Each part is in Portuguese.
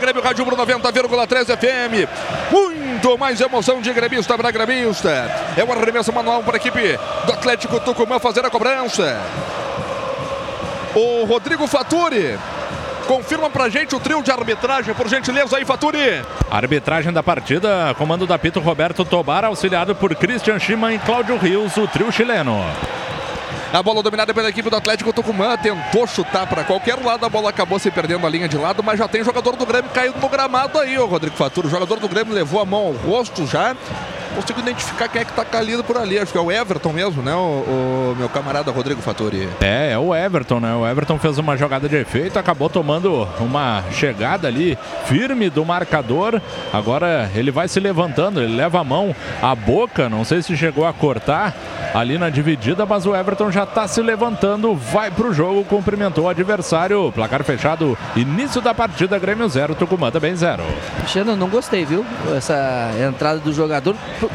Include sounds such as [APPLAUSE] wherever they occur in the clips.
Grêmio Rádio Pro 90,3 FM. Muito mais emoção de gremista para gremista. É o arremesso manual para a equipe do Atlético Tucumã fazer a cobrança. O Rodrigo Faturi Confirma pra gente o trio de arbitragem, por gentileza aí, Faturi. Arbitragem da partida, comando da Pito Roberto Tobar, auxiliado por Christian Schimann e Cláudio Rios, o trio chileno. A bola dominada pela equipe do Atlético Tucumã. Tentou chutar para qualquer lado. A bola acabou se perdendo a linha de lado. Mas já tem jogador do Grêmio caído no gramado aí, o Rodrigo Faturo. O jogador do Grêmio levou a mão ao rosto já consigo identificar quem é que tá calido por ali. Acho que é o Everton mesmo, né? O, o, meu camarada Rodrigo Fattori. É, é o Everton, né? O Everton fez uma jogada de efeito, acabou tomando uma chegada ali firme do marcador. Agora ele vai se levantando, ele leva a mão à boca, não sei se chegou a cortar ali na dividida, mas o Everton já está se levantando, vai pro jogo, cumprimentou o adversário. Placar fechado, início da partida, Grêmio 0, Tucumã também 0. Xana, não gostei, viu? Essa entrada do jogador.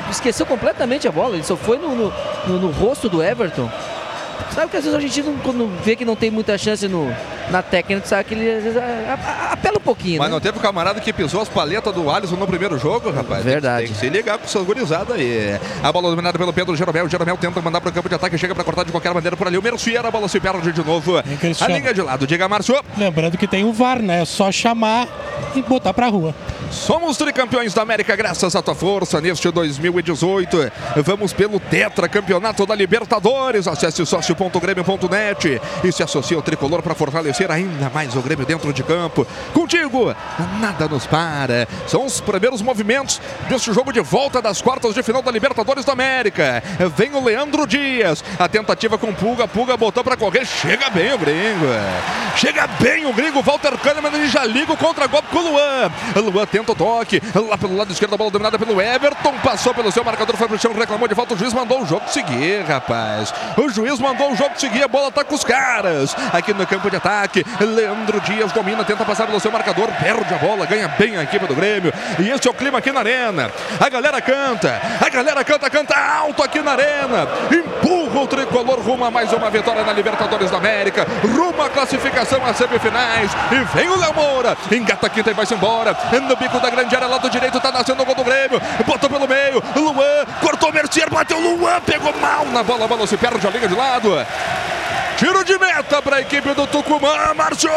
Esqueceu completamente a bola, ele só foi no, no, no, no rosto do Everton. Sabe que às vezes a gente, quando vê que não tem muita chance no, na técnica, sabe que ele às vezes apela um pouquinho. Mas né? não teve o camarada que pisou as paletas do Alisson no primeiro jogo, rapaz? Verdade. Tem, que se ligar com essa gurizada aí. A bola dominada pelo Pedro Jeromel. O Jeromel tenta mandar para o campo de ataque, chega para cortar de qualquer maneira por ali. O Mercier, a bola se perde de novo. A linha de lado, diga Márcio. Lembrando que tem o VAR, né? É só chamar e botar para rua. Somos tricampeões da América graças à tua força neste 2018. Vamos pelo Tetra Campeonato da Libertadores. Acesse sócio.grêmio.net e se associe ao tricolor para fortalecer ainda mais o Grêmio dentro de campo. Contigo, nada nos para. São os primeiros movimentos deste jogo de volta das quartas de final da Libertadores da América. Vem o Leandro Dias. A tentativa com Pulga. Pulga botou para correr. Chega bem o gringo. Chega bem o gringo. Walter Kahneman ele já liga o contra-golpe com o Luan. Luan tenta o toque. Lá pelo lado esquerdo, a bola dominada pelo Everton. Passou pelo seu marcador, foi pro chão, reclamou de falta. O juiz mandou o jogo seguir, rapaz. O juiz mandou o jogo seguir. A bola tá com os caras. Aqui no campo de ataque. Leandro Dias domina, tenta passar pelo seu marcador. Perde a bola, ganha bem a equipe do Grêmio. E esse é o clima aqui na arena. A galera canta. A galera canta, canta alto aqui na arena. Empurra o tricolor rumo a mais uma vitória na Libertadores da América. Rumo à classificação às semifinais. E vem o Léo Moura. Engata a quinta e vai-se embora. No bico da grande área, lado direito, tá nascendo o gol do Grêmio. Botou pelo meio. Luan cortou Mercier, bateu Luan, pegou mal na bola. A bola se perde a liga de lado. Tiro de meta para a equipe do Tucumã, Márcio!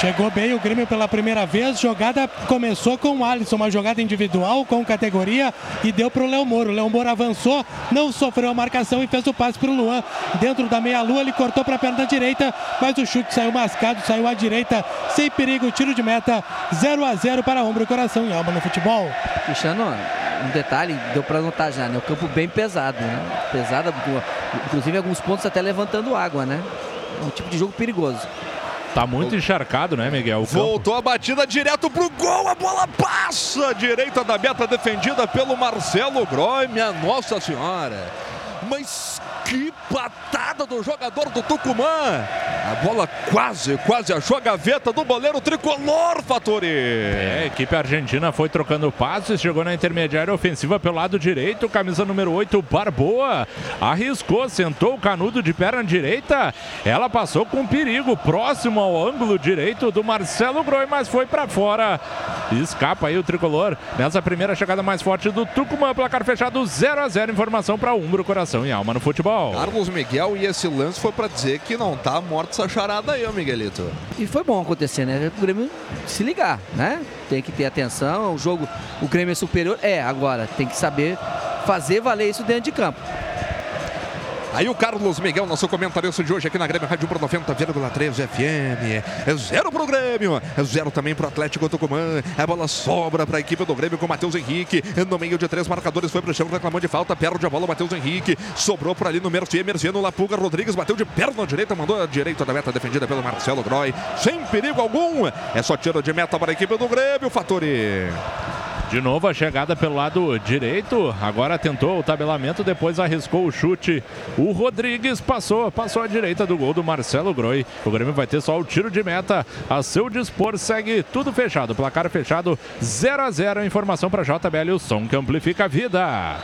Chegou bem o Grêmio pela primeira vez. Jogada começou com o Alisson, uma jogada individual com categoria e deu para o Léo Moro. O Léo Moro avançou, não sofreu a marcação e fez o passe para o Luan. Dentro da meia-lua, ele cortou para a perna direita, mas o chute saiu mascado, saiu à direita, sem perigo. Tiro de meta 0 a 0 para ombro, coração e alma no futebol. Cristiano, um detalhe, deu para notar já, né? O campo bem pesado, né? Pesado, inclusive alguns pontos até levantando água, né? um tipo de jogo perigoso. Tá muito encharcado, né, Miguel? Voltou a batida direto pro gol, a bola passa direita da meta defendida pelo Marcelo Groy, minha Nossa Senhora. Mas que patada do jogador do Tucumã. A bola quase, quase achou a gaveta do goleiro tricolor, Fatori. É, a equipe argentina foi trocando passes, chegou na intermediária ofensiva pelo lado direito, camisa número 8, Barboa. Arriscou, sentou o canudo de perna direita. Ela passou com perigo, próximo ao ângulo direito do Marcelo Groi, mas foi para fora. Escapa aí o tricolor nessa primeira chegada mais forte do Tucumã. Placar fechado 0 a 0 Informação para Umbro, Coração e Alma no futebol. Carlos Miguel e esse lance foi para dizer que não tá morto essa charada aí, ó, Miguelito. E foi bom acontecer, né? O Grêmio se ligar, né? Tem que ter atenção. O jogo, o Grêmio é superior. É, agora tem que saber fazer valer isso dentro de campo. Aí o Carlos Miguel, nosso comentarista de hoje aqui na Grêmio Rádio Pro 90,3 FM. É zero pro Grêmio, é zero também pro Atlético Tucumã. A bola sobra para a equipe do Grêmio com o Matheus Henrique. No meio de três marcadores, foi pro chão, reclamou de falta, perde a bola, Matheus Henrique. Sobrou por ali no Mercier, Mercier Lapuga, Rodrigues bateu de perna direita, mandou a direita da meta defendida pelo Marcelo Groy. Sem perigo algum, é só tiro de meta para a equipe do Grêmio, Fatori. De novo a chegada pelo lado direito. Agora tentou o tabelamento, depois arriscou o chute. O Rodrigues passou, passou à direita do gol do Marcelo Groi. O Grêmio vai ter só o tiro de meta a seu dispor. Segue tudo fechado, placar fechado 0 a 0. Informação para JBL, o som que amplifica a vida.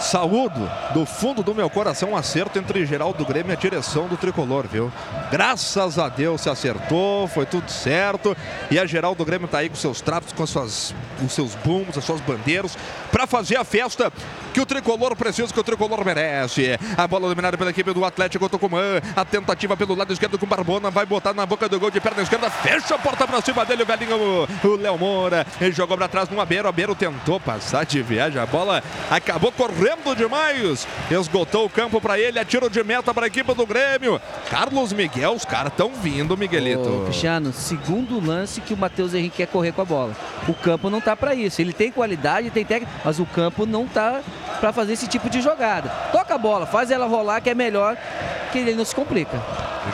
Saúdo do fundo do meu coração um acerto entre Geraldo Grêmio e a direção do tricolor, viu? Graças a Deus se acertou, foi tudo certo. E a Geraldo Grêmio tá aí com seus trapos, com suas, os seus booms, as suas bandeiras, para fazer a festa que o tricolor precisa, que o tricolor merece. A bola dominada pela equipe do Atlético Tucumã. A tentativa pelo lado esquerdo com Barbona, vai botar na boca do gol de perna esquerda, fecha a porta para cima dele, o velhinho, o Léo Moura. Ele jogou para trás no Abeiro, Abeiro tentou passar de viagem, a bola acabou correndo demais. Esgotou o campo para ele, é tiro de meta para a equipe do Grêmio. Carlos Miguel, os caras estão vindo, Miguelito. Ô, Cristiano, segundo lance que o Matheus Henrique quer correr com a bola. O campo não tá para isso. Ele tem qualidade, tem técnica, mas o campo não tá para fazer esse tipo de jogada. Toca a bola, faz ela rolar, que é melhor, que ele não se complica.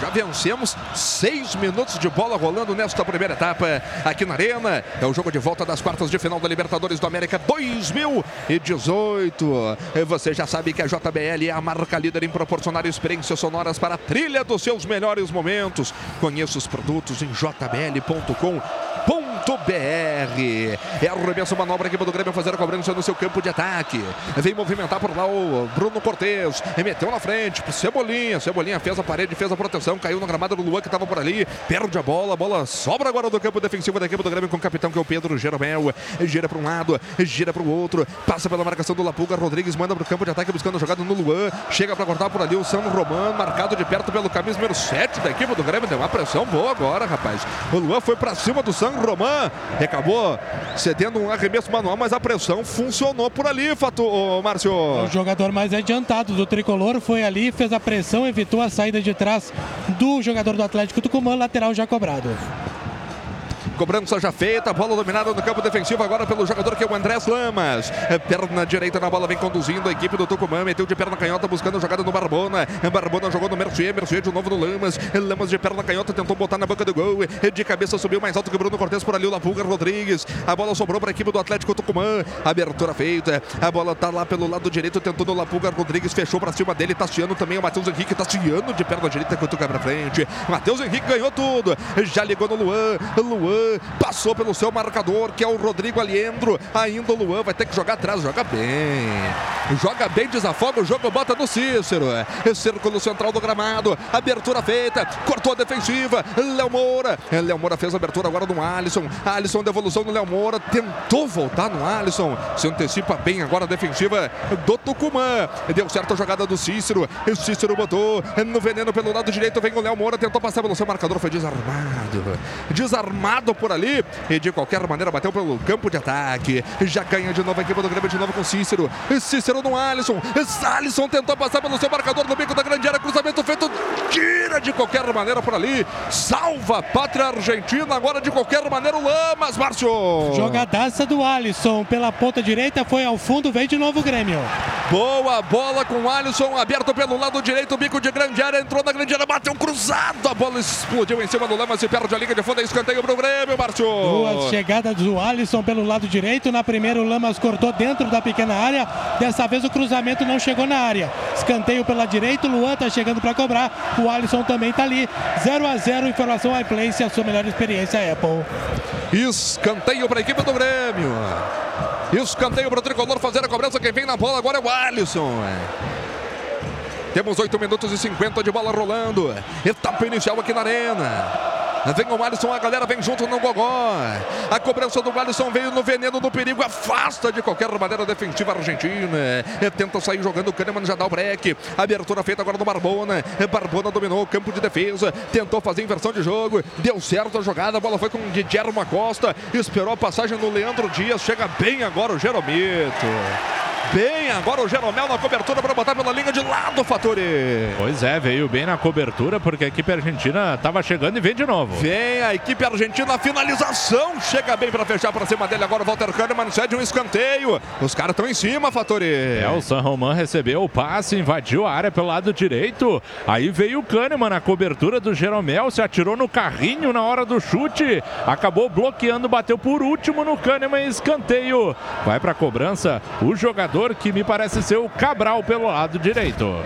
Já vencemos seis minutos de bola rolando nesta primeira etapa aqui na Arena. É o jogo de volta das quartas de final da Libertadores do América 2018. Você já sabe que a JBL é a marca líder em proporcionar experiências sonoras para a trilha dos seus melhores momentos. Conheça os produtos em jbl.com. BR. É arremesso, manobra aqui do Grêmio fazer a cobrança no seu campo de ataque. Vem movimentar por lá o Bruno Cortes. Meteu na frente. Cebolinha. Cebolinha fez a parede, fez a proteção. Caiu na gramada do Luan que estava por ali. Perde a bola. A bola sobra agora do campo defensivo da equipe do Grêmio com o capitão que é o Pedro Jeromel. Gira para um lado, gira para o outro. Passa pela marcação do Lapuga. Rodrigues manda para o campo de ataque buscando a jogada no Luan. Chega para cortar por ali o São Romano. Marcado de perto pelo camisa número 7 da equipe do Grêmio. Deu uma pressão boa agora, rapaz. O Luan foi para cima do São Romano. Acabou cedendo um arremesso manual, mas a pressão funcionou por ali, Fato, Márcio. O jogador mais adiantado do tricolor foi ali, fez a pressão, evitou a saída de trás do jogador do Atlético Tucumã, lateral já cobrado. Cobrança já feita, bola dominada no campo defensivo agora pelo jogador que é o Andrés Lamas. É, perna direita na bola, vem conduzindo a equipe do Tucumã, meteu de perna canhota buscando a jogada no Barbona. Barbona jogou no Mercier, Mercier de novo no Lamas. Lamas de perna canhota tentou botar na boca do gol. De cabeça subiu mais alto que Bruno Cortes por ali, o Lapulga Rodrigues. A bola sobrou para a equipe do Atlético Tucumã. Abertura feita. A bola tá lá pelo lado direito, tentou no Lapulga Rodrigues, fechou para cima dele. Tassiano também, o Matheus Henrique Tassiano de perna direita que toca para frente. Matheus Henrique ganhou tudo. Já ligou no Luan. Luan passou pelo seu marcador, que é o Rodrigo Aliendro. Ainda o Luan vai ter que jogar atrás, joga bem. Joga bem, desafoga o jogo, bota no Cícero. Círculo central do gramado. Abertura feita, cortou a defensiva. Léo Moura. Léo Moura fez a abertura agora no Alisson. Alisson, devolução no Léo Moura. Tentou voltar no Alisson. Se antecipa bem agora a defensiva do Tucumã. Deu certo a jogada do Cícero. O Cícero botou no veneno pelo lado direito. Vem o Léo Moura, tentou passar pelo seu marcador, foi desarmado. Desarmado por ali e de qualquer maneira bateu pelo campo de ataque. Já ganha de novo a equipe do Grêmio de novo com Cícero. Cícero no Alisson. Alisson tentou passar pelo seu marcador no bico da grande área. Cruzamento feito. Tira de qualquer maneira por ali. Salva a pátria argentina. Agora de qualquer maneira o Lamas, Márcio. Jogadaça do Alisson pela ponta direita. Foi ao fundo. Vem de novo o Grêmio. Boa bola com o Alisson. Aberto pelo lado direito. Bico de grande área. Entrou na grande área. Bateu cruzado. A bola explodiu em cima do Lamas e perde a liga de fundo. É escanteio pro Grêmio, Márcio. Duas chegadas do Alisson pelo lado direito. Na primeira, o Lamas cortou dentro da pequena área. Dessa vez, o cruzamento não chegou na área. Escanteio pela direita. O Luan está chegando para cobrar. O Alisson também está ali. 0 a 0 Informação iPlace, a sua melhor experiência Apple. Escanteio para a equipe do Grêmio. Escanteio para o tricolor fazer a cobrança. Quem vem na bola agora é o Alisson. Temos 8 minutos e 50 de bola rolando. Etapa inicial aqui na Arena. Vem o Alisson, a galera vem junto no Gogó. A cobrança do Alisson veio no veneno do perigo, afasta de qualquer maneira defensiva argentina. Tenta sair jogando o Kahneman, já dá o break. Abertura feita agora do Barbona. Barbona dominou o campo de defesa, tentou fazer inversão de jogo, deu certo a jogada, a bola foi com o Guilherme Costa, esperou a passagem no Leandro Dias, chega bem agora o Jeromito. Bem, agora o Jeromel na cobertura para botar pela linha de lado, Pois é, veio bem na cobertura porque a equipe argentina estava chegando e vem de novo. Vem a equipe argentina, a finalização. Chega bem para fechar para cima dele agora o Walter Kahneman cede um escanteio. Os caras estão em cima, Faturi. É, o San Román recebeu o passe, invadiu a área pelo lado direito. Aí veio o Kahneman na cobertura do Jeromel, se atirou no carrinho na hora do chute. Acabou bloqueando, bateu por último no Kahneman, escanteio. Vai para a cobrança o jogador que me parece ser o Cabral pelo lado direito.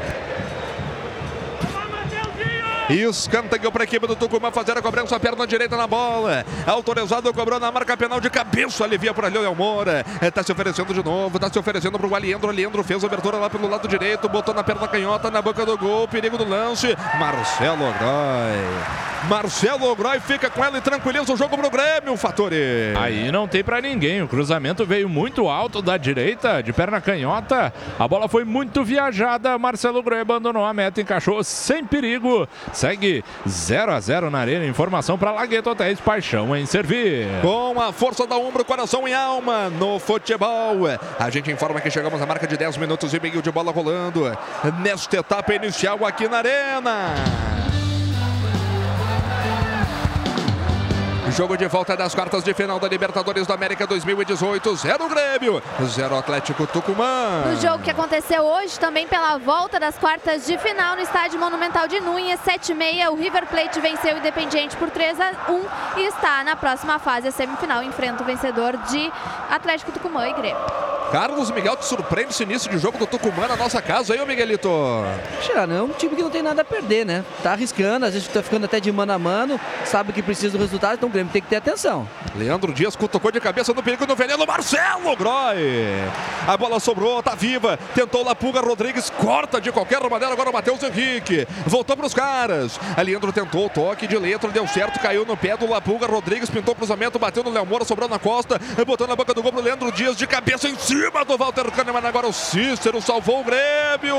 Escanteio para a equipe do Tucumã fazer a cobrança, a perna direita na bola. Autorizado, cobrou na marca penal de cabeça, alivia para Léo Moura. Está se oferecendo de novo, está se oferecendo para o Aliendro. Aliendro fez a abertura lá pelo lado direito, botou na perna canhota, na boca do gol, perigo do lance. Marcelo Groy. Marcelo Groy fica com ela e tranquiliza o jogo pro Grêmio, Fatori. Aí não tem para ninguém. O cruzamento veio muito alto da direita, de perna canhota. A bola foi muito viajada. Marcelo Groy abandonou a meta, encaixou sem perigo. Segue 0 a 0 na arena. Informação para Lagueto Hotéis Paixão em servir. Com a força da ombro, coração e alma no futebol. A gente informa que chegamos à marca de 10 minutos e meio de bola rolando nesta etapa inicial aqui na arena. Jogo de volta das quartas de final da Libertadores da América 2018. Zero Grêmio, zero Atlético Tucumã. No jogo que aconteceu hoje, também pela volta das quartas de final no estádio Monumental de Núñez, 7-6, o River Plate venceu o Independiente por 3 a 1 e está na próxima fase, a semifinal, enfrenta o vencedor de Atlético Tucumã e Grêmio. Carlos Miguel te surpreende esse início de jogo do Tucumã na nossa casa, aí, ô Miguelito? Não é um time que não tem nada a perder, né? Tá arriscando, às vezes tá ficando até de mano a mano, sabe que precisa do resultado, então o Grêmio tem que ter atenção. Leandro Dias cutucou de cabeça no perigo no veneno, Marcelo Groy. A bola sobrou, tá viva, tentou Lapuga Rodrigues, corta de qualquer maneira, agora o Matheus Henrique. Voltou pros caras. A Leandro tentou o toque de letra, deu certo, caiu no pé do Lapuga Rodrigues, pintou cruzamento, bateu no Léo Moura, sobrou na costa, botou na boca do gol pro Leandro Dias de cabeça em cima do Walter Kahneman. Agora o Cícero salvou o Grêmio.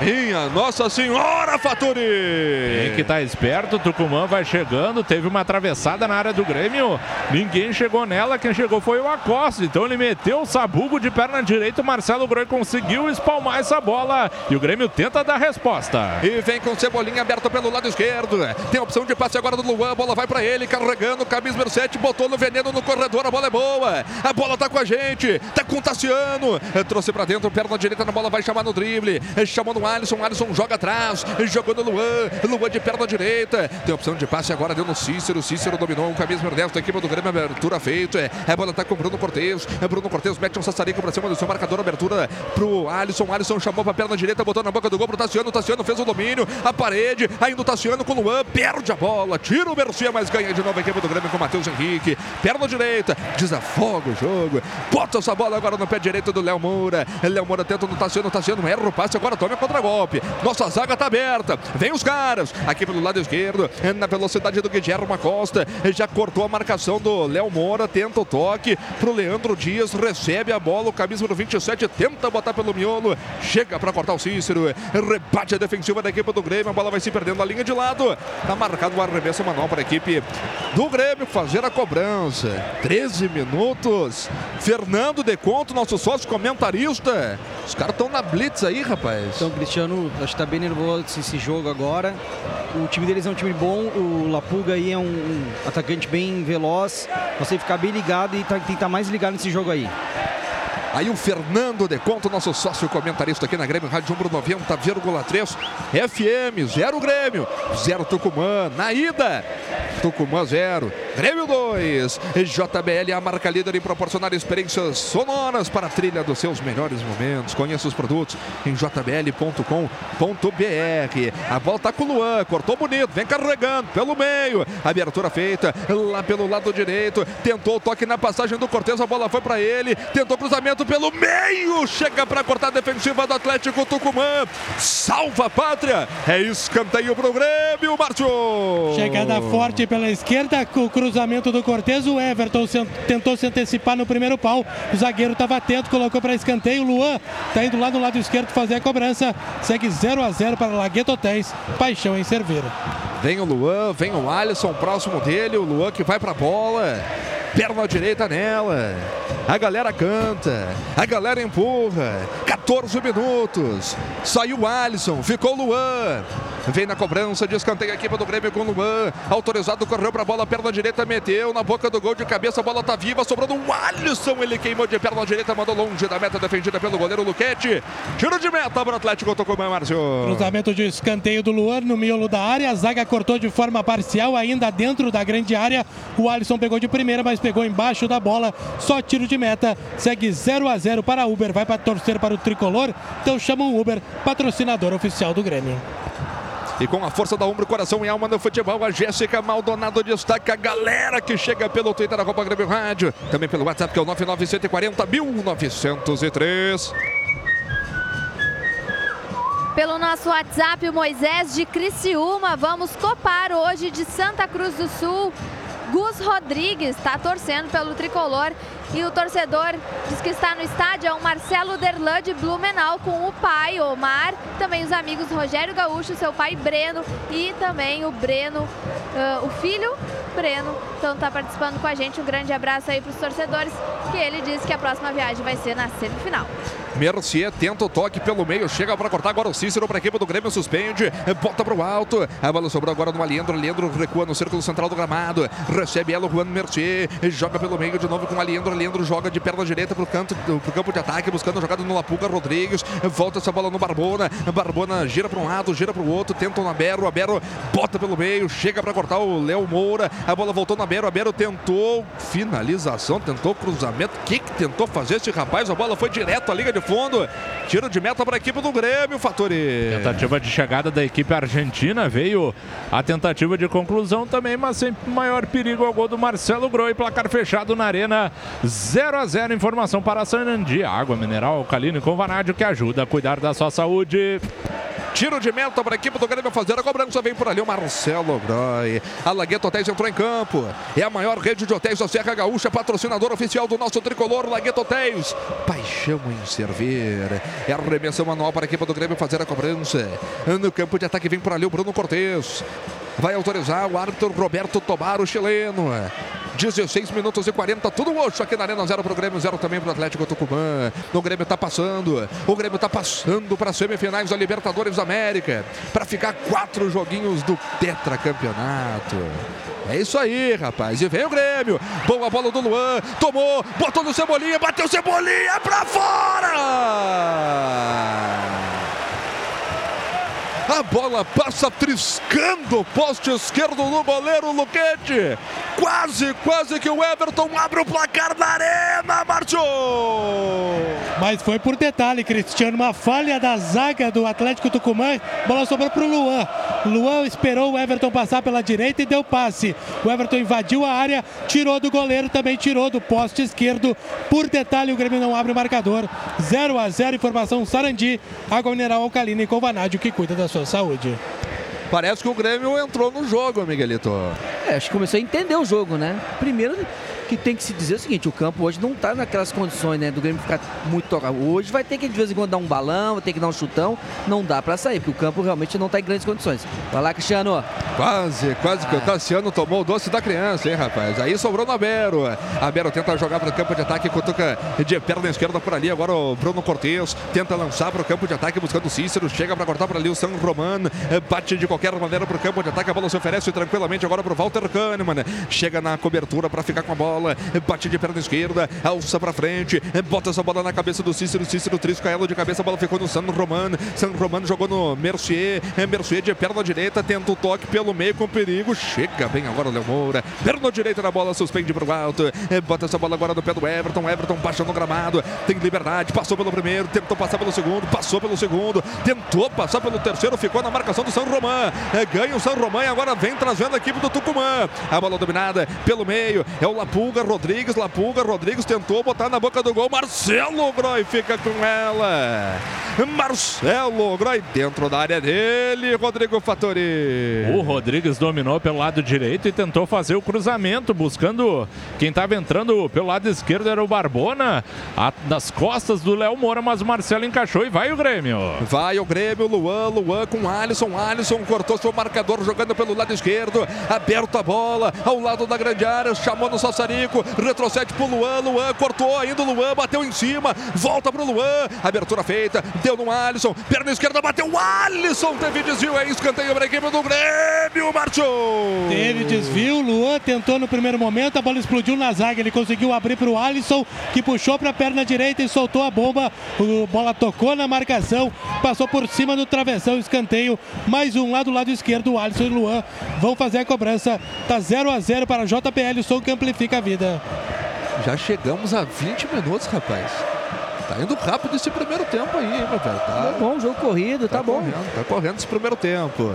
Minha Nossa Senhora, Faturi! Tem que estar tá esperto, o Tucumã vai chegando, teve uma atravessada na área do Grêmio, ninguém chegou nela, quem chegou foi o Acosta, então ele meteu o sabugo de perna direita, o Marcelo Groi conseguiu espalmar essa bola e o Grêmio tenta dar resposta. E vem com Cebolinha aberto pelo lado esquerdo, tem opção de passe agora do Luan, a bola vai para ele, carregando, camisa número 7, botou no veneno no corredor, a bola é boa, a bola tá com a gente, tá com o Tassiano, trouxe para dentro, perna direita na bola, vai chamar no drible, chamou no Alisson, Alisson joga atrás, jogou no Luan, Luan de perna direita, tem opção de passe agora, deu no Cícero, Cícero dominou, o camisa 10 da equipe do Grêmio, abertura feita, é, a bola tá com o Bruno Cortez, é Bruno Cortez mete um sassarico para cima do seu marcador, abertura pro Alisson, Alisson chamou para perna direita, botou na boca do gol pro Tassiano, Tassiano fez o domínio, a parede, ainda o Tassiano com o Luan, perde a bola, tira o Mercia, mas ganha de novo a equipe do Grêmio com o Matheus Henrique, perna direita, desafoga o jogo, bota essa bola agora no pé direito do Léo Moura, Léo Moura tenta no Tassiano, Tassiano erra o passe, agora toma contra-golpe, nossa zaga tá aberta, vem os caras, aqui pelo lado esquerdo, na velocidade do Guilherme Costa, [LAUGHS] já cortou a marcação do Léo Moura, tenta o toque pro Leandro Dias, recebe a bola, o camisa número 27, tenta botar pelo miolo, chega para cortar o Cícero, rebate a defensiva da equipe do Grêmio, a bola vai se perdendo na linha de lado, tá marcado o arremesso manual para a equipe do Grêmio fazer a cobrança, 13 minutos, Fernando de Conto, nosso sócio comentarista, os caras estão na blitz aí, rapaz. Então, Cristiano, acho que tá bem nervoso esse jogo agora. O time deles é um time bom, o Lapuga aí é um, um atacante bem veloz. Você ficar bem ligado e tá, estar mais ligado nesse jogo aí. Aí o Fernando de Conto, nosso sócio comentarista aqui na Grêmio Rádio Umbro 90,3 FM, 0 Grêmio, 0 Tucumã, na ida. Tucumã 0, Grêmio 2. JBL a marca líder em proporcionar experiências sonoras para a trilha dos seus melhores momentos. Conheça os produtos em jbl.com.br. A bola tá com o Luan, cortou bonito, vem carregando pelo meio. Abertura feita lá pelo lado direito. Tentou o toque na passagem do Cortez, a bola foi para ele. Tentou cruzamento pelo meio. Chega para cortar a defensiva do Atlético Tucumã. Salva a pátria. É escanteio pro Grêmio, Márcio. Chegada forte pela esquerda, com o cruzamento do Cortez. O Everton se, tentou se antecipar no primeiro pau. O zagueiro estava atento, colocou para escanteio. O Luan está indo lá do lado esquerdo fazer a cobrança. Segue 0 a 0 para Lagueto Hotéis. Paixão em Cerveira. Vem o Luan, vem o Alisson próximo dele. O Luan que vai para a bola. Perna direita nela. A galera canta, a galera empurra. 14 minutos. Saiu o Alisson, ficou o Luan. Vem na cobrança de escanteio a equipe do Grêmio com o Luan. Autorizado, correu para a bola, perna direita, meteu na boca do gol de cabeça. A bola tá viva, sobrando o Alisson. Ele queimou de perna direita, mandou longe da meta, defendida pelo goleiro Luquete. Tiro de meta para o Atlético Tucumã, Márcio. Cruzamento de escanteio do Luan no miolo da área. A zaga cortou de forma parcial, ainda dentro da grande área. O Alisson pegou de primeira, mas pegou embaixo da bola. Só tiro de meta. Segue 0 a 0 para Uber. Vai para torcer para o tricolor. Então chama o Uber, patrocinador oficial do Grêmio. E com a força da ombro, coração e alma no futebol, a Jéssica Maldonado destaca a galera que chega pelo Twitter da Copa Grêmio Rádio. Também pelo WhatsApp, que é o 99140 1903. Pelo nosso WhatsApp, o Moisés de Criciúma. Vamos copar hoje de Santa Cruz do Sul. Gus Rodrigues está torcendo pelo tricolor e o torcedor diz que está no estádio é o Marcelo Derlan de Blumenau com o pai Omar, também os amigos Rogério Gaúcho, seu pai Breno e também o Breno, uh, o filho Breno. Então está participando com a gente. Um grande abraço aí para os torcedores, que ele diz que a próxima viagem vai ser na semifinal. Mercier tenta o toque pelo meio, chega para cortar agora o Cícero para a equipe do Grêmio, suspende, bota para o alto. A bola sobrou agora no Aliendro. Aliendro recua no círculo central do gramado, recebe ela o Juan Mercier, joga pelo meio de novo com o Aliendro. Aliendro joga de perna direita para o canto, pro campo de ataque, buscando a jogada no Lapuca Rodrigues. Volta essa bola no Barbona. Barbona gira para um lado, gira para o outro, tenta o Nabero. Abero bota pelo meio, chega para cortar o Léo Moura. A bola voltou na Abero tentou finalização, tentou cruzamento. O que, que tentou fazer esse rapaz? A bola foi direto à liga de fundo. Tiro de meta para a equipe do Grêmio, Fatori. Tentativa de chegada da equipe argentina. Veio a tentativa de conclusão também, mas sem maior perigo ao gol do Marcelo Groi. Placar fechado na Arena 0 a 0 Informação para a Sanandi. Água mineral alcalina com vanádio que ajuda a cuidar da sua saúde. Tiro de meta para a equipe do Grêmio fazer a cobrança. Vem por ali o Marcelo Groi. A Lagueto Hotéis entrou em campo. É a maior rede de hotéis da Serra Gaúcha, patrocinador oficial do nosso tricolor Lagueto Hotéis. Paixão em servir. É a remessa manual para a equipe do Grêmio fazer a cobrança. No campo de ataque vem por ali o Bruno Cortes. Vai autorizar o árbitro Roberto Tobar, o chileno. 16 minutos e 40, tudo hoje aqui na Arena, zero para o Grêmio, zero também para o Atlético Tucumã. O Grêmio está passando, o Grêmio está passando para as semifinais da Libertadores América, para ficar quatro joguinhos do tetracampeonato. É isso aí, rapaz. E vem o Grêmio. Boa bola do Luan. Tomou, botou no Cebolinha, bateu Cebolinha para fora! A bola passa triscando o poste esquerdo do goleiro Luquete. Quase, quase que o Everton abre o placar da arena, Márcio. Mas foi por detalhe, Cristiano. Uma falha da zaga do Atlético Tucumã. Bola sobrou para o Luan. Luan esperou o Everton passar pela direita e deu passe. O Everton invadiu a área, tirou do goleiro, também tirou do poste esquerdo. Por detalhe, o Grêmio não abre o marcador. 0 a 0 informação Sarandi. Água mineral alcalina e com vanádio que cuida da sua saúde. Parece que o Grêmio entrou no jogo, Miguelito. É, acho que começou a entender o jogo, né? Primeiro que tem que se dizer o seguinte, o campo hoje não está naquelas condições, né, do Grêmio ficar muito tocado. Hoje vai ter que de vez em quando dar um balão, vai ter que dar um chutão, não dá para sair, porque o campo realmente não está em grandes condições. Vai lá, Cristiano. Quase, quase ah. que o Tassiano tomou o doce da criança, hein, rapaz. Aí sobrou no Abero. Abero tenta jogar para o campo de ataque, cutuca de perna esquerda por ali. Agora o Bruno Cortes tenta lançar para o campo de ataque buscando o Cícero, chega para cortar para ali o San Romano, bate de qualquer maneira para o campo de ataque, a bola se oferece tranquilamente agora para o Walter Kahneman. Chega na cobertura para ficar com a bola, bate de perna esquerda, alça para frente, bota essa bola na cabeça do Cícero, Cícero trisca ela de cabeça, a bola ficou no San Romano, San Romano jogou no Mercier, Mercier de perna direita, tenta o toque pelo meio com perigo, chega bem agora o Léo Moura, perna direita na bola, suspende para o alto, bota essa bola agora no pé do Everton, Everton baixa no gramado, tem liberdade, passou pelo primeiro, tentou passar pelo segundo, passou pelo segundo, tentou passar pelo terceiro, ficou na marcação do San Román, ganha o San Román e agora vem trazendo a equipe do Tucumã, a bola dominada pelo meio, é o Lapulga, Rodrigues, Lapulga, Rodrigues tentou botar na boca do gol, Marcelo Groi fica com ela, Marcelo Groi dentro da área dele, Rodrigo Fattori. O Rodrigues dominou pelo lado direito e tentou fazer o cruzamento, buscando quem estava entrando pelo lado esquerdo era o Barbona, a, das costas do Léo Moura, mas o Marcelo encaixou e vai o Grêmio. Vai o Grêmio, Luan, Luan com Alisson, Alisson cortou seu marcador jogando pelo lado esquerdo, aberto a bola, ao lado da grande área, chamou no Sassarico, retrocede pro Luan, Luan cortou ainda o Luan, bateu em cima, volta pro Luan, abertura feita, deu no Alisson, perna esquerda, bateu o Alisson, teve desvio, é escanteio para a equipe do Grêmio, Márcio. Teve desvio, Luan tentou no primeiro momento, a bola explodiu na zaga, ele conseguiu abrir para o Alisson, que puxou para a perna direita e soltou a bomba, a bola tocou na marcação, passou por cima do travessão, escanteio, mais um lá do lado esquerdo, o Alisson e Luan vão fazer a cobrança, tá 0 a 0 para JPL, o som que amplifica a vida. Já chegamos a 20 minutos, rapaz. Tá indo rápido esse primeiro tempo aí, hein, meu velho. Tá, Tá bom, jogo corrido, tá, bom. correndo, tá correndo esse primeiro tempo.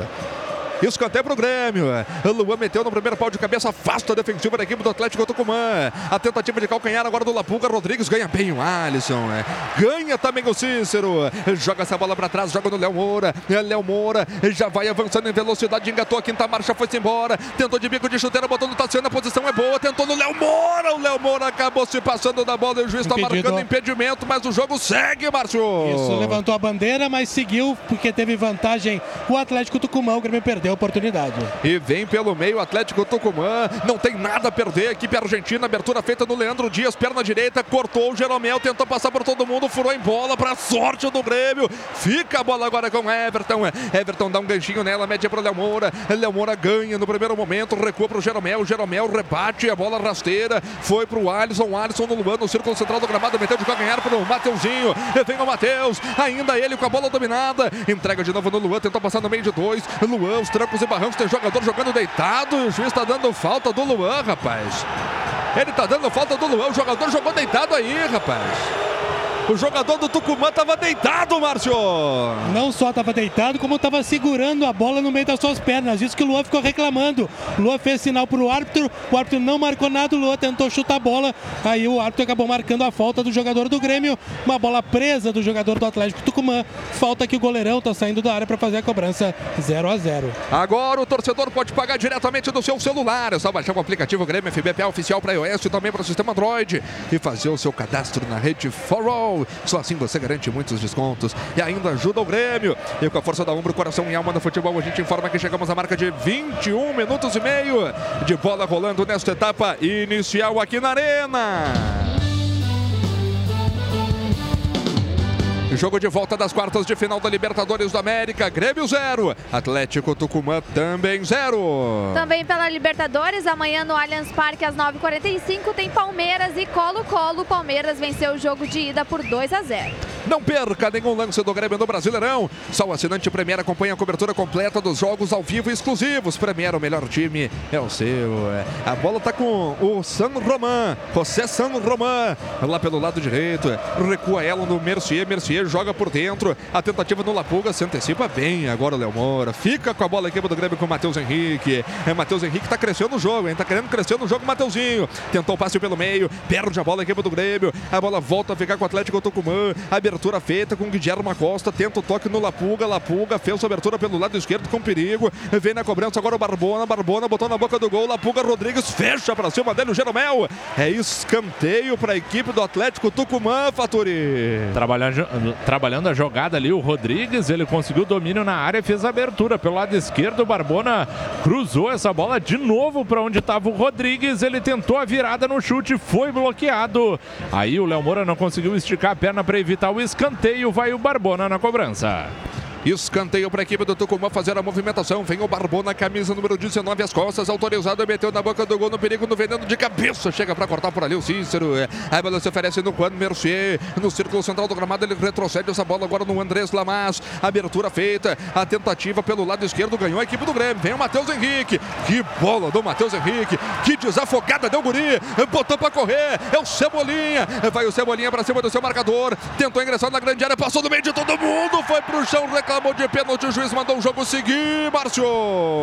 Escanteio pro Grêmio. Luan meteu no primeiro pau de cabeça, afasta a defensiva da equipe do Atlético Tucumã. A tentativa de calcanhar agora do Lapuga. Rodrigues ganha bem o Alisson. Ganha também o Cícero. Joga essa bola para trás, joga no Léo Moura. Léo Moura já vai avançando em velocidade, engatou a quinta marcha, foi-se embora. Tentou de bico de chuteira, botou no Tassiano, a posição é boa. Tentou no Léo Moura. O Léo Moura acabou se passando da bola e o juiz está marcando impedimento, mas o jogo segue, Márcio. Isso, levantou a bandeira, mas seguiu porque teve vantagem o Atlético Tucumã. O Grêmio perdeu a oportunidade. E vem pelo meio Atlético Tucumã. Não tem nada a perder. Equipe argentina, abertura feita no Leandro Dias, perna direita, cortou o Jeromel, tentou passar por todo mundo, furou em bola para sorte do Grêmio. Fica a bola agora com Everton. Everton dá um ganchinho nela, mete para Léo Moura. Léo Moura ganha no primeiro momento, recua para o Jeromel. Jeromel rebate a bola rasteira, foi para o Alisson. Alisson no Luan, no círculo central do gramado, meteu de calcanhar para o Mateuzinho. Vem o Matheus, ainda ele com a bola dominada. Entrega de novo no Luan, tentou passar no meio de dois. Luan, os trancos e barrancos, tem jogador jogando deitado. O juiz está dando falta do Luan, rapaz. Ele tá dando falta do Luan. O jogador jogou deitado aí, rapaz. O jogador do Tucumã tava deitado, Márcio. Não só estava deitado, como estava segurando a bola no meio das suas pernas. Isso que o Luan ficou reclamando. O Luan fez sinal para o árbitro, o árbitro não marcou nada, o Luan tentou chutar a bola. Aí o árbitro acabou marcando a falta do jogador do Grêmio. Uma bola presa do jogador do Atlético Tucumã. Falta que o goleirão está saindo da área para fazer a cobrança 0 a 0 Agora o torcedor pode pagar diretamente do seu celular. É só baixar o aplicativo Grêmio FBPA oficial para iOS e também para o sistema Android e fazer o seu cadastro na rede For All. Só assim você garante muitos descontos e ainda ajuda o Grêmio. E com a força da Umbro, coração e alma no futebol, a gente informa que chegamos à marca de 21 minutos e meio de bola rolando nesta etapa inicial aqui na Arena. Jogo de volta das quartas de final da Libertadores da América. Grêmio 0. Atlético Tucumã também 0. Também pela Libertadores, amanhã no Allianz Parque às 9h45 tem Palmeiras e Colo-Colo. Palmeiras venceu o jogo de ida por 2 a 0. Não perca nenhum lance do Grêmio no Brasileirão. Só o assinante Premier acompanha a cobertura completa dos jogos ao vivo exclusivos. Premier, o melhor time, é o seu. A bola tá com o San Román. José San Román. Lá pelo lado direito. Recua ela no Mercier. Mercier joga por dentro. A tentativa no Lapuga se antecipa bem. Agora o Léo Moura. Fica com a bola a equipe do Grêmio com o Matheus Henrique. É, Matheus Henrique tá crescendo no jogo, hein? Tá querendo crescer no jogo, Mateuzinho. Tentou o passe pelo meio. Perde a bola a equipe do Grêmio. A bola volta a ficar com o Atlético Tucumã. Abertura feita com o Guilherme Costa. Tenta o toque no Lapuga. Lapuga fez a abertura pelo lado esquerdo com perigo. Vem na cobrança agora o Barbona. Barbona botou na boca do gol. Lapuga Rodrigues fecha pra cima dele o Jeromel. É escanteio pra equipe do Atlético Tucumã, Faturi. Trabalhando, trabalhando a jogada ali, o Rodrigues, ele conseguiu domínio na área fez a abertura. Pelo lado esquerdo, o Barbona cruzou essa bola de novo para onde estava o Rodrigues. Ele tentou a virada no chute, foi bloqueado. Aí o Léo Moura não conseguiu esticar a perna para evitar o escanteio. Vai o Barbona na cobrança. Escanteio para a equipe do Tucumã fazer a movimentação. Vem o Barbona, camisa número 19, as costas, autorizado, meteu na boca do gol no perigo, no veneno de cabeça. Chega para cortar por ali o Cícero. A bola se oferece no Juan Mercier. No círculo central do gramado, ele retrocede essa bola agora no Andrés Lamas. Abertura feita, a tentativa pelo lado esquerdo ganhou a equipe do Grêmio. Vem o Matheus Henrique. Que bola do Matheus Henrique. Que desafogada deu o guri. Botou para correr. É o Cebolinha. Vai o Cebolinha para cima do seu marcador. Tentou ingressar na grande área, passou no meio de todo mundo. Foi pro chão, reclamou de pênalti. O juiz mandou o jogo seguir, Márcio.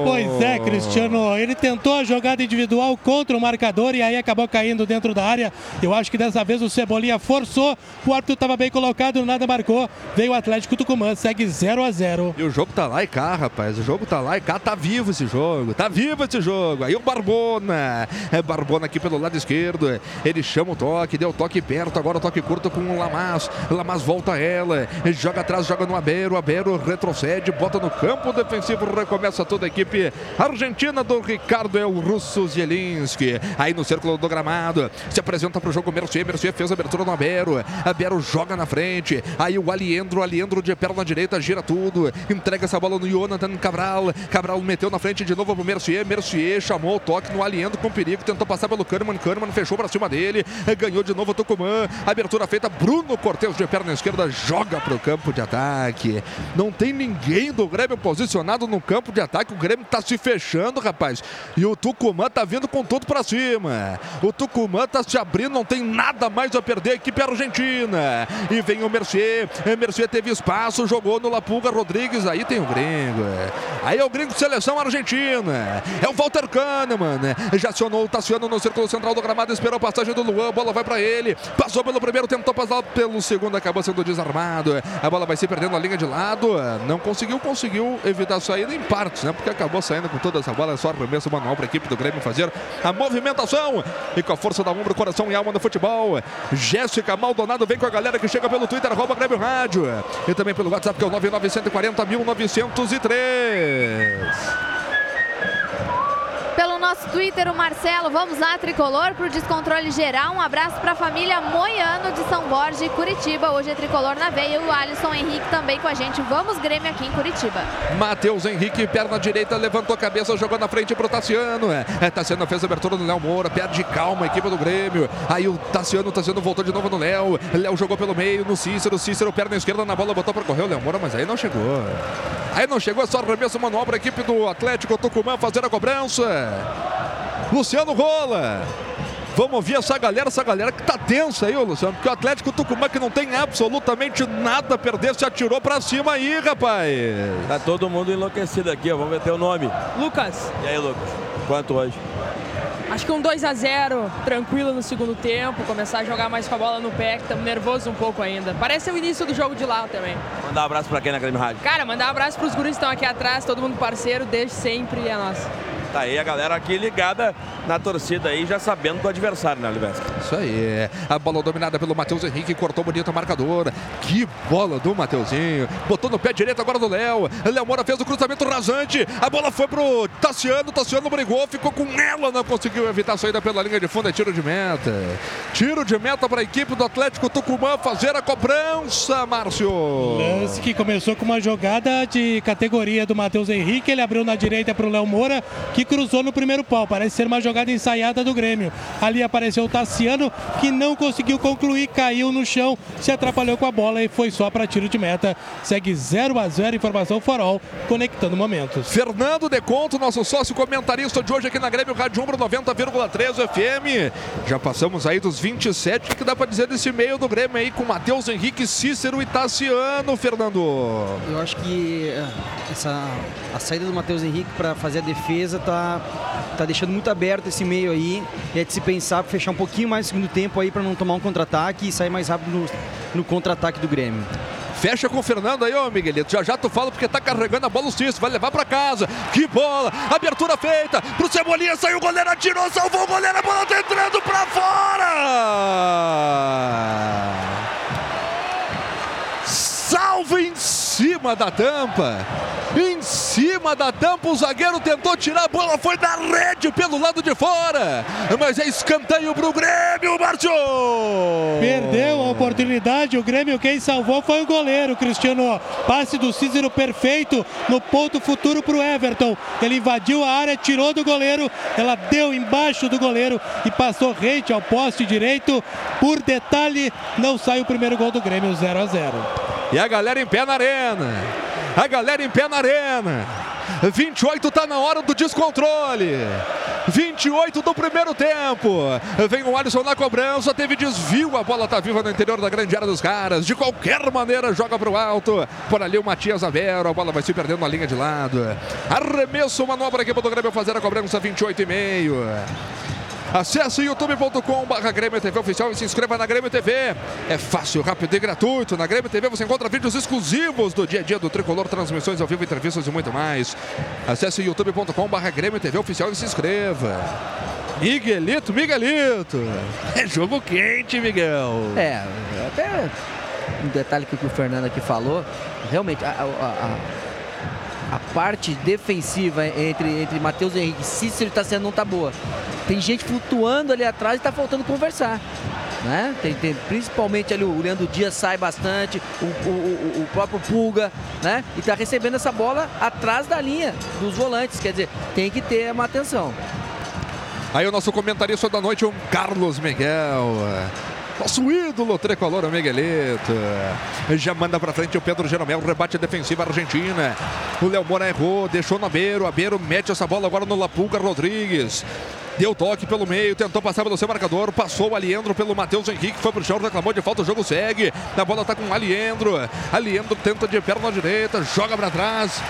Pois é, Cristiano. Ele tentou a jogada individual contra o marcador e aí acabou caindo dentro da área. Eu acho que dessa vez o Cebolinha forçou. O árbitro estava bem colocado, nada marcou. Veio o Atlético Tucumã, segue 0 a 0 E o jogo tá lá e cá, rapaz. O jogo tá lá e cá. Tá vivo esse jogo. Tá vivo esse jogo. Aí o Barbona. É Barbona aqui pelo lado esquerdo. Ele chama o toque, deu toque perto. Agora toque curto com o Lamas. Lamas volta ela. Joga atrás, joga no Abero. Abero retrocede, bota no campo defensivo. Recomeça toda a equipe argentina do Ricardo El Russo Zielinski. Aí no círculo do gramado. Se apresenta pro jogo Mercier. Mercier fez a abertura no Abero. Abero joga na frente. Aí o Aliendro. Aliendro de perna direita gira tudo. Entrega essa bola no Jonathan Cabral. Cabral meteu na frente de novo pro Mercier. Mercier chamou o toque no Aliendro com perigo. Tentou passar pelo Kahneman. Kahneman fechou pra cima dele. Ganhou de novo o Tucumã. Abertura feita. Bruno Cortez de perna esquerda joga pro campo de ataque. Não Não tem ninguém do Grêmio posicionado no campo de ataque. O Grêmio tá se fechando, rapaz. E o Tucumã tá vindo com tudo pra cima. O Tucumã tá se abrindo, não tem nada mais a perder. A equipe argentina. E vem o Mercier. O Mercier teve espaço, jogou no Lapuga Rodrigues. Aí tem o gringo. Aí é o gringo de seleção argentina. É o Walter Kahneman. Já acionou o Tassiano no círculo central do gramado. Esperou a passagem do Luan. A bola vai pra ele. Passou pelo primeiro, tentou passar pelo segundo. Acabou sendo desarmado. A bola vai se perdendo a linha de lado. Não conseguiu, conseguiu evitar a saída em partes, né? Porque acabou saindo com toda essa bola. É só arremesso manual para a equipe do Grêmio fazer a movimentação. E com a força da ombro, coração e alma do futebol. Jéssica Maldonado vem com a galera que chega pelo Twitter, arroba Grêmio Rádio. E também pelo WhatsApp, que é o 9940 1903. Pelo nosso Twitter, o Marcelo, vamos lá, tricolor, para o descontrole geral. Um abraço para a família Moiano de São Borja e Curitiba. Hoje é tricolor na veia. O Alisson Henrique também com a gente. Vamos, Grêmio, aqui em Curitiba. Matheus Henrique, perna direita, levantou a cabeça, jogou na frente pro Tassiano. É, Tassiano fez a abertura do Léo Moura, perde calma a equipe do Grêmio. Aí o Tassiano, Tassiano voltou de novo no Léo. Léo jogou pelo meio, no Cícero. Cícero, perna esquerda na bola, botou para correr o Léo Moura, mas aí não chegou. Aí não chegou, é só arremesso manual para a equipe do Atlético Tucumã fazer a cobrança. Luciano Rola. Vamos ouvir essa galera, essa galera que tá tensa aí, ô Luciano, porque o Atlético Tucumã que não tem absolutamente nada a perder, se atirou pra cima aí, rapaz. Tá todo mundo enlouquecido aqui, ó. Vamos ver teu nome. Lucas, E aí, Lucas? Quanto hoje? Acho que um 2 a 0 tranquilo no segundo tempo, começar a jogar mais com a bola no pé, que estamos nervoso um pouco ainda. Parece o início do jogo de lá também. Mandar um abraço pra quem na Grêmio Rádio. Cara, mandar um abraço pros guris que estão aqui atrás, todo mundo parceiro, desde sempre é nosso. Tá aí a galera aqui ligada na torcida aí, já sabendo do adversário, né, Olivesca? Isso aí. A bola dominada pelo Matheus Henrique, cortou bonito a marcadora. Que bola do Mateuzinho. Botou no pé direito agora do Léo. Léo Moura fez o cruzamento rasante. A bola foi pro Tassiano. Tassiano brigou, ficou com ela, não conseguiu evitar a saída pela linha de fundo. É tiro de meta. Tiro de meta para a equipe do Atlético Tucumã fazer a cobrança, Márcio. Lance que começou com uma jogada de categoria do Matheus Henrique. Ele abriu na direita para o Léo Moura, que cruzou no primeiro pau. Parece ser uma jogada ensaiada do Grêmio. Ali apareceu o Tassiano, que não conseguiu concluir, caiu no chão, se atrapalhou com a bola e foi só para tiro de meta. Segue 0 a 0 informação Farol, conectando momentos. Fernando Deconto, nosso sócio comentarista de hoje aqui na Grêmio Rádio Umbro 90,3 FM. Já passamos aí dos 27. O que dá para dizer desse meio do Grêmio aí com Matheus Henrique, Cícero e Tassiano, Fernando? Eu acho que eh, essa, a saída do Matheus Henrique para fazer a defesa tá, tá deixando muito aberto esse meio aí. É de se pensar fechar um pouquinho mais no segundo tempo aí para não tomar um contra-ataque e sair mais rápido no, no contra-ataque do Grêmio. Fecha com o Fernando aí, ô Miguelito. Já já tu fala porque tá carregando a bola o Cícero. Vai levar pra casa. Que bola! Abertura feita pro Cebolinha. Saiu o goleiro, atirou, salvou o goleiro. A bola tá entrando pra fora! Salva em cima da tampa. Em cima da tampa, o zagueiro tentou tirar a bola, foi na rede pelo lado de fora. Mas é escanteio pro Grêmio, Márcio! Perdeu a oportunidade, o Grêmio quem salvou foi o goleiro, Cristiano. Passe do Cícero perfeito no ponto futuro para o Everton. Ele invadiu a área, tirou do goleiro, ela deu embaixo do goleiro e passou rente ao poste direito. Por detalhe, não sai o primeiro gol do Grêmio, 0 a 0 E a galera em pé na arena. A galera em pé na arena. 28 tá na hora do descontrole. 28 do primeiro tempo. Vem o Alisson na cobrança, teve desvio, a bola tá viva no interior da grande área dos caras. De qualquer maneira, joga pro alto. Por ali o Matias Avero, a bola vai se perdendo na linha de lado. Arremesso, manobra aqui pro Grêmio fazer a cobrança 28 e meio. Acesse youtube.com barra Grêmio TV Oficial e se inscreva na Grêmio TV. É fácil, rápido e gratuito. Na Grêmio TV você encontra vídeos exclusivos do dia a dia do Tricolor, transmissões ao vivo, entrevistas e muito mais. Acesse youtube.com barra Grêmio TV Oficial e se inscreva. Miguelito, Miguelito. É jogo quente, Miguel. É, até um detalhe que o Fernando aqui falou, realmente a, a, a, a parte defensiva entre, entre Matheus Henrique e Cícero está sendo não tá boa. Tem gente flutuando ali atrás e está faltando conversar. Né? Tem, tem, principalmente ali o Leandro Dias sai bastante, o, o, o, próprio Pulga, né? E está recebendo essa bola atrás da linha dos volantes. Quer dizer, tem que ter uma atenção. Aí o nosso comentarista da noite, o Carlos Miguel. Nosso ídolo tricolor, o Miguelito. Já manda pra frente o Pedro Jeromel, rebate defensivo Argentina. O Léo Moura errou, deixou no Beiro. A Beiro mete essa bola agora no Lapulca Rodrigues. Deu toque pelo meio, tentou passar pelo seu marcador, passou o Aliendro pelo Matheus Henrique, foi pro chão, reclamou de falta, o jogo segue. A bola tá com o Aliendro. Aliendro tenta de perna direita, joga pra trás,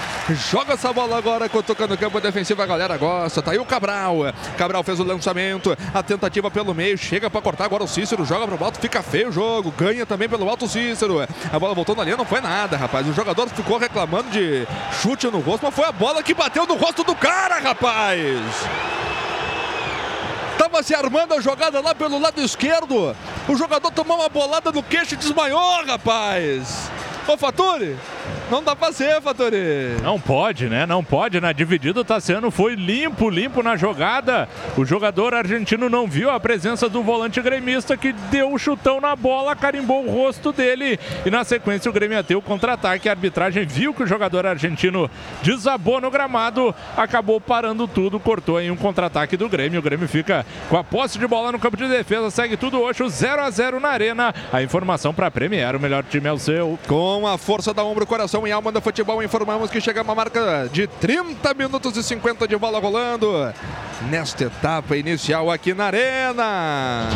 joga essa bola agora, tocando o campo defensivo, a galera gosta. Tá aí o Cabral. Cabral fez o lançamento, a tentativa pelo meio, chega pra cortar agora o Cícero, joga pro alto, fica feio o jogo, ganha também pelo alto o Cícero. A bola voltou na linha, não foi nada, rapaz. O jogador ficou reclamando de chute no rosto, mas foi a bola que bateu no rosto do cara, rapaz. Tava se armando a jogada lá pelo lado esquerdo. O jogador tomou uma bolada no queixo e desmaiou, rapaz. Ô, Faturi, não dá pra ser, Faturi. Não pode, né? Não pode. Na dividida, o Tassiano foi limpo, limpo na jogada. O jogador argentino não viu a presença do volante gremista que deu o chutão na bola, carimbou o rosto dele. E na sequência, o Grêmio ateu o contra-ataque. A arbitragem viu que o jogador argentino desabou no gramado, acabou parando tudo, cortou aí um contra-ataque do Grêmio. O Grêmio fica com a posse de bola no campo de defesa, segue tudo hoje, 0 a 0 na Arena. A informação para Premier, o melhor time é o seu. Com a força da ombro, coração e alma do futebol, informamos que chega uma marca de 30 minutos e 50 de bola rolando nesta etapa inicial aqui na Arena.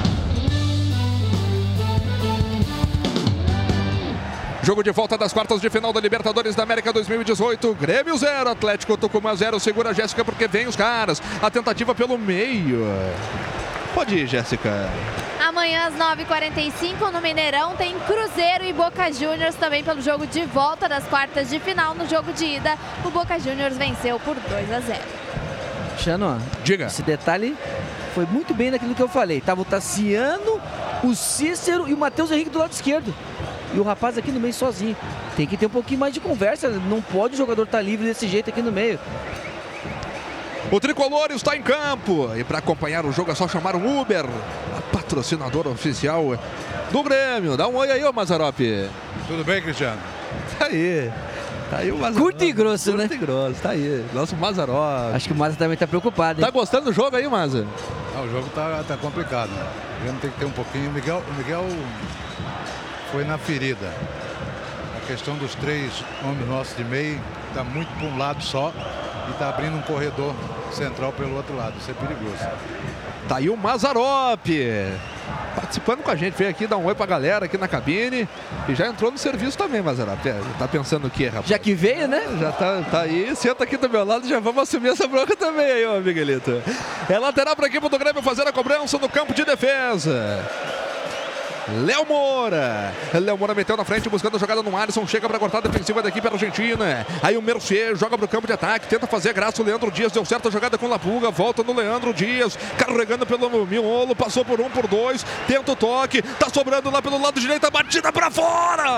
Jogo de volta das quartas de final da Libertadores da América 2018. Grêmio 0, Atlético Tucumã 0. Segura a Jéssica porque vem os caras. A tentativa pelo meio. Pode ir, Jéssica. Amanhã às 9h45 no Mineirão tem Cruzeiro e Boca Juniors também pelo jogo de volta das quartas de final. No jogo de ida, o Boca Juniors venceu por 2 a 0. Chano, Diga. esse detalhe foi muito bem naquilo que eu falei. Tava o Tassiano, o Cícero e o Matheus Henrique do lado esquerdo. E o rapaz aqui no meio sozinho. Tem que ter um pouquinho mais de conversa. Não pode o jogador estar livre desse jeito aqui no meio. O tricolor está em campo. E para acompanhar o jogo é só chamar o Uber, a patrocinadora oficial do Grêmio. Dá um oi aí, ô Mazarope. Tudo bem, Cristiano? Tá aí. Tá aí o Mazarope. Curto e grosso, né? Curto e grosso, tá aí. Nosso Mazarope. Acho que o Maza também tá preocupado, hein? Tá gostando do jogo aí, Maza? Não, o jogo tá, tá complicado. Né? O Grêmio tem que ter um pouquinho. O Miguel, o Miguel foi na ferida. A questão dos três homens nossos de meio tá muito para um lado só e tá abrindo um corredor central pelo outro lado. Isso é perigoso. Tá aí o Mazarope. Participando com a gente, veio aqui dar um oi pra galera aqui na cabine e já entrou no serviço também, Mazarope. É, Tá pensando o quê, rapaz? Já que veio, né? Já tá, tá aí, senta aqui do meu lado, já vamos assumir essa bronca também aí, ô Miguelito. É lateral para a equipe do Grêmio fazer a cobrança no campo de defesa. Léo Moura. Léo Moura meteu na frente, buscando a jogada no Alisson. Chega para cortar a defensiva da equipe argentina. Aí o Mercier joga para o campo de ataque, tenta fazer graça. O Leandro Dias deu certo a jogada com Lapuga. Volta no Leandro Dias, carregando pelo miolo. Passou por um, por dois. Tenta o toque. Tá sobrando lá pelo lado direito. A batida para fora.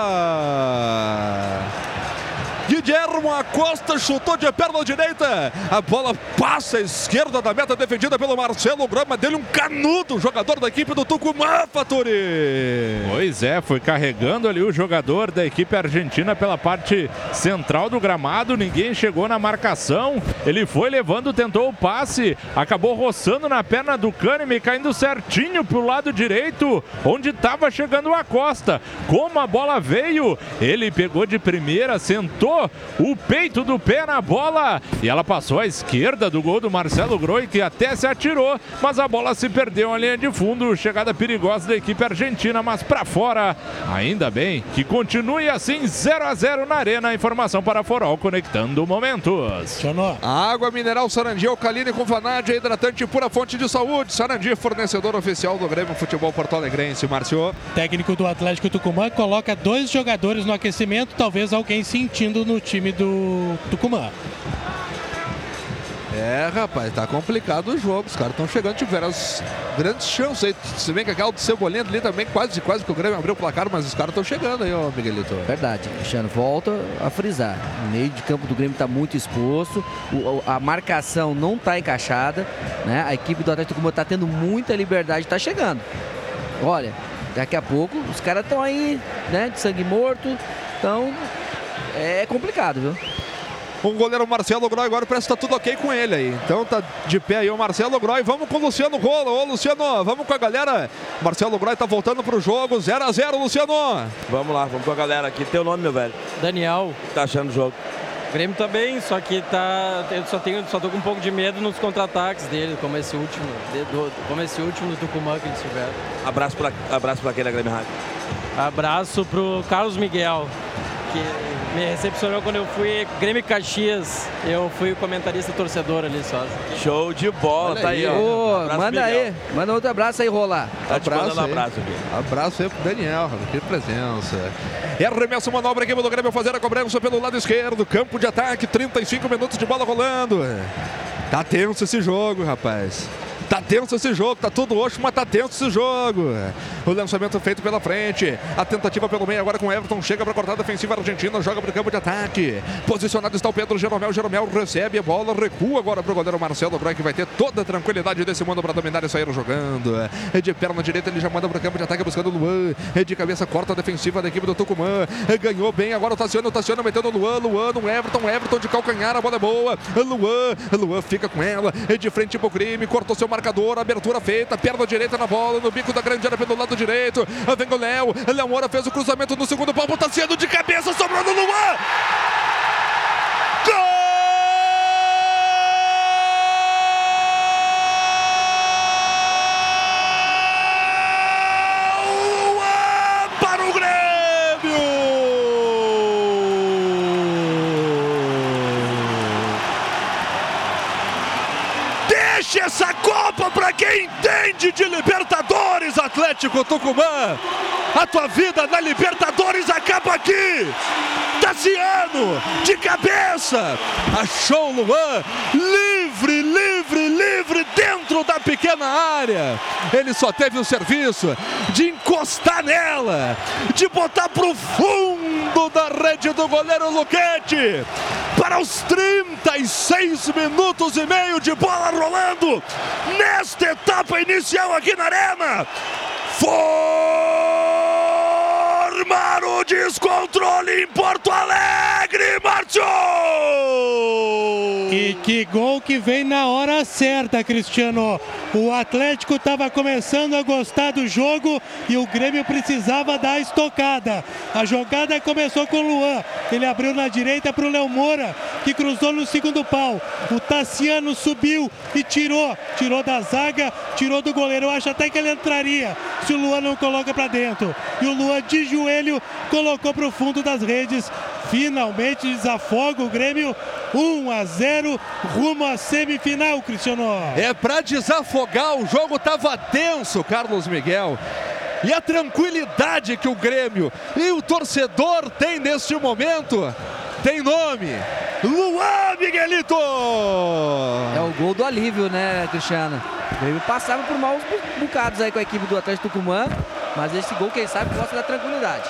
Guilhermo Acosta chutou de perna direita. A bola passa à esquerda da meta, defendida pelo Marcelo Grama. Dele um canudo, jogador da equipe do Tucumã, Faturi. Pois é, foi carregando ali o jogador da equipe argentina pela parte central do gramado. Ninguém chegou na marcação. Ele foi levando, tentou o passe, acabou roçando na perna do Kahneman, caindo certinho pro lado direito, onde estava chegando o Acosta. Como a bola veio, ele pegou de primeira, sentou o peito do pé na bola e ela passou à esquerda do gol do Marcelo Groi, que até se atirou, mas a bola se perdeu na linha de fundo. Chegada perigosa da equipe argentina, mas para fora. Ainda bem que continue assim 0 a 0 na arena. Informação para Forol conectando momentos. Chano. Água mineral Sarandi, alcalina com vanádio, hidratante pura fonte de saúde. Sarandi, fornecedor oficial do Grêmio Futebol Porto Alegrense. Márcio. Técnico do Atlético Tucumã coloca dois jogadores no aquecimento, talvez alguém sentindo no time do Tucumã. É, rapaz, tá complicado o jogo. Os caras estão chegando, tiveram as grandes chances aí. Se bem que aquela do Cebolinha ali também, quase, quase que o Grêmio abriu o placar, mas os caras estão chegando aí, ó, Miguelito. Verdade, Cristiano, volta a frisar. O meio de campo do Grêmio está muito exposto, o- a marcação não está encaixada, né? A equipe do Atlético Tucumã está tendo muita liberdade, está chegando. Olha, daqui a pouco os caras estão aí, né, de sangue morto, então é complicado, viu? O goleiro Marcelo Groy agora parece que tá tudo ok com ele aí. Então tá de pé aí o Marcelo Groy. Vamos com o Luciano Rola. Ô, Luciano, vamos com a galera. Marcelo Groy tá voltando pro jogo. 0 a 0 Luciano. Vamos lá, vamos com a galera aqui. Teu nome, meu velho? Daniel. Tá achando o jogo? O Grêmio tá bem, só que tá. Eu só, tenho, só tô com um pouco de medo nos contra-ataques dele, como esse último, do- como esse último do Tucumã que eles tiveram. Abraço pra, abraço pra quem da Grêmio Rádio. Abraço pro Carlos Miguel, que me recepcionou quando eu fui Grêmio e Caxias. Eu fui o comentarista torcedor ali só. Show de bola, Olha tá aí, aí, ó. Ô, Abraço, manda Miguel. aí, manda outro abraço aí, rolar. Tá te mandando aí. abraço aqui. Abraço aí pro Daniel, que presença. E arremessa uma manobra aqui do Grêmio fazer a cobrança pelo lado esquerdo. Campo de ataque, 35 minutos de bola rolando. Tá tenso esse jogo, rapaz. Tá tenso esse jogo, tá tudo oxo, mas tá tenso esse jogo. O lançamento feito pela frente. A tentativa pelo meio agora com o Everton. Chega pra cortar a defensiva argentina, joga pro campo de ataque. Posicionado está o Pedro Jeromel. Jeromel recebe a bola, recua agora pro goleiro Marcelo Brock, que vai ter toda a tranquilidade desse mundo para dominar e sair jogando. É De perna direita, ele já manda pro campo de ataque buscando o Luan. É De cabeça, corta a defensiva da equipe do Tucumã. É, Ganhou bem agora o Tassiano. O Tassiano metendo o Luan. Luan no Everton. Everton de calcanhar. A bola é boa. Luan. Luan fica com ela. De frente pro crime. Cortou seu marcador. Abertura feita. Perna direita na bola. No bico da grande área pelo lado direito. Vem o Léo. Léo Moura fez o cruzamento no segundo pau. Tassiano de cabeça. Sobrou no Luan. O Grêmio! Deixa essa Copa para quem entende de Libertadores, Atlético Tucumã. A tua vida na Libertadores acaba aqui. Tassiano, de cabeça, achou o Luan, livre, livre, livre, dentro da pequena área. Ele só teve o serviço de encostar nela, de botar pro fundo da rede do goleiro Luquete. Para os 36 minutos e meio de bola rolando nesta etapa inicial aqui na Arena. Formar o descontrole em Porto Alegre, Márcio! E que gol que vem na hora certa, Cristiano. O Atlético estava começando a gostar do jogo e o Grêmio precisava dar a estocada. A jogada começou com o Luan. Ele abriu na direita para o Léo Moura, que cruzou no segundo pau. O Tassiano subiu e tirou. Tirou da zaga, tirou do goleiro. Eu acho até que ele entraria se o Luan não coloca para dentro. E o Luan de joelho colocou para o fundo das redes. Finalmente desafoga o Grêmio 1 a 0 rumo à semifinal, Cristiano. É para desafogar, o jogo tava tenso, Carlos Miguel. E a tranquilidade que o Grêmio e o torcedor tem neste momento tem nome: Luan Miguelito! É o gol do alívio, né, Cristiano? O Grêmio passava por maus bocados aí com a equipe do Atlético Tucumã, mas esse gol, quem sabe, gosta da tranquilidade.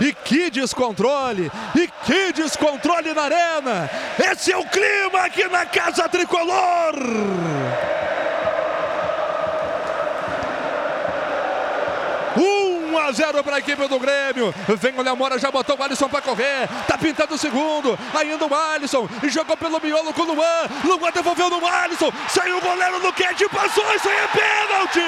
E que descontrole! E que descontrole na arena! Esse é o clima aqui na Casa Tricolor! Um a 0 para a equipe do Grêmio. Vem o Léo Moura, já botou o Alisson para correr. Tá pintando o segundo. Ainda o Alisson. Jogou pelo miolo com o Luan. Luan devolveu no Alisson. Saiu o goleiro Luquete. Passou. Isso aí é pênalti!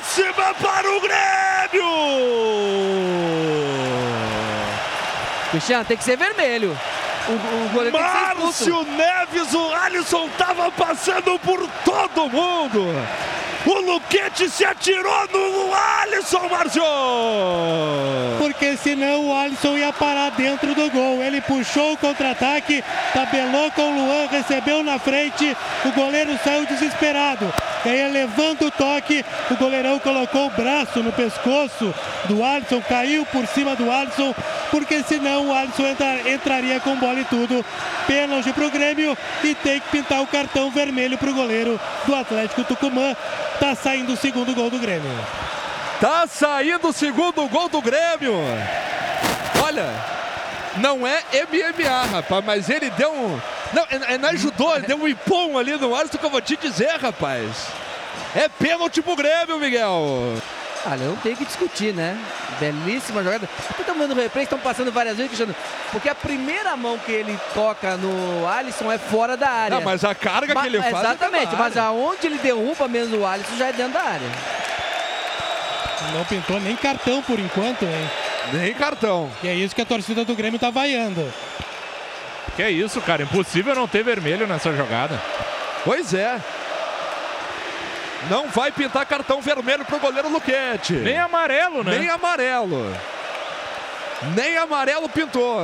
Máxima para o Grêmio! Cristiano, tem que ser vermelho. O, o goleiro tem que ser expulso. Márcio Neves, o Alisson tava passando por todo mundo. O Luquete se atirou no Alisson, Márcio! Porque senão o Alisson ia parar dentro do gol. Ele puxou o contra-ataque, tabelou com o Luan, recebeu na frente, o goleiro saiu desesperado. E aí, levando o toque, o goleirão colocou o braço no pescoço do Alisson, caiu por cima do Alisson, porque senão o Alisson entra- entraria com bola tudo. Pênalti pro Grêmio e tem que pintar o cartão vermelho pro goleiro do Atlético Tucumã. Tá saindo o segundo gol do Grêmio. Tá saindo o segundo gol do Grêmio. Olha, não é MMA, rapaz, mas ele deu um. Não, é, é na judô, ele deu um impom ali no Alisson que eu vou te dizer, rapaz. É pênalti pro Grêmio, Miguel. Olha, não tem que discutir, né? Belíssima jogada. Estão vendo o replay, estão passando várias vezes, Cristiano. Porque a primeira mão que ele toca no Alisson é fora da área. Não, mas a carga Ma- que ele faz. é Exatamente, da mas aonde ele derruba mesmo o Alisson já é dentro da área. Não pintou nem cartão por enquanto, hein? Nem cartão. E é isso que a torcida do Grêmio tá vaiando. Que é isso, cara. Impossível não ter vermelho nessa jogada. Pois é. Não vai pintar cartão vermelho pro goleiro Luquete. Nem amarelo, né? Nem amarelo. Nem amarelo pintou.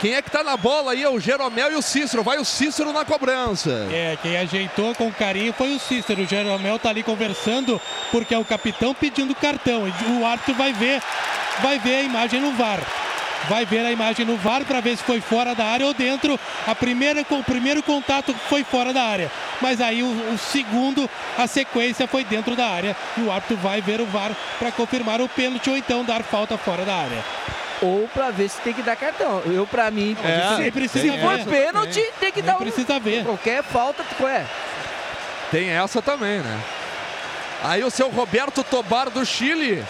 Quem é que tá na bola aí? É o Jeromel e o Cícero. Vai o Cícero na cobrança. É, quem ajeitou com carinho foi o Cícero. O Jeromel tá ali conversando porque é o capitão pedindo cartão. E O árbitro vai ver, vai ver a imagem no VAR. Vai ver a imagem no VAR para ver se foi fora da área ou dentro. A primeira, o primeiro contato foi fora da área. Mas aí o, o segundo, a sequência foi dentro da área. E o árbitro vai ver o VAR para confirmar o pênalti ou então dar falta fora da área. Ou pra ver se tem que dar cartão. Eu, pra mim, É, se, precisa se for ver. pênalti, tem que Nem dar um. precisa ver. Qualquer falta, qual é? Tem essa também, né? Aí o seu Roberto Tobar do Chile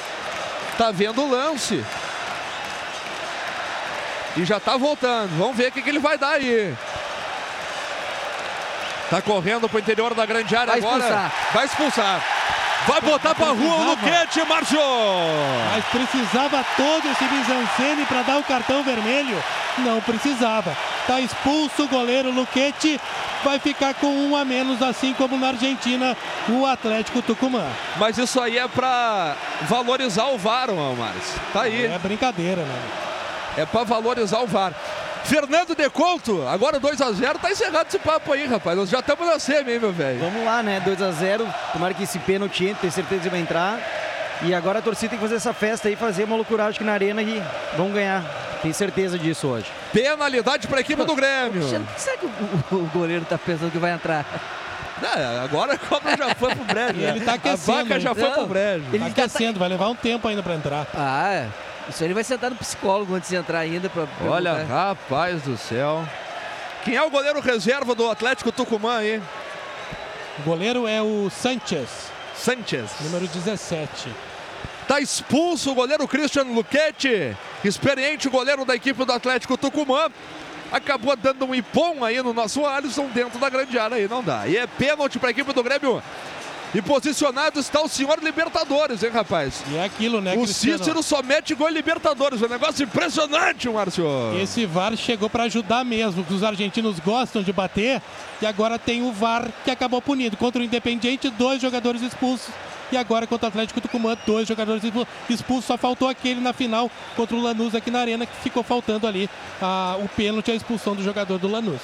tá vendo o lance. E já tá voltando. Vamos ver o que, que ele vai dar aí. Tá correndo pro interior da grande área Vai agora. expulsar. Vai expulsar. Vai botar pra rua o. Luquete, Márcio! Mas precisava todo esse mise para dar o cartão vermelho? Não precisava. Tá expulso o goleiro Luquete. Vai ficar com um a menos, assim como na Argentina, o Atlético Tucumã. Mas isso aí é pra valorizar o VAR, Márcio. Tá aí. É brincadeira, né? É pra valorizar o VAR. Fernando de Couto, agora 2x0, tá encerrado esse papo aí, rapaz. Nós já estamos na semi, hein, meu velho? Vamos lá, né? 2 a 0 Tomara que esse pênalti entre, tenho certeza que vai entrar. E agora a torcida tem que fazer essa festa aí, fazer uma loucuragem aqui na arena e vão ganhar. Tenho certeza disso hoje. Penalidade pra equipe do Grêmio. Cristiano, o que será que o, goleiro tá pensando que vai entrar? É, agora a cobra já foi pro brejo. [LAUGHS] né? Ele tá A aquecendo, vaca já foi pro Não. brejo. Ele Tá tá- aquecendo, vai levar um tempo ainda para entrar. Ah, é. Isso aí ele vai sentar no psicólogo antes de entrar ainda. Pra, pra Olha, perguntar. rapaz do céu. Quem é o goleiro reserva do Atlético Tucumã aí? O goleiro é o Sanchez, Sanchez. número 17. Tá expulso o goleiro Christian Luquete, experiente goleiro da equipe do Atlético Tucumã. Acabou dando um ipom aí no nosso Alisson dentro da grande área aí, não dá. E é pênalti para a equipe do Grêmio. E posicionado está o senhor Libertadores, hein, rapaz? E é aquilo, né, O Cristiano? Cícero só mete gol em Libertadores. É um negócio impressionante, Márcio. Esse VAR chegou para ajudar mesmo, que os argentinos gostam de bater. E agora tem o VAR que acabou punido. Contra o Independiente, dois jogadores expulsos. E agora contra o Atlético Tucumã, dois jogadores expu- expulsos. Só faltou aquele na final contra o Lanús aqui na arena, que ficou faltando ali ah, o pênalti, a expulsão do jogador do Lanús.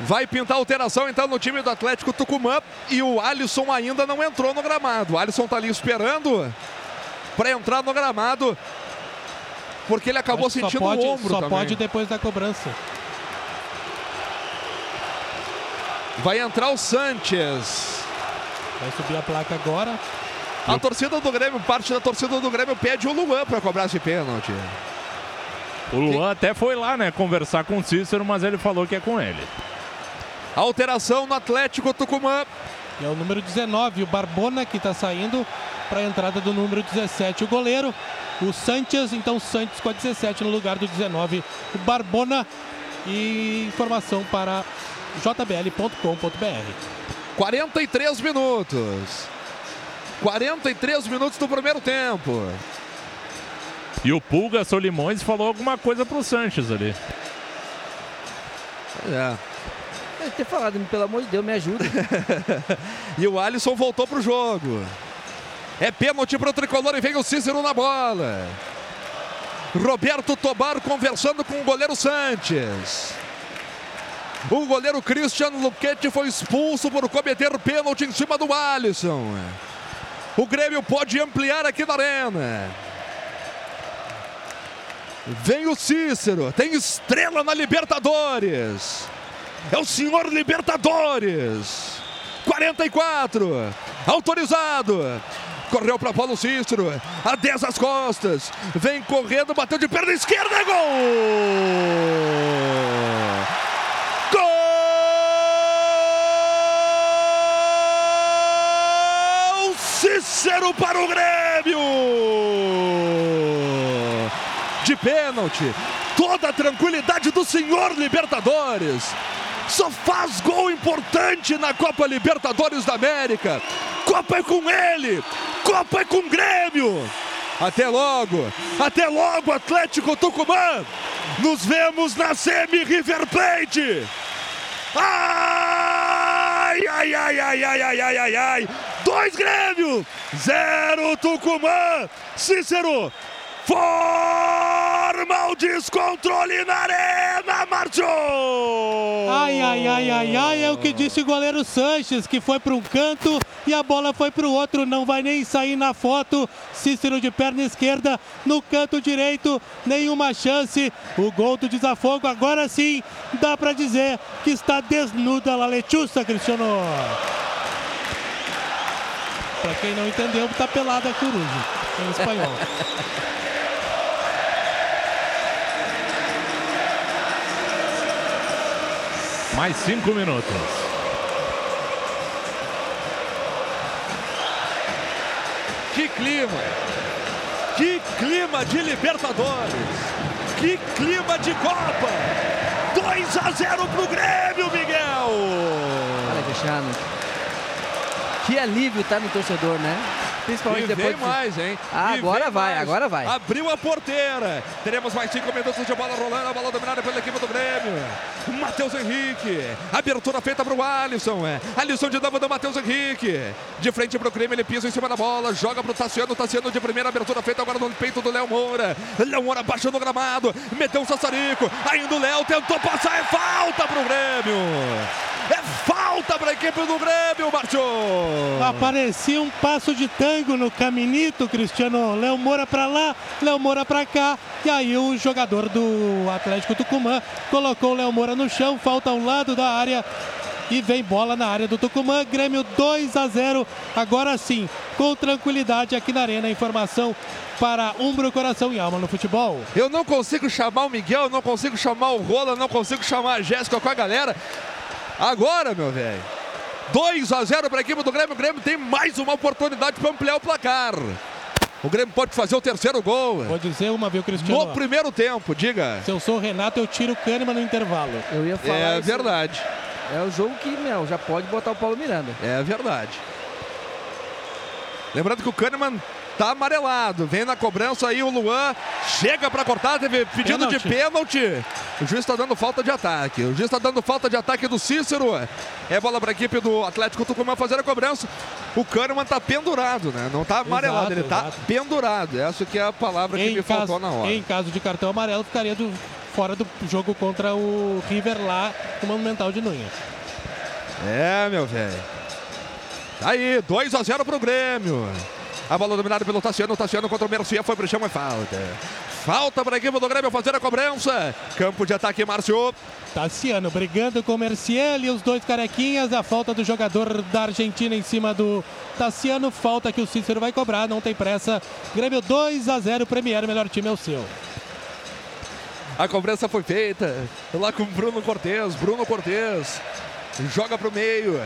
Vai pintar alteração então no time do Atlético Tucumã e o Alisson ainda não entrou no gramado. O Alisson tá ali esperando para entrar no gramado porque ele acabou que sentindo pode, o ombro Só também. pode depois da cobrança. Vai entrar o Sanches. Vai subir a placa agora. A torcida do Grêmio, parte da torcida do Grêmio pede o Luan para cobrar esse pênalti. O Luan até foi lá, né, conversar com o Cícero, mas ele falou que é com ele. Alteração no Atlético Tucumã. E é o número 19, o Barbona, que está saindo para a entrada do número 17, o goleiro. O Sanchez, então Santos com a 17 no lugar do 19, o Barbona. E informação para jbl.com.br. 43 minutos. 43 minutos do primeiro tempo. E o Pulga Solimões falou alguma coisa pro Sanches ali. É. Deve ter falado, pelo amor de Deus, me ajuda. [LAUGHS] E o Alisson voltou pro jogo. É pênalti para o tricolor e vem o Cícero na bola. Roberto Tobar conversando com o goleiro Sanches. O goleiro Christian Luquete foi expulso por cometer pênalti em cima do Alisson. O Grêmio pode ampliar aqui na arena. Vem o Cícero, tem estrela na Libertadores. É o senhor Libertadores. 44. Autorizado. Correu para Paulo Cícero. A 10 as costas. Vem correndo, bateu de perna esquerda. Gol! Gol! 0 para o Grêmio! De pênalti, toda a tranquilidade do senhor Libertadores. Só faz gol importante na Copa Libertadores da América. Copa é com ele, Copa é com o Grêmio. Até logo, até logo, Atlético Tucumã. Nos vemos na semi River Plate. Ai, ai, ai, ai, ai, ai, ai, ai, ai. Dois Grêmio, zero Tucumã. Cícero, forma o descontrole na arena, marchou! Ai, ai, ai, ai, ai, é o que disse o goleiro Sanches, que foi para um canto e a bola foi para o outro, não vai nem sair na foto. Cícero de perna esquerda no canto direito, nenhuma chance. O gol do desafogo, agora sim, dá para dizer que está desnuda a lechuça, Cristiano. Para quem não entendeu, está pelada a coruja, em espanhol. [LAUGHS] Mais cinco minutos. Que clima! Que clima de Libertadores! Que clima de Copa! 2 a 0 pro Grêmio, Miguel! Olha, Cristiano. Que alívio tá no torcedor, né? Principalmente E depois. vem mais, hein? Ah, agora vem vai, mais. agora vai. Abriu a porteira. Teremos mais cinco minutos de bola rolando. A bola dominada pela equipe do Grêmio. Matheus Henrique. Abertura feita para o Alisson. É. Alisson de novo do Matheus Henrique. De frente para o Grêmio, ele pisa em cima da bola. Joga para o Tassiano. Tassiano de primeira abertura feita agora no peito do Léo Moura. Léo Moura baixou no gramado. Meteu o Sassarico. Ainda o Léo tentou passar. É falta para o Grêmio. É falta para a equipe do Grêmio, Marchou. Aparecia um passo de tango no caminito, Cristiano. Léo Moura pra lá, Léo Moura pra cá. E aí o jogador do Atlético Tucumã colocou o Léo Moura no chão, falta ao lado da área. E vem bola na área do Tucumã. Grêmio 2 a 0. Agora sim, com tranquilidade aqui na Arena. Informação para Umbro, Coração e Alma no futebol. Eu não consigo chamar o Miguel, não consigo chamar o Rola, não consigo chamar a Jéssica com a galera. Agora, meu velho. 2 a 0 para a equipe do Grêmio. O Grêmio tem mais uma oportunidade para ampliar o placar. O Grêmio pode fazer o terceiro gol. Vou dizer uma, viu, Cristiano? No primeiro tempo, diga. Se eu sou o Renato, eu tiro o Kahneman no intervalo. Eu ia falar. É isso. verdade. É o jogo que, meu, já pode botar o Paulo Miranda. É verdade. Lembrando que o Kahneman tá amarelado. Vem na cobrança aí o Luan. Chega para cortar. Teve pedido de pênalti. O juiz está dando falta de ataque. O juiz está dando falta de ataque do Cícero. É bola para a equipe do Atlético Tucumã fazer a cobrança. O Kahneman tá pendurado, né? Não tá amarelado, Exato, ele tá exato. pendurado. Essa que é a palavra que Em me caso, faltou na hora. em caso de cartão amarelo, ficaria do- fora do jogo contra o River lá no Monumental de Nunha. É, meu velho. Tá aí, 2 a 0 pro Grêmio. A bola dominada pelo Tassiano. O Tassiano contra o Mercier foi pro chão, é falta. Falta para a equipe do Grêmio fazer a cobrança. Campo de ataque, Márcio. Tassiano brigando com o Merciel e os dois carequinhas. A falta do jogador da Argentina em cima do Tassiano. Falta que o Cícero vai cobrar, não tem pressa. Grêmio 2 a 0 Premier, melhor time é o seu. A cobrança foi feita lá com Bruno Cortes. Bruno Cortes joga pro meio.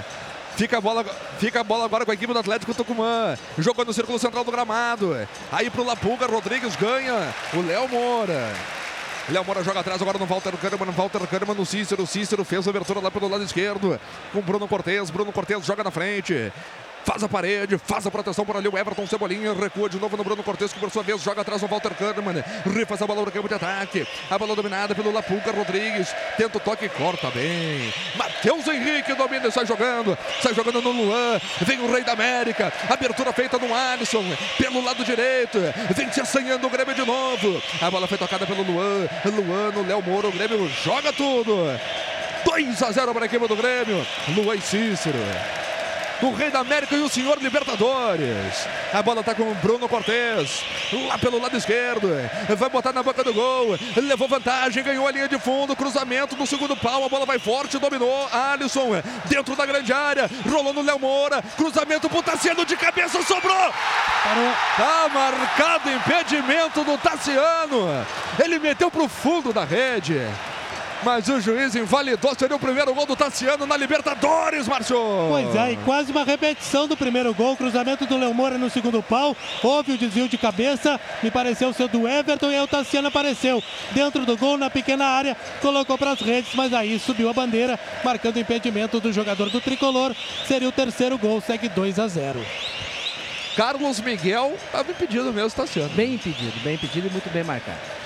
Fica a, bola, fica a bola agora com a equipe do Atlético Tucumã. Jogou no círculo central do gramado. Aí pro Lapulga, Rodrigues ganha. O Léo Moura. Léo Moura joga atrás agora no Walter Kahneman. Walter Kahneman no Cícero. Cícero fez a abertura lá pelo lado esquerdo. Com Bruno Cortes. Bruno Cortes joga na frente. Faz a parede, faz a proteção por ali. O Everton Cebolinha recua de novo no Bruno Cortes, que por sua vez joga atrás no Walter Kahneman. Refaz a bola no campo de ataque. A bola dominada pelo Lapulca Rodrigues. Tenta o toque corta bem. Matheus Henrique domina e sai jogando. Sai jogando no Luan. Vem o Rei da América. Abertura feita no Alisson. Pelo lado direito. Vem se assanhando o Grêmio de novo. A bola foi tocada pelo Luan. Luan Léo Moura. O Grêmio joga tudo. 2 a 0 para a equipe do Grêmio. Luan e Cícero do Rei da América e o senhor Libertadores. A bola tá com o Bruno Cortes, lá pelo lado esquerdo. Vai botar na boca do gol. Levou vantagem, ganhou a linha de fundo. Cruzamento do segundo pau. A bola vai forte, dominou. Alisson dentro da grande área. Rolou no Léo Moura. Cruzamento pro Tassiano de cabeça, sobrou. Tá marcado impedimento do Tassiano. Ele meteu pro fundo da rede. Mas o juiz invalidou. Seria o primeiro gol do Tassiano na Libertadores, Márcio. Pois é, e quase uma repetição do primeiro gol. Cruzamento do Léo Moura no segundo pau. Houve o desvio de cabeça. Me pareceu ser do Everton e aí o Tassiano apareceu dentro do gol, na pequena área. Colocou para as redes, mas aí subiu a bandeira, marcando o impedimento do jogador do tricolor. Seria o terceiro gol, segue 2 a 0. Carlos Miguel estava impedido mesmo, Tassiano. Bem impedido, bem impedido e muito bem marcado.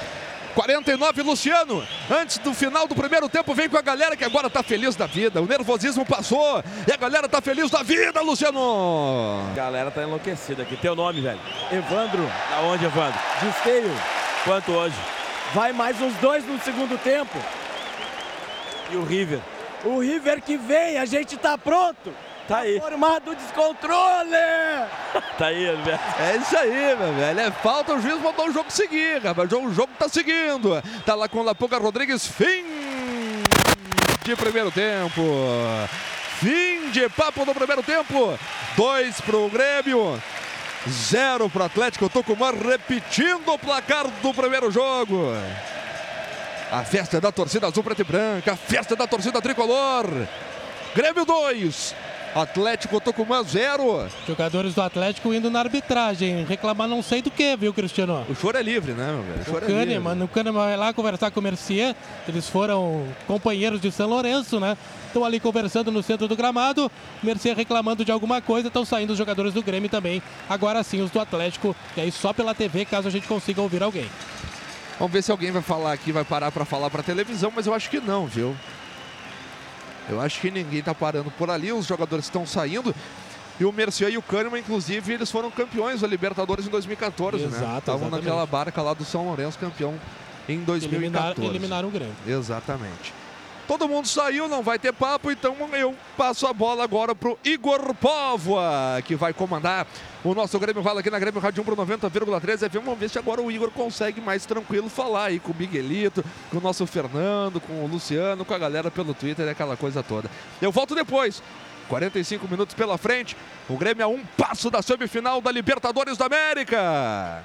49, Luciano. Antes do final do primeiro tempo, vem com a galera que agora tá feliz da vida. O nervosismo passou e a galera tá feliz da vida, Luciano. A galera tá enlouquecida aqui. Teu nome, velho? Evandro. Da onde, Evandro? Desfeio. Quanto hoje? Vai mais uns dois no segundo tempo. E o River? O River que vem, a gente tá pronto. Tá aí. Formado descontrole! [LAUGHS] tá aí, Alberto. É isso aí, meu velho. É falta, o juiz mandou o jogo seguir, rapaz. O jogo tá seguindo. Tá lá com o Lapuca Rodrigues. Fim de primeiro tempo. Fim de papo no primeiro tempo. Dois pro Grêmio. Zero pro Atlético Tucumã, repetindo o placar do primeiro jogo. A festa da torcida azul, preta e branca. A festa da torcida tricolor. Grêmio 2, Atlético Tucumã 0. Jogadores do Atlético indo na arbitragem, reclamar não sei do que, viu, Cristiano? O choro é livre, né, meu velho? O O choro é livre. Kahneman, o Kahneman vai lá conversar com o Mercier. Eles foram companheiros de São Lourenço, né? Estão ali conversando no centro do gramado. Mercier reclamando de alguma coisa. Estão saindo os jogadores do Grêmio também. Agora sim, os do Atlético. E aí só pela TV, caso a gente consiga ouvir alguém. Vamos ver se alguém vai falar aqui, vai parar para falar para televisão, mas eu acho que não, viu? Eu acho que ninguém tá parando por ali, os jogadores estão saindo. E o Mercier e o Kahneman, inclusive, eles foram campeões da Libertadores em 2014, né? Exato, Estavam exatamente. naquela barca lá do São Lourenço, campeão em 2014. Eliminar, eliminaram o Grêmio. Exatamente. Todo mundo saiu, não vai ter papo, então eu passo a bola agora pro Igor Póvoa, que vai comandar o nosso Grêmio Vala aqui na Grêmio Rádio 1 pro 90,3 FM. Vamos ver se agora o Igor consegue mais tranquilo falar aí com o Miguelito, com o nosso Fernando, com o Luciano, com a galera pelo Twitter aquela coisa toda. Eu volto depois. 45 minutos pela frente. O Grêmio a um passo da semifinal da Libertadores da América.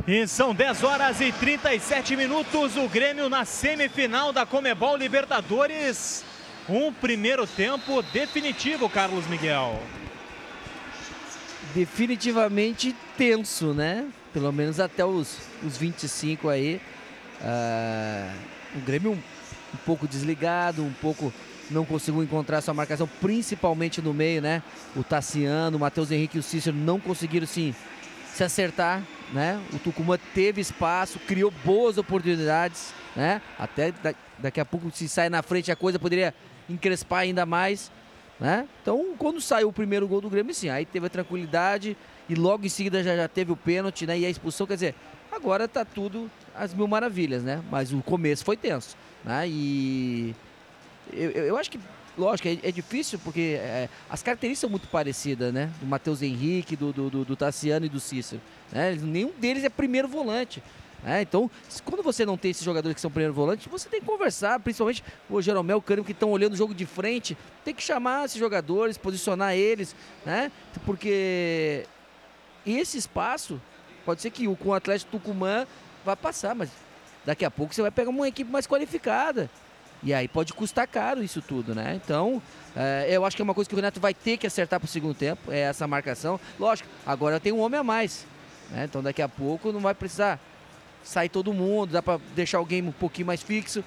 E são 10 horas e 37 minutos. O Grêmio na semifinal da Comebol Libertadores. Um primeiro tempo definitivo, Carlos Miguel. definitivamente tenso, né? Pelo menos até os, os 25 aí. Ah, o Grêmio um, um pouco desligado, um pouco não conseguiu encontrar sua marcação, principalmente no meio, né? O Tassiano, o Matheus Henrique e o Cícero não conseguiram sim, se acertar, né? O Tucumã teve espaço, criou boas oportunidades, né? Até da- daqui a pouco, se sai na frente a coisa, poderia encrespar ainda mais. Né? Então, quando saiu o primeiro gol do Grêmio, sim, aí teve a tranquilidade e logo em seguida já, já teve o pênalti né? e a expulsão. Quer dizer, agora tá tudo às mil maravilhas, né? Mas o começo foi tenso. Né? E eu, eu- eu acho que, lógico, é, é difícil porque é, as características são muito parecidas, né? Do Matheus Henrique, do, do, do- do Tassiano e do Cícero. Né? Nenhum deles é primeiro volante. né? Então, quando você não tem esses jogadores que são primeiro volante, você tem que conversar, principalmente o Jeromel, o que estão olhando o jogo de frente, tem que chamar esses jogadores, posicionar eles, né? Porque esse espaço, pode ser que o com o Atlético Tucumã vai passar, mas daqui a pouco você vai pegar uma equipe mais qualificada. E aí pode custar caro isso tudo, né? Então, é, eu acho que é uma coisa que o Renato vai ter que acertar pro segundo tempo, é essa marcação. Lógico, agora tem um homem a mais. né? Então daqui a pouco não vai precisar sair todo mundo, dá para deixar o game um pouquinho mais fixo.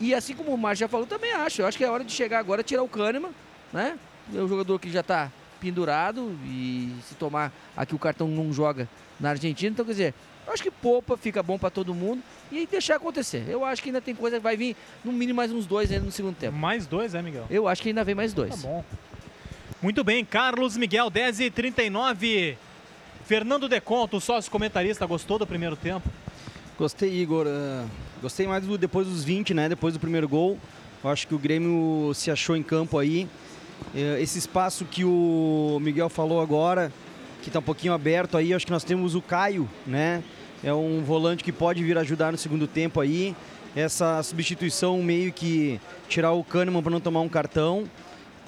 E assim como o Márcio já falou, também acho. Eu acho que é hora de chegar agora, tirar o Kahneman, né? É um jogador que já está pendurado e se tomar aqui o cartão não joga na Argentina. Então, quer dizer, eu acho que poupa, fica bom para todo mundo e aí deixar acontecer. Eu acho que ainda tem coisa que vai vir, no mínimo, mais uns dois ainda no segundo tempo. Mais dois, é, Miguel? Eu acho que ainda vem mais dois. Tá bom. Muito bem, Carlos Miguel, 10 e 39 Fernando Deconto, sócio comentarista, gostou do primeiro tempo? Gostei, Igor. Uh, gostei mais do, depois dos 20, né? Depois do primeiro gol. Eu acho que o Grêmio se achou em campo aí. Uh, esse espaço que o Miguel falou agora, que está um pouquinho aberto aí, acho que nós temos o Caio, né? É um volante que pode vir ajudar no segundo tempo aí. Essa substituição meio que tirar o Kahneman para não tomar um cartão.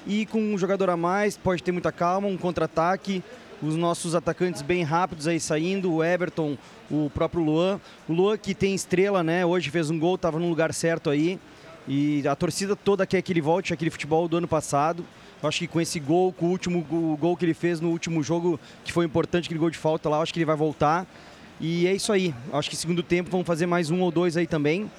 E com um jogador a mais, pode ter muita calma, um contra-ataque os nossos atacantes bem rápidos aí saindo, o Everton, o próprio Luan. O Luan que tem estrela, né? Hoje fez um gol, estava no lugar certo aí. E a torcida toda quer que ele volte aquele futebol do ano passado. Eu acho que com esse gol, com o último gol que ele fez no último jogo, que foi importante, aquele gol de falta lá, acho que ele vai voltar. E é isso aí. Acho que segundo tempo vamos fazer mais um ou dois aí também.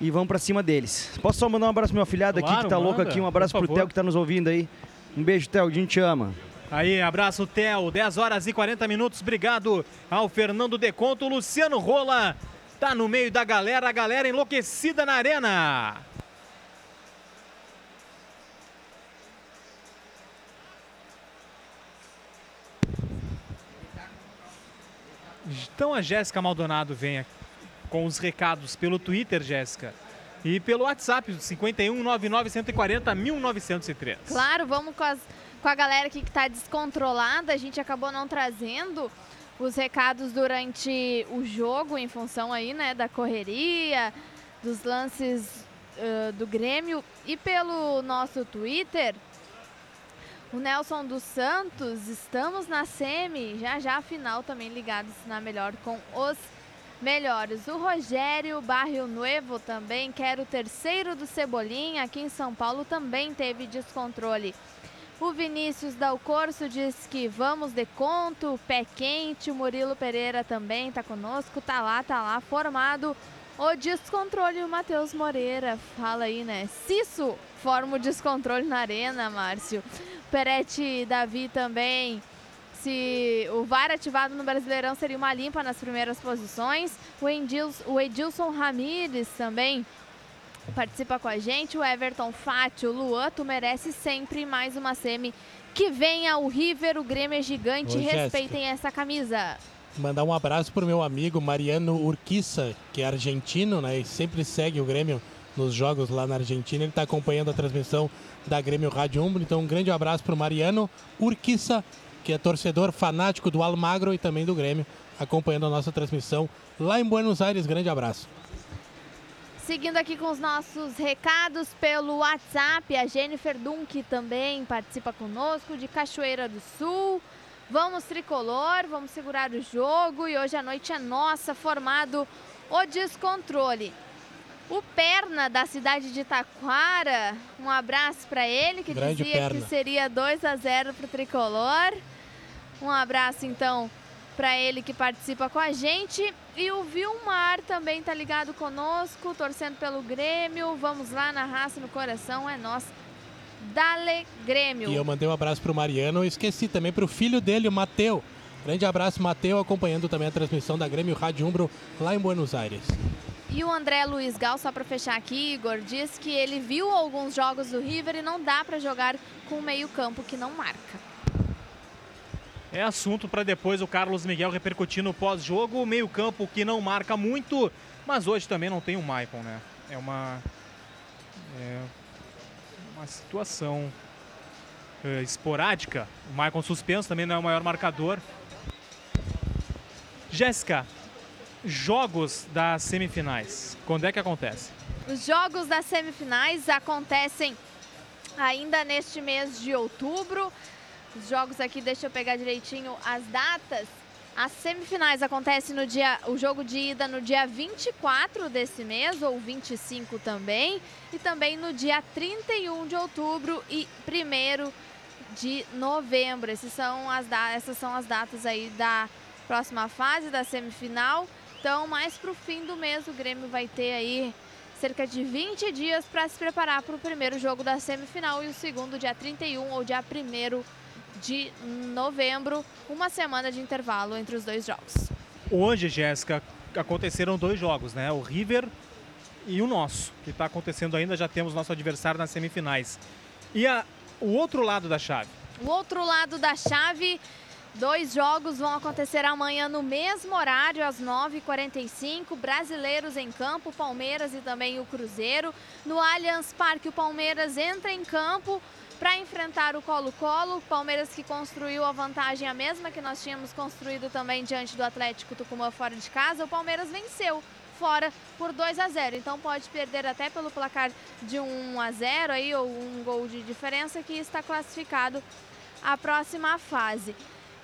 E vamos para cima deles. Posso só mandar um abraço pro meu afilhado claro, aqui que tá manda, louco aqui. Um abraço pro Theo que tá nos ouvindo aí. Um beijo, Theo. A gente te ama. Aí, abraço, Theo. 10 horas e 40 minutos. Obrigado ao Fernando Deconto. Luciano Rola tá no meio da galera, a galera enlouquecida na arena. Então a Jéssica Maldonado vem com os recados pelo Twitter, Jéssica. E pelo WhatsApp, 51 99 140 1903. Claro, vamos com as com a galera aqui que está descontrolada. A gente acabou não trazendo os recados durante o jogo em função aí, né, da correria, dos lances uh, do Grêmio e pelo nosso Twitter. O Nelson dos Santos, estamos na semi, já já a final também ligados na melhor com os melhores. O Rogério Barrio Nuevo também quer o terceiro do Cebolinha, aqui em São Paulo também teve descontrole. O Vinícius Dalcorso diz que vamos de conto, pé quente. O Murilo Pereira também está conosco, tá lá, tá lá, formado. O descontrole, o Matheus Moreira fala aí, né? Se isso forma o descontrole na arena, Márcio. Peretti Davi também. Se o VAR ativado no Brasileirão seria uma limpa nas primeiras posições. O Edilson, o Edilson Ramírez também participa com a gente. O Everton Fátio, Luan, tu merece sempre mais uma semi. Que venha o River, o Grêmio é gigante. Ô, Respeitem Jéssica. essa camisa. Mandar um abraço pro meu amigo Mariano Urquiza, que é argentino, né? E sempre segue o Grêmio nos jogos lá na Argentina. Ele está acompanhando a transmissão da Grêmio Rádio Umbro. Então, um grande abraço pro Mariano Urquiza, que é torcedor fanático do Almagro e também do Grêmio, acompanhando a nossa transmissão lá em Buenos Aires. Grande abraço. Seguindo aqui com os nossos recados pelo WhatsApp, a Jennifer Dunk também participa conosco de Cachoeira do Sul. Vamos tricolor, vamos segurar o jogo e hoje a noite é nossa, formado o descontrole. O Perna da cidade de Taquara, um abraço para ele que Grande dizia perna. que seria 2 a 0 para o tricolor. Um abraço então para ele que participa com a gente. E o Vilmar também tá ligado conosco, torcendo pelo Grêmio. Vamos lá na raça, no coração, é nosso. Dale Grêmio. E eu mandei um abraço pro Mariano e esqueci também pro filho dele, o Mateu. Grande abraço, Mateu, acompanhando também a transmissão da Grêmio Rádio Umbro lá em Buenos Aires. E o André Luiz Gal, só para fechar aqui, Igor, diz que ele viu alguns jogos do River e não dá para jogar com meio campo que não marca. É assunto para depois o Carlos Miguel repercutir no pós-jogo. Meio-campo que não marca muito, mas hoje também não tem o Maicon, né? É uma. É uma situação é, esporádica. O Maicon suspenso também não é o maior marcador. Jéssica, jogos das semifinais, quando é que acontece? Os jogos das semifinais acontecem ainda neste mês de outubro. Os jogos aqui, deixa eu pegar direitinho as datas. As semifinais acontecem no dia, o jogo de ida no dia 24 desse mês, ou 25 também, e também no dia 31 de outubro e 1 de novembro. Esses são as, essas são as datas aí da próxima fase da semifinal. Então, mais para o fim do mês, o Grêmio vai ter aí cerca de 20 dias para se preparar para o primeiro jogo da semifinal e o segundo dia 31 ou dia 1 de novembro, uma semana de intervalo entre os dois jogos. Hoje, Jéssica, aconteceram dois jogos, né? O River e o nosso, que está acontecendo ainda, já temos nosso adversário nas semifinais. E a, o outro lado da chave? O outro lado da chave Dois jogos vão acontecer amanhã no mesmo horário, às 9h45. Brasileiros em campo, Palmeiras e também o Cruzeiro. No Allianz Parque, o Palmeiras entra em campo para enfrentar o Colo-Colo. Palmeiras que construiu a vantagem a mesma que nós tínhamos construído também diante do Atlético Tucumã fora de casa. O Palmeiras venceu fora por 2 a 0. Então pode perder até pelo placar de 1 a 0 aí ou um gol de diferença que está classificado à próxima fase.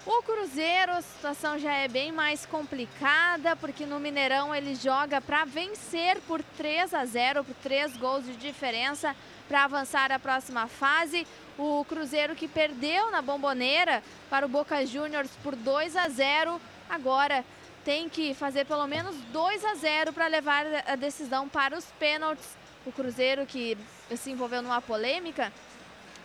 O Cruzeiro, a situação já é bem mais complicada, porque no Mineirão ele joga para vencer por 3 a 0, por 3 gols de diferença para avançar à próxima fase. O Cruzeiro que perdeu na Bomboneira para o Boca Juniors por 2 a 0, agora tem que fazer pelo menos 2 a 0 para levar a decisão para os pênaltis. O Cruzeiro que se envolveu numa polêmica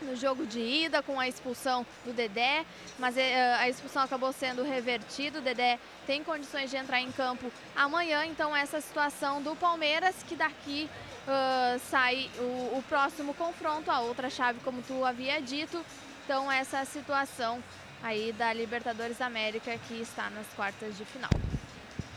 no jogo de ida com a expulsão do Dedé, mas eh, a expulsão acabou sendo revertida. O Dedé tem condições de entrar em campo amanhã, então essa situação do Palmeiras que daqui uh, sai o, o, próximo confronto, a outra chave, como tu havia dito. Então essa situação aí da Libertadores América que está nas quartas de final.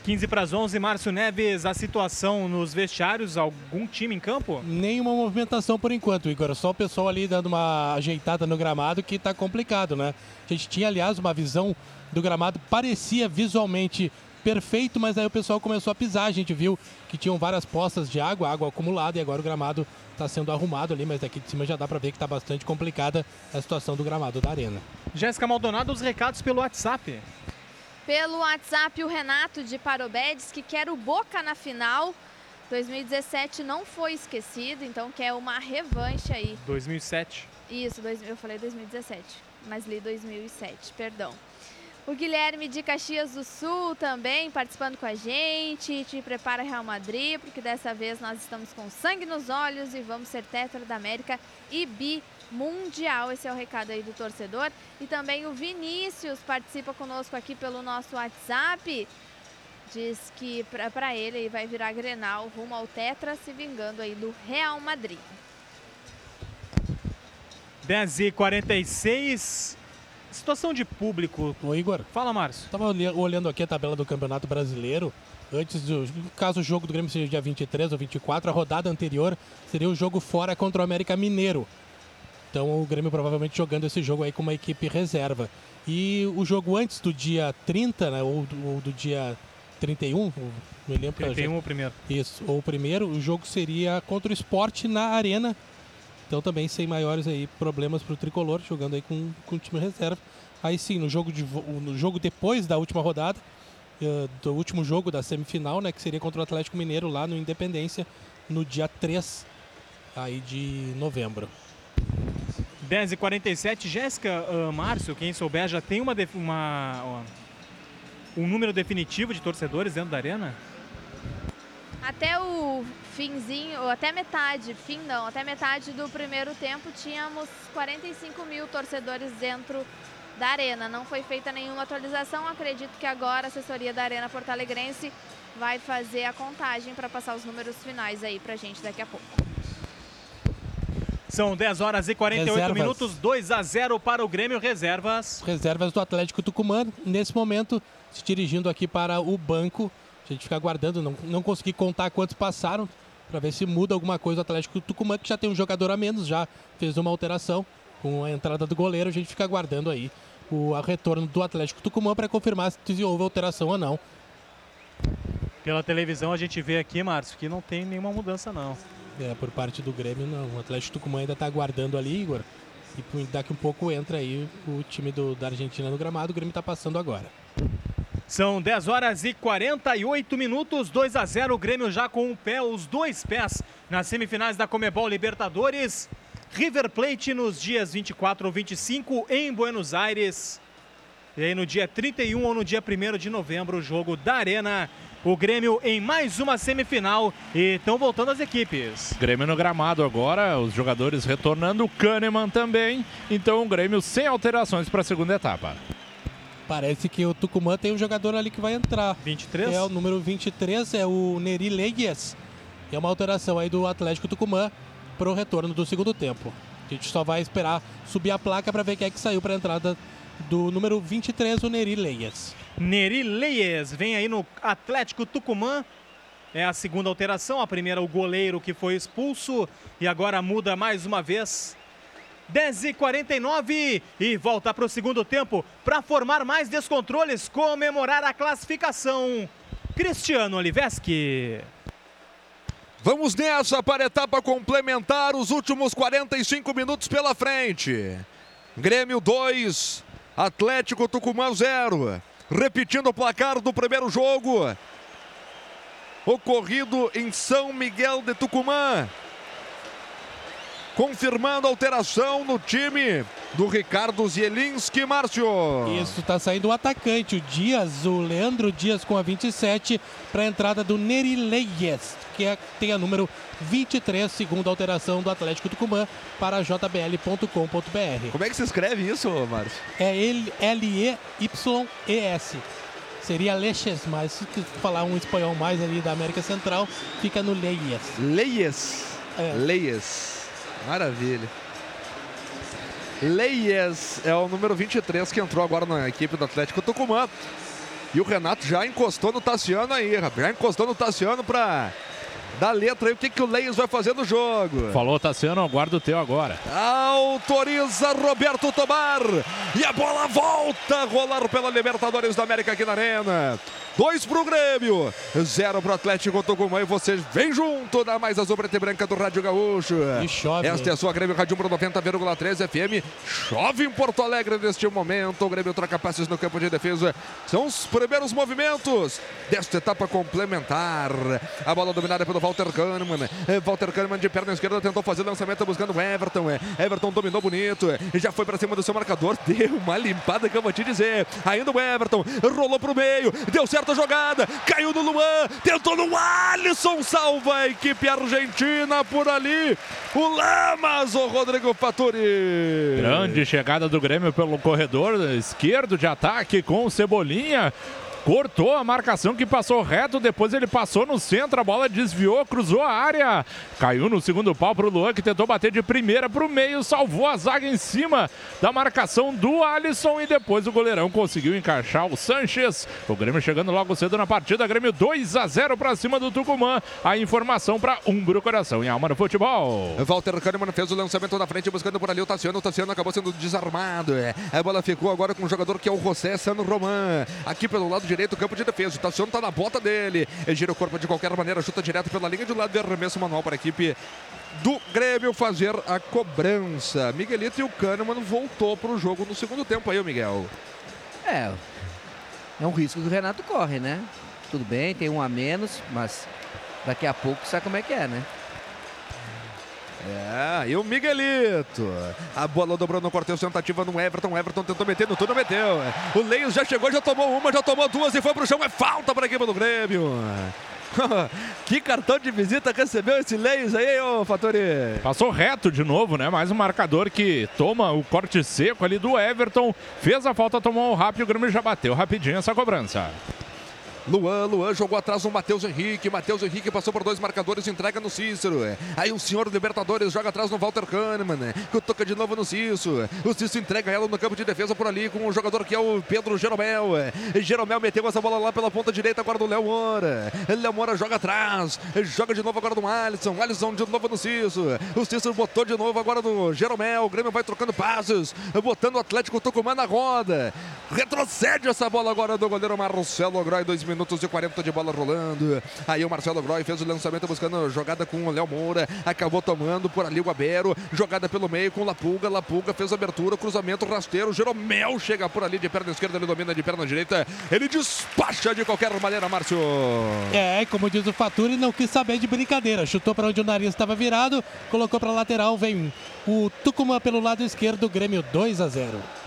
15 para as 11, Márcio Neves, a situação nos vestiários, algum time em campo? Nenhuma movimentação por enquanto, Igor. Só o pessoal ali dando uma ajeitada no gramado que está complicado, né? A gente tinha, aliás, uma visão do gramado, parecia visualmente perfeito, mas aí o pessoal começou a pisar. A gente viu que tinham várias poças de água, água acumulada, e agora o gramado está sendo arrumado ali, mas daqui de cima já dá para ver que está bastante complicada a situação do gramado da arena. Jéssica Maldonado, os recados pelo WhatsApp. Pelo WhatsApp, o Renato de Parobedes, que quer o Boca na final. 2017 não foi esquecido, então quer uma revanche aí. 2007. Isso, eu falei 2017, mas li 2007, perdão. O Guilherme de Caxias do Sul também participando com a gente. Te prepara Real Madrid, porque dessa vez nós estamos com sangue nos olhos e vamos ser tetra da América e bi mundial. Esse é o recado aí do torcedor. E também o Vinícius participa conosco aqui pelo nosso WhatsApp. Diz que para ele vai virar Grenal rumo ao Tetra, se vingando aí do Real Madrid. 10 e 46 Situação de público. Ô Igor. Fala, Márcio. Estava olhando aqui a tabela do Campeonato Brasileiro. Antes do caso o jogo do Grêmio seja dia 23 ou 24, a rodada anterior seria o jogo fora contra o América Mineiro. Então o Grêmio provavelmente jogando esse jogo aí com uma equipe reserva. E o jogo antes do dia 30, né, ou, do, ou do dia 31, me lembro. 31 o primeiro. Isso, ou o primeiro, o jogo seria contra o Esporte na Arena. Então também sem maiores aí problemas para o Tricolor, jogando aí com, com o time reserva. Aí sim, no jogo, de, no jogo depois da última rodada, uh, do último jogo da semifinal, né, que seria contra o Atlético Mineiro lá no Independência, no dia 3 aí de novembro. 10h47, Jéssica, uh, Márcio, quem souber, já tem uma, uma uh, um número definitivo de torcedores dentro da arena? Até o finzinho, ou até metade, fim não, até metade do primeiro tempo tínhamos 45 mil torcedores dentro da arena. Não foi feita nenhuma atualização, acredito que agora a assessoria da Arena Porto Alegrense vai fazer a contagem para passar os números finais aí pra gente daqui a pouco. São 10 horas e 48 reservas. minutos, 2 a 0 para o Grêmio Reservas. Reservas do Atlético Tucumã, nesse momento, se dirigindo aqui para o banco. A gente fica aguardando, não, não consegui contar quantos passaram, para ver se muda alguma coisa o Atlético Tucumã, que já tem um jogador a menos, já fez uma alteração com a entrada do goleiro. A gente fica aguardando aí o retorno do Atlético Tucumã para confirmar se houve alteração ou não. Pela televisão a gente vê aqui, Márcio, que não tem nenhuma mudança não. É, por parte do Grêmio, não. O Atlético Tucumã ainda está aguardando ali, Igor. E daqui um pouco entra aí o time do, da Argentina no gramado. O Grêmio está passando agora. São 10 horas e 48 minutos, 2 a 0 o Grêmio já com o pé, os dois pés nas semifinais da Comebol Libertadores. River Plate nos dias 24 ou 25 em Buenos Aires. E aí no dia 31 ou no dia 1 de novembro, o jogo da Arena o Grêmio em mais uma semifinal e estão voltando as equipes. Grêmio no gramado agora, os jogadores retornando, o Kahneman também. Então o Grêmio sem alterações para a segunda etapa. Parece que o Tucumã tem um jogador ali que vai entrar. 23? É o número 23, é o Neri Legues. É uma alteração aí do Atlético Tucumã para o retorno do segundo tempo. A gente só vai esperar subir a placa para ver quem é que saiu para a entrada do número 23, o Neri Leias. Neri Leies vem aí no Atlético Tucumã. É a segunda alteração. A primeira, o goleiro que foi expulso. E agora muda mais uma vez. 10 e 49 e volta para o segundo tempo para formar mais descontroles, comemorar a classificação. Cristiano Oliveski. Vamos nessa para a etapa complementar, os últimos 45 minutos pela frente. Grêmio 2, Atlético Tucumã 0. Repetindo o placar do primeiro jogo, ocorrido em São Miguel de Tucumã. Confirmando a alteração no time do Ricardo Zielinski, Márcio. Isso, tá saindo o atacante, o Dias, o Leandro Dias com a 27, para a entrada do Neri Leies, que é, tem a número 23, segundo a alteração do Atlético Tucumã, para jbl.com.br. Como é que se escreve isso, Márcio? É L-E-Y-E-S. Seria Leches, mas se falar um espanhol mais ali da América Central, fica no Leies. Leies. É. Leies. Maravilha. Leies é o número 23 que entrou agora na equipe do Atlético Tucumã. E o Renato já encostou no Tassiano aí, rapaz. Já encostou no Tassiano pra dar letra aí o que, que o Leies vai fazer no jogo. Falou, Tassiano, guarda o teu agora. Autoriza Roberto Tobar. E a bola volta a rolar pela Libertadores da América aqui na Arena. Dois pro Grêmio, zero pro Atlético Tucumã e você vem junto da mais azul preta e branca do Rádio Gaúcho. E chove. Esta é a sua Grêmio Rádio Pro 90,3 FM. Chove em Porto Alegre neste momento. O Grêmio troca passes no campo de defesa. São os primeiros movimentos desta etapa complementar. A bola dominada pelo Walter Kahneman. Walter Kahneman de perna esquerda tentou fazer lançamento buscando o Everton. Everton dominou bonito. Já foi para cima do seu marcador. [LAUGHS] Deu uma limpada que eu vou te dizer. Ainda o Everton rolou pro meio. Deu certo jogada. Caiu no Luan. Tentou no Alisson. Salva a equipe argentina por ali. O Lamas, o Rodrigo Faturi. Grande chegada do Grêmio pelo corredor esquerdo de ataque com o Cebolinha. Cortou a marcação que passou reto, depois ele passou no centro, a bola desviou, cruzou a área. Caiu no segundo pau para o Luan, que tentou bater de primeira para o meio, salvou a zaga em cima da marcação do Alisson e depois o goleirão conseguiu encaixar o Sanches. O Grêmio chegando logo cedo na partida, Grêmio 2 a 0 para cima do Tucumã. A informação para Umbro Coração e Alma no Futebol. Walter Kahneman fez o lançamento na frente, buscando por ali o Tassiano. O Tassiano acabou sendo desarmado. é. A bola ficou agora com o jogador que é o José Sano Roman. Aqui pelo lado direito, campo de defesa. O Tassiano tá na bota dele. Ele gira o corpo de qualquer maneira, chuta direto pela linha de lado de arremesso manual para a equipe do Grêmio fazer a cobrança. Miguelito e o Kahneman voltou para o jogo no segundo tempo aí, Miguel. É, é um risco que o Renato corre, né? Tudo bem, tem um a menos, mas daqui a pouco sabe como é que é, né? É, e o Miguelito. A bola dobrou no Cortez, tentativa no Everton. Everton tentou meter no tudo, meteu. O Leios já chegou, já tomou uma, já tomou duas e foi pro chão. É falta para a equipe do Grêmio. [LAUGHS] que cartão de visita recebeu esse Leios aí, ô Fatori? Passou reto de novo, né? Mais um marcador que toma o corte seco ali do Everton. Fez a falta, tomou o rápido, o Grêmio já bateu rapidinho essa cobrança. Luan, Luan jogou atrás no Matheus Henrique. Matheus Henrique passou por dois marcadores, entrega no Cícero. Aí o senhor Libertadores joga atrás no Walter Kahneman, que toca de novo no Cícero. O Cícero entrega ela no campo de defesa por ali com o jogador que é o Pedro Jeromel. Jeromel meteu essa bola lá pela ponta direita agora do Léo Moura. Léo Moura joga atrás, joga de novo agora no Alisson. Alisson de novo no Cícero. O Cícero botou de novo agora no Jeromel. O Grêmio vai trocando passos, botando o Atlético Tucumã na roda. Retrocede essa bola agora do goleiro Marcelo Groy, dois minutos e 40 de bola rolando. Aí o Marcelo Groy fez o lançamento buscando jogada com o Léo Moura. Acabou tomando por ali o Abero. Jogada pelo meio com o Lapulga. Lapulga fez abertura, cruzamento rasteiro. Jeromel chega por ali de perna esquerda, ele domina de perna direita. Ele despacha de qualquer maneira, Márcio. É, como diz o Faturi, não quis saber de brincadeira. Chutou para onde o nariz estava virado, colocou para lateral, vem o Tucumã pelo lado esquerdo, Grêmio 2 a 0.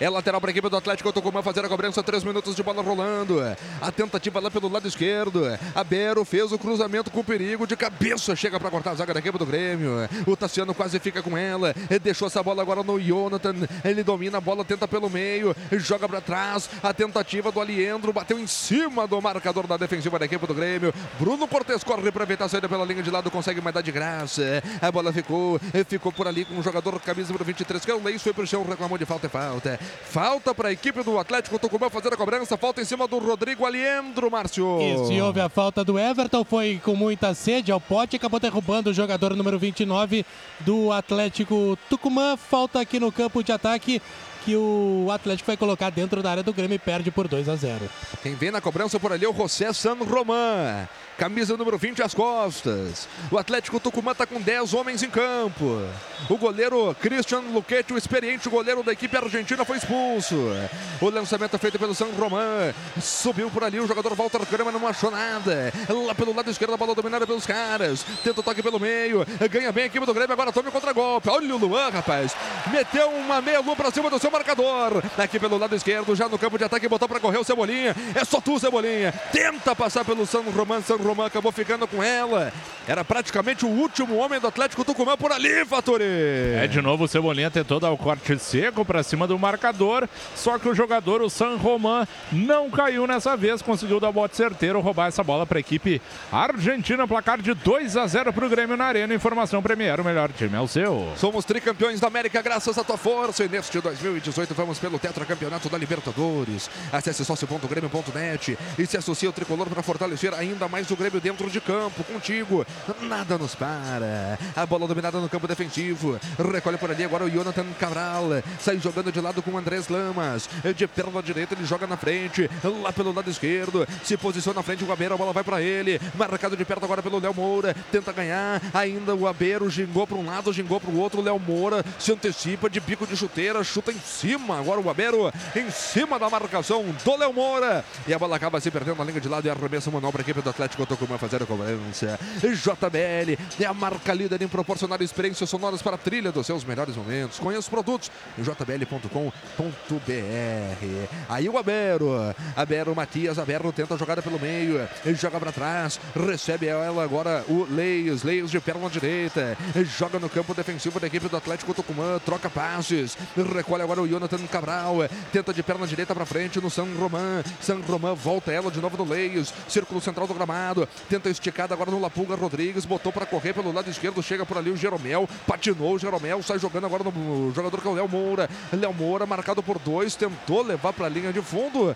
É lateral para a equipe do Atlético Tucumã fazer a cobrança. Três minutos de bola rolando. A tentativa lá pelo lado esquerdo. Abero fez o cruzamento com perigo de cabeça. Chega para cortar a zaga da equipe do Grêmio. O Tassiano quase fica com ela. Deixou essa bola agora no Jonathan. Ele domina a bola, tenta pelo meio. Joga para trás. A tentativa do Aliendro. Bateu em cima do marcador da defensiva da equipe do Grêmio. Bruno Cortes corre para evitar a saída pela linha de lado. Consegue mais dar de graça. A bola ficou. Ficou por ali com o jogador camisa número 23, que é o Leis. Foi pro chão, reclamou de falta e falta. Falta para a equipe do Atlético Tucumã fazer a cobrança. Falta em cima do Rodrigo Aliendro, Márcio. Isso, e houve a falta do Everton, foi com muita sede ao pote, acabou derrubando o jogador número 29 do Atlético Tucumã. Falta aqui no campo de ataque que o Atlético vai colocar dentro da área do Grêmio e perde por 2 a 0. Quem vem na cobrança por ali é o José San Román. Camisa número 20 às costas. O Atlético Tucumã está com 10 homens em campo. O goleiro Christian Luquete, o experiente goleiro da equipe argentina, foi expulso. O lançamento é feito pelo San Román. Subiu por ali o jogador Walter Grama, não achou nada. Lá pelo lado esquerdo, a bola dominada pelos caras. Tenta o toque pelo meio. Ganha bem a equipe do Grêmio. Agora tome o contra-golpe. Olha o Luan, rapaz. Meteu uma meia-lua para cima do seu marcador. Aqui pelo lado esquerdo, já no campo de ataque, botou para correr o Cebolinha. É só tu, Cebolinha. Tenta passar pelo San Román. San Román acabou ficando com ela. Era praticamente o último homem do Atlético Tucumã por ali, Faturi. É, de novo o Cebolinha tentou dar o corte seco para cima do marcador, só que o jogador, o San Román, não caiu nessa vez, conseguiu dar bote certeiro, roubar essa bola para a equipe argentina, placar de 2 a 0 para o Grêmio na Arena. Informação Premier, o melhor time é o seu. Somos tricampeões da América graças à tua força e neste 2018 vamos pelo tetracampeonato da Libertadores. Acesse sócio.grêmio.net e se associe ao tricolor para fortalecer ainda mais o Grêmio dentro de campo, contigo. Nada nos para. A bola dominada no campo defensivo. Recolhe por ali agora o Jonathan Cabral. Sai jogando de lado com o Andrés Lamas. De perna direita, ele joga na frente. Lá pelo lado esquerdo. Se posiciona na frente o Gabeiro. A bola vai para ele. Marcado de perto agora pelo Léo Moura. Tenta ganhar. Ainda o Gabeiro gingou para um lado, gingou para o outro. Léo Moura se antecipa de bico de chuteira. Chuta em cima. Agora o Gabeiro em cima da marcação do Léo Moura. E a bola acaba se perdendo na linha de lado e arremessa manual para a equipe do Atlético Tucumã fazer a cobrança. JBL é a marca líder em proporcionar experiências sonoras para a trilha dos seus melhores momentos. Conheça os produtos em jbl.com.br. Aí o Abero. Abero Matias. Abero tenta a jogada pelo meio. Joga para trás. Recebe ela agora o Leios. Leios de perna direita. Joga no campo defensivo da equipe do Atlético Tucumã. Troca passes. Recolhe agora o Jonathan Cabral. Tenta de perna direita para frente no San Román. San Román volta ela de novo no Leios. Círculo central do gramado. Tenta esticada agora no Lapulga Rodrigues. Botou para correr pelo lado esquerdo. Chega por ali o Jeromel. Patinou o Jeromel. Sai jogando agora no jogador que é o Léo Moura. Léo Moura marcado por dois. Tentou levar para a linha de fundo.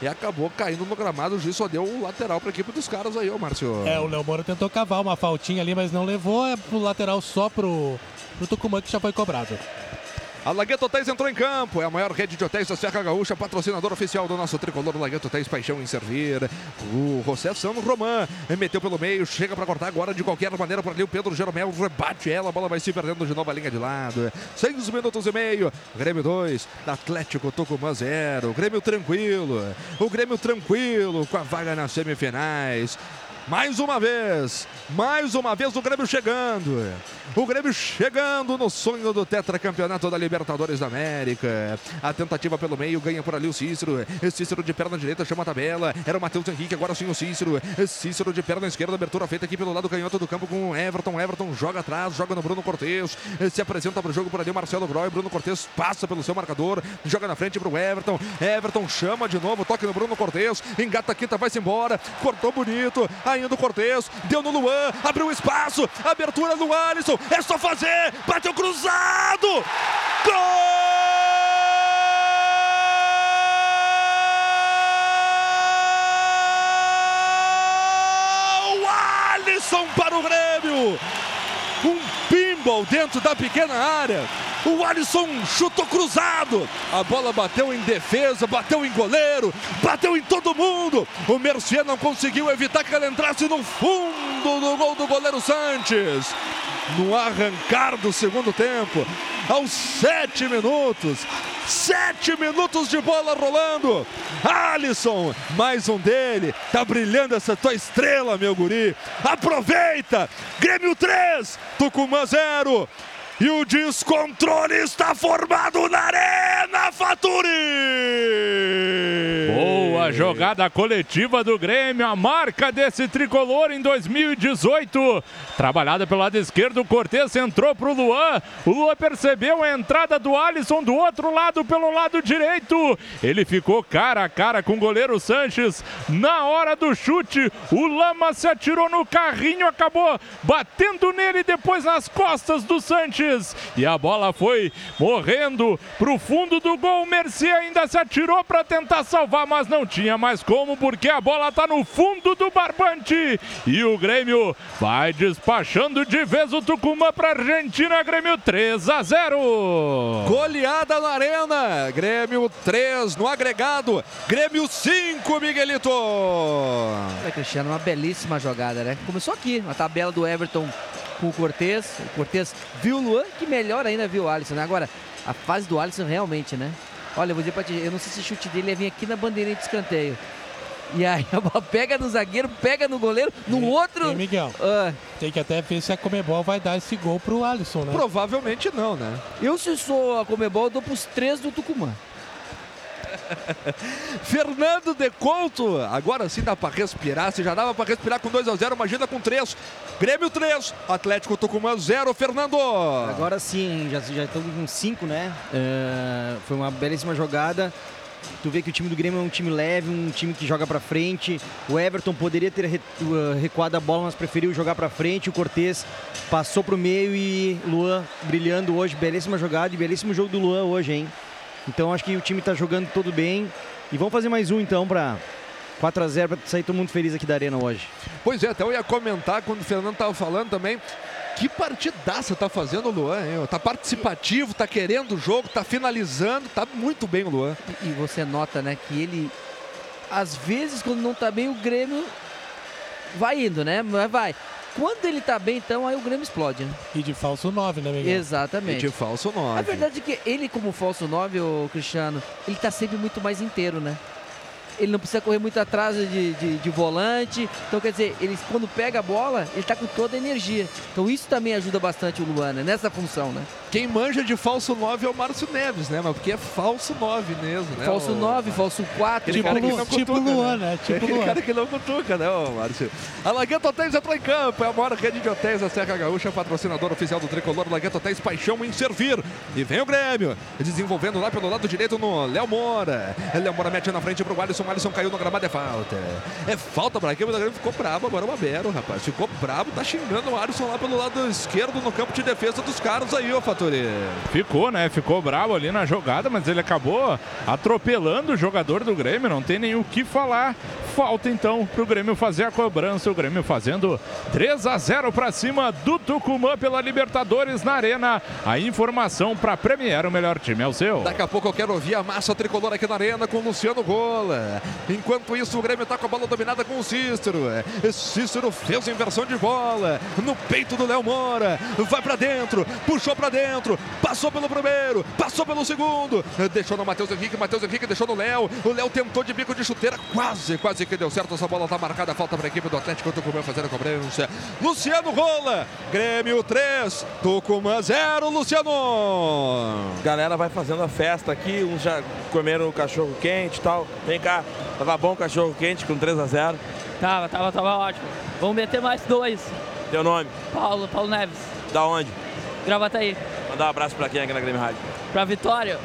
E acabou caindo no gramado. O juiz só deu o lateral para a equipe dos caras aí, ô Márcio. É, o Léo Moura tentou cavar uma faltinha ali, mas não levou. É pro lateral só pro, pro Tucumã que já foi cobrado. A Lagueto Hotéis entrou em campo. É a maior rede de hotéis da Serra Gaúcha, patrocinador oficial do nosso tricolor Lagueto Hotéis Paixão em Servir. O José San Román meteu pelo meio, chega para cortar agora de qualquer maneira por ali. O Pedro Jeromel rebate ela, a bola vai se perdendo de novo a linha de lado. Seis minutos e meio. Grêmio 2, Atlético Tucumã 0. Grêmio tranquilo. O Grêmio tranquilo com a vaga nas semifinais. Mais uma vez, mais uma vez o Grêmio chegando. O Grêmio chegando no sonho do tetracampeonato da Libertadores da América. A tentativa pelo meio, ganha por ali o Cícero. Cícero de perna direita, chama a tabela. Era o Matheus Henrique, agora sim o Cícero. Cícero de perna esquerda, abertura feita aqui pelo lado canhoto do campo com o Everton. Everton joga atrás, joga no Bruno Cortes. Se apresenta para o jogo por ali o Marcelo Groy. Bruno Cortes passa pelo seu marcador, joga na frente para o Everton. Everton chama de novo, toque no Bruno Cortes. Engata a quinta, vai-se embora. Cortou bonito. Ainda o Cortes, deu no Luan, abriu espaço, abertura do Alisson, é só fazer, bateu cruzado, gol! Alisson para o Grêmio, um pinball dentro da pequena área. O Alisson chutou cruzado. A bola bateu em defesa, bateu em goleiro, bateu em todo mundo. O Mercier não conseguiu evitar que ela entrasse no fundo do gol do goleiro Sanches. No arrancar do segundo tempo, aos sete minutos, sete minutos de bola rolando. Alisson, mais um dele. Tá brilhando essa tua estrela, meu guri. Aproveita! Grêmio 3, Tucumã 0. E o descontrole está formado na Arena Faturi! Boa jogada coletiva do Grêmio, a marca desse tricolor em 2018. Trabalhada pelo lado esquerdo, o Cortez entrou para o Luan. O Luan percebeu a entrada do Alisson do outro lado, pelo lado direito. Ele ficou cara a cara com o goleiro Sanches. Na hora do chute, o Lama se atirou no carrinho, acabou batendo nele depois nas costas do Sanches. E a bola foi morrendo pro fundo do gol. O Mercier ainda se atirou para tentar salvar, mas não tinha mais como, porque a bola tá no fundo do barbante. E o Grêmio vai despachando de vez o Tucumã para Argentina. Grêmio 3 a 0. Goleada na arena. Grêmio 3 no agregado. Grêmio 5, Miguelito. É, Cristiano, uma belíssima jogada, né? Começou aqui, na tabela do Everton com o Cortez. O Cortez viu o Luan, que melhor ainda viu o Alisson, né? Agora, a fase do Alisson realmente, né? Olha, eu vou dizer pra ti, eu não sei se o chute dele ia vir aqui na bandeirinha de escanteio. E aí [LAUGHS] a bola pega no zagueiro, pega no goleiro, no outro. E Miguel, Ah, tem que até ver se a Comebol vai dar esse gol pro Alisson, né? Provavelmente não, né? eu, se sou a Comebol, eu dou pros três do Tucumã. [LAUGHS] Fernando de Couto, agora sim dá pra respirar. Se já dava pra respirar com 2 a 0 imagina com 3. Grêmio 3, Atlético Tucumã 0. Fernando. Agora sim, já, já estamos com 5, né? É, foi uma belíssima jogada. Tu vê que o time do Grêmio é um time leve, um time que joga pra frente. O Everton poderia ter uh, recuado a bola, mas preferiu jogar pra frente. O Cortez passou pro meio e Luan brilhando hoje. Belíssima jogada e belíssimo jogo do Luan hoje, hein? Então acho que o time tá jogando todo bem. E vamos fazer mais um então pra 4 a 0 pra sair todo mundo feliz aqui da arena hoje. Pois é, até eu ia comentar quando o Fernando tava falando também. Que partidaça tá fazendo o Luan, hein? Tá participativo, tá querendo o jogo, tá finalizando, tá muito bem o Luan. E você nota, né, que ele, às vezes, quando não tá bem, o Grêmio vai indo, né? Mas vai. Quando ele tá bem, então, aí o Grêmio explode, né? E de falso 9, né, Miguel? Exatamente. E de falso 9. A verdade é que ele, como falso 9, o Cristiano, ele tá sempre muito mais inteiro, né? Ele não precisa correr muito atrás de, de, de volante. Então, quer dizer, ele, quando pega a bola, ele tá com toda a energia. Então, isso também ajuda bastante o Luan, né? Nessa função, né? Quem manja de falso 9 é o Márcio Neves, né? Mas porque é falso 9 mesmo, né? Falso o... 9, falso 4. Aquele Tipo cara que Lu- não tipo cutuca, Luan, né? né? Tipo Aquele Luan. cara que não cutuca, né, ô Márcio? A Lagueto Hotéis entrou em campo, é a maior rede de hotéis da Serra Gaúcha, patrocinador oficial do Tricolor, Lagueto Hotéis, paixão em servir. E vem o Grêmio, desenvolvendo lá pelo lado direito no Léo Moura. Léo Moura mete na frente pro Alisson, Alisson caiu no gramado, é falta. É falta pra equipe da Grêmio, ficou brabo agora o Abero, rapaz. Ficou brabo, tá xingando o Alisson lá pelo lado esquerdo no campo de defesa dos caras aí, ô Fatori. Ficou, né? Ficou bravo ali na jogada, mas ele acabou atropelando o jogador do Grêmio, não tem nem o que falar. Falta então pro Grêmio fazer a cobrança, o Grêmio fazendo 3 a 0 para cima do Tucumã pela Libertadores na Arena. A informação para Premier, o melhor time é o seu. Daqui a pouco eu quero ouvir a massa tricolor aqui na arena com o Luciano Gola. Enquanto isso, o Grêmio tá com a bola dominada com o Cícero. Cícero fez a inversão de bola no peito do Léo Moura. Vai pra dentro, puxou pra dentro, passou pelo primeiro, passou pelo segundo, deixou no Matheus Henrique, Matheus Henrique deixou no Léo. O Léo tentou de bico de chuteira, quase, quase que deu certo. Essa bola tá marcada, falta pra equipe do Atlético Tucumã fazer a cobrança. Luciano Gola, Grêmio 3, Tucumã 0, Luciano. Galera vai fazendo a festa aqui, uns já comeram cachorro quente e tal. Vem cá, tava bom o cachorro quente com 3 a 0 Tava, tava, tava ótimo. Vamos meter mais dois. Teu nome? Paulo, Paulo Neves. Da onde? Gravataí. Mandar um abraço pra quem aqui na Grêmio Rádio. Pra Vitória.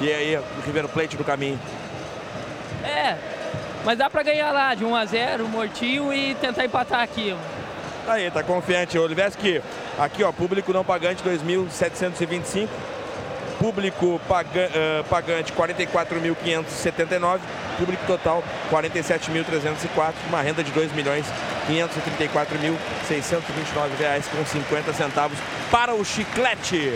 E aí, o River Plate do caminho. É, mas dá pra ganhar lá de 1 a 0 mortinho e tentar empatar aqui. Tá aí, tá confiante. Oliveski, aqui ó, público não pagante 2.725. Público eh, pagante 44.579. Público total 47.304. Uma renda de 2 milhões 534.629 reais com 50 centavos para o chiclete.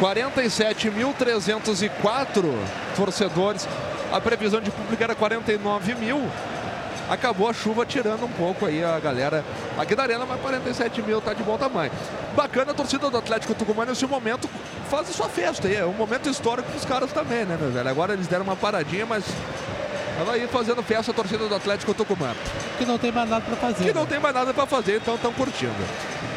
47.304 torcedores. A previsão de público era 49 mil. Acabou a chuva tirando um pouco aí a galera aqui da arena, mas 47 mil tá de bom tamanho. Bacana a torcida do Atlético Tucumã nesse momento faz a sua festa aí. É um momento histórico pros caras também, né, meu velho? Agora eles deram uma paradinha, mas ela aí fazendo festa a torcida do Atlético Tucumã. Que não tem mais nada pra fazer. Que não tem mais nada pra fazer, então estão curtindo.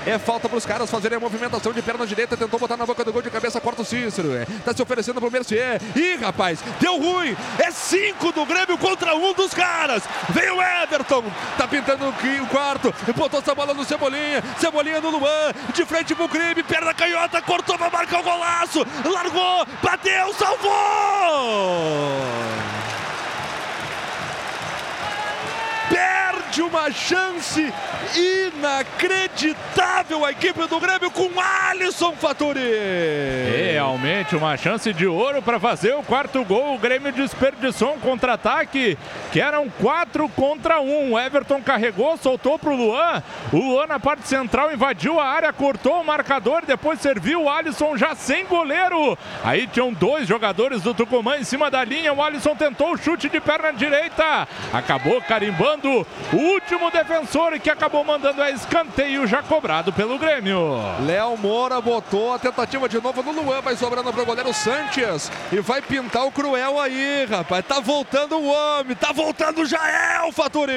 É falta pros caras fazerem a movimentação de perna direita, tentou botar na boca do gol de cabeça, corta o Cícero. É. Tá se oferecendo pro Mercier. Ih, rapaz, deu ruim. É cinco do Grêmio contra um dos caras. Vem o Everton, tá pintando o quarto, botou essa bola no Cebolinha, Cebolinha no Luan, de frente pro crime, perna canhota, cortou pra marcar o golaço, largou, bateu, salvou! Perde uma chance inacreditável a equipe do Grêmio com Alisson Faturi. Realmente uma chance de ouro para fazer o quarto gol. O Grêmio desperdiçou um contra-ataque que eram quatro contra um. O Everton carregou, soltou para o Luan. O Luan na parte central invadiu a área, cortou o marcador, depois serviu o Alisson já sem goleiro. Aí tinham dois jogadores do Tucumã em cima da linha. O Alisson tentou o chute de perna direita. Acabou carimbando o último defensor que acabou mandando a escanteio já cobrado pelo Grêmio. Léo Moura botou a tentativa de novo no Luan, vai sobrando para o goleiro Sanches e vai pintar o cruel aí, rapaz. Tá voltando o homem, tá voltando o Jael, Faturi.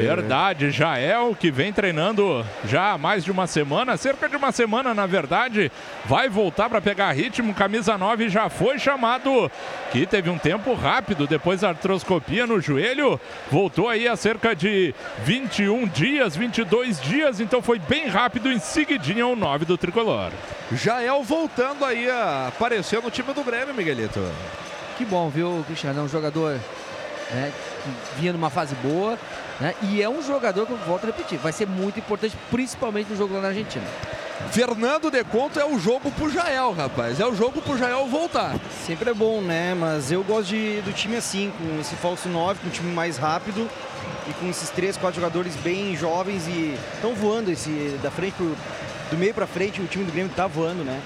Verdade, Jael que vem treinando já há mais de uma semana, cerca de uma semana na verdade, vai voltar para pegar ritmo, camisa 9 já foi chamado, que teve um tempo rápido depois da artroscopia no joelho, voltou aí há cerca de 21 dias, 22 dias, então foi bem rápido em seguidinha o 9 do Tricolor. Jael voltando aí a aparecer no time do Grêmio, Miguelito. Que bom, viu, Cristiano? É um jogador né, que vinha numa fase boa né, e é um jogador que eu volto a repetir, vai ser muito importante, principalmente no jogo lá na Argentina. Fernando de Conto é o jogo pro Jael, rapaz. É o jogo pro Jael voltar. Sempre é bom, né? Mas eu gosto de, do time assim, com esse falso 9, com um time mais rápido e com esses três, quatro jogadores bem jovens e estão voando esse da frente pro, do meio para frente, o time do Grêmio tá voando, né?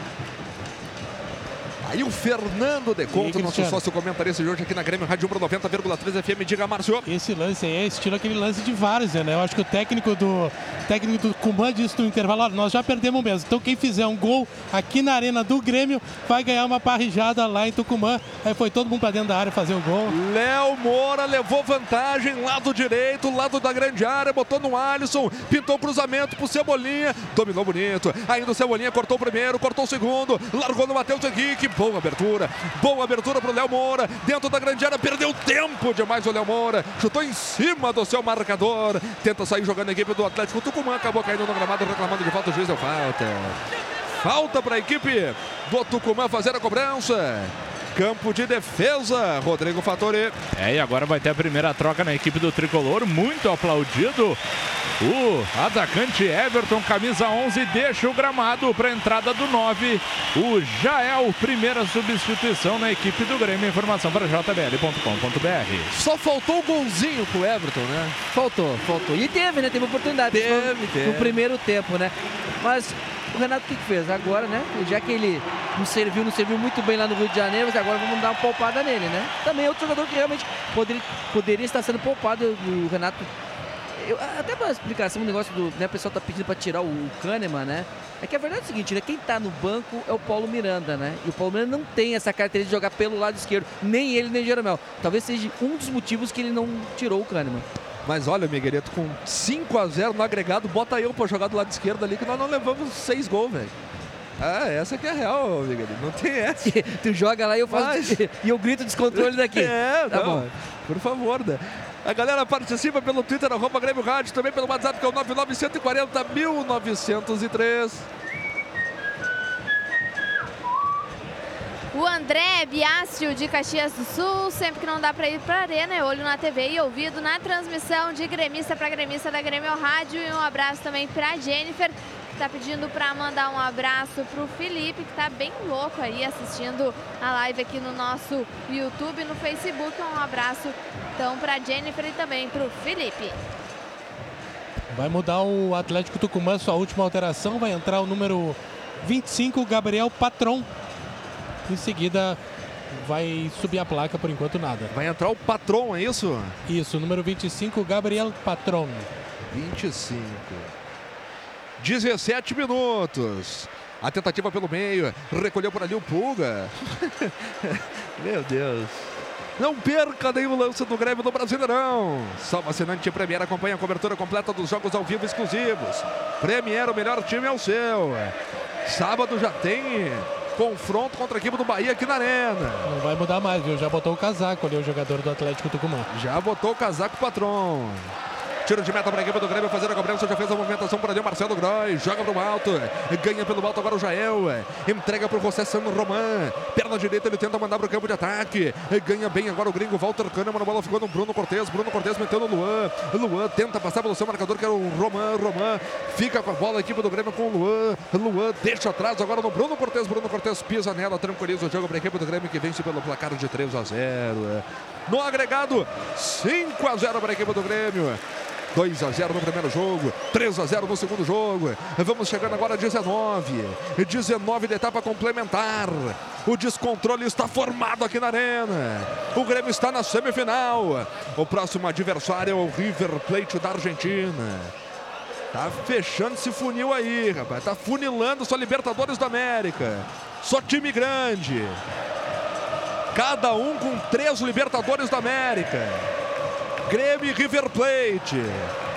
Aí o Fernando de Conto, nosso Cristiano? sócio comentarista de hoje aqui na Grêmio Rádio Umbro 90,3 FM. Diga, Márcio. Esse lance aí é estilo aquele lance de várzea, né? Eu acho que o técnico do técnico do Cumbã disse no intervalo, olha, nós já perdemos mesmo. Então quem fizer um gol aqui na arena do Grêmio vai ganhar uma parrijada lá em Tucumã. Aí foi todo mundo pra dentro da área fazer o gol. Léo Moura levou vantagem, lado direito, lado da grande área, botou no Alisson, pintou o cruzamento pro Cebolinha, dominou bonito. Ainda o Cebolinha cortou o primeiro, cortou o segundo, largou no Matheus Henrique, boa abertura, boa abertura pro Léo Moura, dentro da grande área, perdeu tempo demais o Léo Moura, chutou em cima do seu marcador, tenta sair jogando a equipe do Atlético Tucumã, acabou caindo no gramado, reclamando de falta, o juiz deu falta. Falta para a equipe do Tucumã fazer a cobrança. Campo de defesa, Rodrigo Fattori. É, e agora vai ter a primeira troca na equipe do Tricolor, muito aplaudido. O atacante Everton, camisa 11, deixa o gramado para a entrada do 9. O Jael, primeira substituição na equipe do Grêmio. Informação para jbl.com.br. Só faltou o golzinho pro Everton, né? Faltou, faltou. E teve, né? Teve oportunidade. Teve, no, teve. No primeiro tempo, né? Mas o Renato o que, que fez? Agora, né? Já que ele não serviu, não serviu muito bem lá no Rio de Janeiro, mas agora vamos dar uma poupada nele, né? Também é outro jogador que realmente poderia, poderia estar sendo poupado. O Renato. Eu, até para explicar assim, um negócio do. Né, o pessoal tá pedindo para tirar o Kahneman, né? É que a verdade é o seguinte, né? Quem tá no banco é o Paulo Miranda, né? E o Paulo Miranda não tem essa característica de jogar pelo lado esquerdo, nem ele, nem o Jeromel. Talvez seja um dos motivos que ele não tirou o Kahneman. Mas olha, Miguelito, com 5 a 0 no agregado, bota eu pra jogar do lado esquerdo ali, que nós não levamos 6 gols, velho. Ah, essa que é real, Miguelito. Não tem essa. [LAUGHS] tu joga lá e eu faço. Mas- [LAUGHS] e eu grito descontrole daqui. [LAUGHS] É, tá não, bom. Por favor, né? A galera participa pelo Twitter, arroba Grêmio Rádio, também pelo WhatsApp, que é o 99140 1903. O André Biácio de Caxias do Sul, sempre que não dá para ir para a arena, é olho na TV e ouvido na transmissão de gremista para gremista da Grêmio Rádio. E um abraço também para Jennifer, que está pedindo para mandar um abraço para o Felipe, que está bem louco aí assistindo a live aqui no nosso YouTube no Facebook. Um abraço então para Jennifer e também para o Felipe. Vai mudar o Atlético Tucumã, sua última alteração. Vai entrar o número 25, Gabriel Patron. Em seguida, vai subir a placa, por enquanto nada. Vai entrar o Patron, é isso? Isso, número 25, Gabriel Patron. 25. 17 minutos. A tentativa pelo meio. Recolheu por ali o Pulga. [LAUGHS] Meu Deus. Não perca nenhum lance do Grêmio no Brasileirão. Só o assinante Premier acompanha a cobertura completa dos jogos ao vivo exclusivos. Premier, o melhor time é o seu. Sábado já tem confronto contra a equipe do Bahia aqui na Arena. Não vai mudar mais, viu? Já botou o casaco ali, o jogador do Atlético Tucumã. Já botou o casaco patrão. Tiro de meta para a equipe do Grêmio fazer a cobrança. Já fez a movimentação para ali o Marcelo Groy. Joga para o alto. Ganha pelo alto agora o Jael. Entrega para o José Sano Roman. Perna direita ele tenta mandar para o campo de ataque. Ganha bem agora o gringo Walter Kahneman. A bola ficou no Bruno Cortes. Bruno Cortes metendo no Luan. Luan tenta passar pelo seu marcador que era o Roman. Roman fica com a bola. A equipe do Grêmio com o Luan. Luan deixa atrás agora no Bruno Cortes. Bruno Cortes pisa nela. Tranquiliza o jogo para a equipe do Grêmio que vence pelo placar de 3 a 0. No agregado, 5 a 0 para a equipe do Grêmio. 2 a 0 no primeiro jogo, 3 a 0 no segundo jogo. Vamos chegando agora a 19. 19 da etapa complementar. O descontrole está formado aqui na Arena. O Grêmio está na semifinal. O próximo adversário é o River Plate da Argentina. Tá fechando esse funil aí, rapaz. Tá funilando só Libertadores da América. Só time grande. Cada um com três Libertadores da América. Grêmio e River Plate.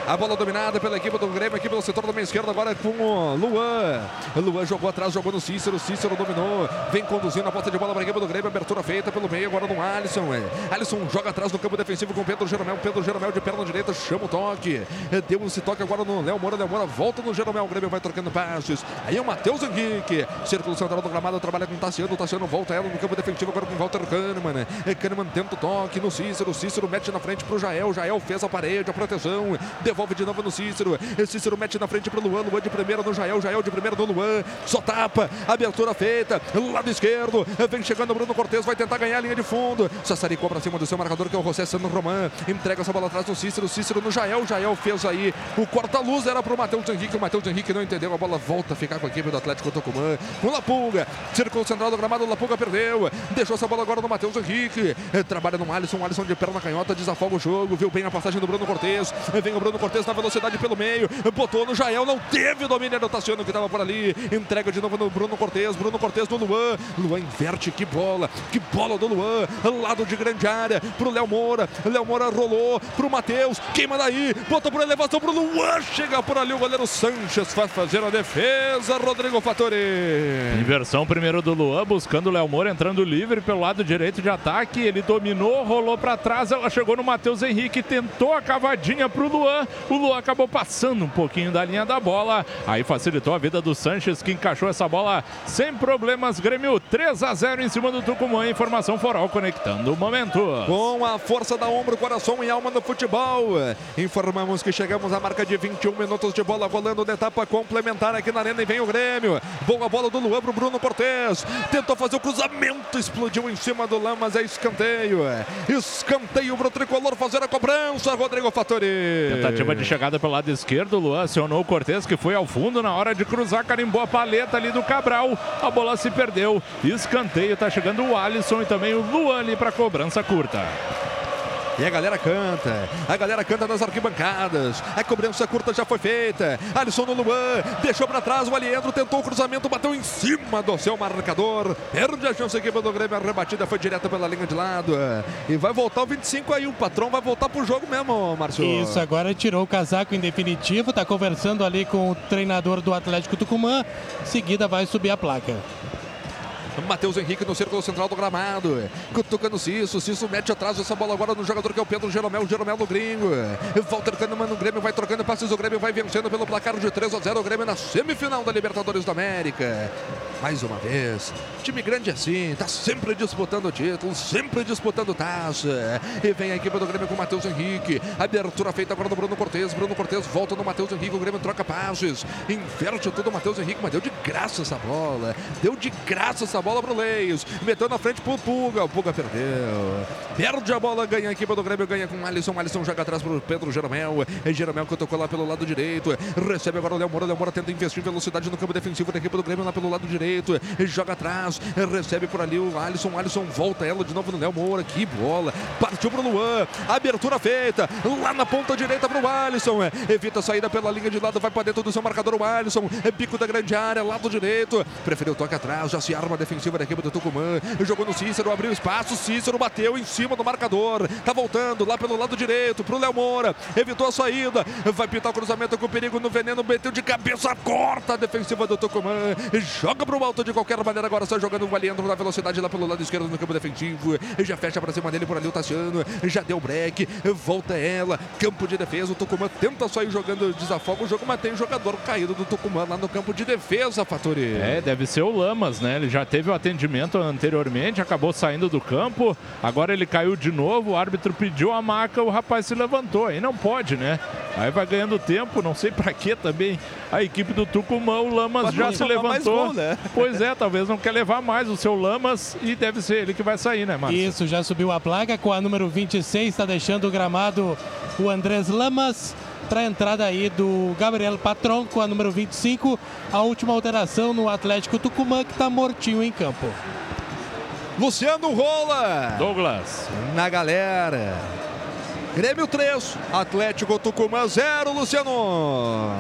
A bola dominada pela equipe do Grêmio aqui pelo setor do meio esquerdo, agora com o Luan. Luan jogou atrás, jogou no Cícero. Cícero dominou, vem conduzindo a posse de bola para a equipe do Grêmio. Abertura feita pelo meio, agora no Alisson. Alisson joga atrás no campo defensivo com Pedro Jeromel. Pedro Jeromel de perna direita, chama o toque. Deu esse toque agora no Léo Moura. Léo Moura volta no Jeromel. O Grêmio vai trocando passes. Aí é o Matheus Henrique. Círculo central do gramado, trabalha com o Tassiano. Tassiano volta ela no campo defensivo agora com Walter Kahneman. Kahneman tenta o toque no Cícero. Cícero mete na frente para o Jael. Jael fez a parede, a proteção. Devolve de novo no Cícero. Cícero. Mete na frente para Luan. Luan de primeira no Jael. Jael de primeira no Luan. Só tapa. Abertura feita. Lado esquerdo. Vem chegando o Bruno Cortes. Vai tentar ganhar a linha de fundo. Sassaricou para cima do seu marcador, que é o José Sano Roman. Entrega essa bola atrás do Cícero. Cícero no Jael. Jael fez aí o corta-luz. Era para o Matheus Henrique. O Matheus Henrique não entendeu. A bola volta a ficar com a equipe do Atlético Tucumã. Com Lapulga. Círculo central do gramado. Lapulga perdeu. Deixou essa bola agora no Matheus Henrique. Trabalha no Alisson. Alisson de perna canhota. Desafoga o jogo. Viu bem a passagem do Bruno Cortes. Vem o Bruno Cortes na velocidade pelo meio, botou no Jael, não teve domínio do Tassiano que estava por ali, entrega de novo no Bruno Cortes, Bruno Cortes no Luan, Luan inverte, que bola, que bola do Luan, lado de grande área, pro Léo Moura, Léo Moura rolou, pro Matheus, queima daí, botou por elevação pro Luan, chega por ali o goleiro Sanches, faz fazer a defesa, Rodrigo Fattori. Inversão primeiro do Luan, buscando o Léo Moura, entrando livre pelo lado direito de ataque, ele dominou, rolou para trás, ela chegou no Matheus Henrique, tentou a cavadinha pro Luan, o Luan acabou passando um pouquinho da linha da bola. Aí facilitou a vida do Sanches, que encaixou essa bola sem problemas. Grêmio 3 a 0 em cima do Tucumã. Informação Foral conectando o momento. Com a força da ombro, coração e alma no futebol. Informamos que chegamos à marca de 21 minutos de bola rolando na etapa complementar aqui na arena e vem o Grêmio. Boa bola do Luan pro Bruno Cortes. Tentou fazer o cruzamento, explodiu em cima do Lã, mas é escanteio. Escanteio pro tricolor fazer a cobrança, Rodrigo Fattori. Tentativa de chegada pelo lado esquerdo, Luan acionou o Cortez que foi ao fundo na hora de cruzar, carimbou a paleta ali do Cabral. A bola se perdeu. Escanteio, tá chegando o Alisson e também o Luan ali para cobrança curta. E a galera canta, a galera canta nas arquibancadas. A cobrança curta já foi feita. Alisson no Luan, deixou para trás o Aliendro, tentou o cruzamento, bateu em cima do seu marcador. Perde a chance aqui do Grêmio, a rebatida foi direta pela linha de lado. E vai voltar o 25 aí, o patrão vai voltar pro jogo mesmo, Márcio. Isso, agora tirou o casaco em definitivo, tá conversando ali com o treinador do Atlético Tucumã. Em seguida vai subir a placa. Matheus Henrique no círculo central do gramado. Cutucando Cisso. Cisso mete atrás essa bola agora no jogador que é o Pedro Jeromel. Jeromel no gringo. Walter Kahneman no Grêmio vai trocando passes. O Grêmio vai vencendo pelo placar de 3 a 0. O Grêmio na semifinal da Libertadores da América. Mais uma vez. Time grande assim. Tá sempre disputando título. Sempre disputando taça. E vem a equipe do Grêmio com o Matheus Henrique. Abertura feita agora do Bruno Cortes. Bruno Cortes volta no Matheus Henrique. O Grêmio troca passes. Inverte tudo o Matheus Henrique. Mas deu de graça essa bola. Deu de graça essa bola pro Leios. Meteu na frente pro Puga. O Puga perdeu. Perde a bola, ganha a equipe do Grêmio. Ganha com o Alisson. Alisson joga atrás pro Pedro Jeromel. É Jeromel que tocou lá pelo lado direito. Recebe agora o Léo Moura. Léo Moura tenta investir velocidade no campo defensivo da equipe do Grêmio lá pelo lado direito. Joga atrás. Recebe por ali o Alisson. Alisson volta ela de novo no Léo Moura. Que bola. Partiu pro Luan. Abertura feita. Lá na ponta direita pro Alisson. Evita a saída pela linha de lado. Vai para dentro do seu marcador o Alisson. Bico da grande área. Lado direito. Preferiu toque atrás. Já se arma a defensiva da equipe do Tucumã. Jogou no Cícero. Abriu espaço. Cícero bateu em cima do marcador. Tá voltando lá pelo lado direito pro Léo Moura. Evitou a saída. Vai pintar o cruzamento com perigo no veneno. Meteu de cabeça. Corta a defensiva do Tucumã. Joga pro alto de qualquer maneira. Agora está jogando o Valiendo na velocidade lá pelo lado esquerdo no campo defensivo. Já fecha pra cima dele por ali o Tassiano. Já deu break. Volta ela. Campo de defesa. O Tucumã tenta só ir jogando desafoga o jogo, mas tem jogador caído do Tucumã lá no campo de defesa, Faturi. É, deve ser o Lamas, né? Ele já teve o atendimento anteriormente, acabou saindo do campo, agora ele caiu de novo, o árbitro pediu a maca, o rapaz se levantou. Aí não pode, né? Aí vai ganhando tempo, não sei pra que também. A equipe do Tucumã, o Lamas já se levantou. gol, né? [LAUGHS] Pois é, talvez não quer levar mais o seu Lamas e deve ser ele que vai sair, né, Márcio? Isso, já subiu a placa com a número 26, está deixando o gramado o Andrés Lamas para a entrada aí do Gabriel Patron com a número 25, a última alteração no Atlético Tucumã que está mortinho em campo. Luciano Rola. Douglas. Na galera. Grêmio 3, Atlético Tucumã 0, Luciano.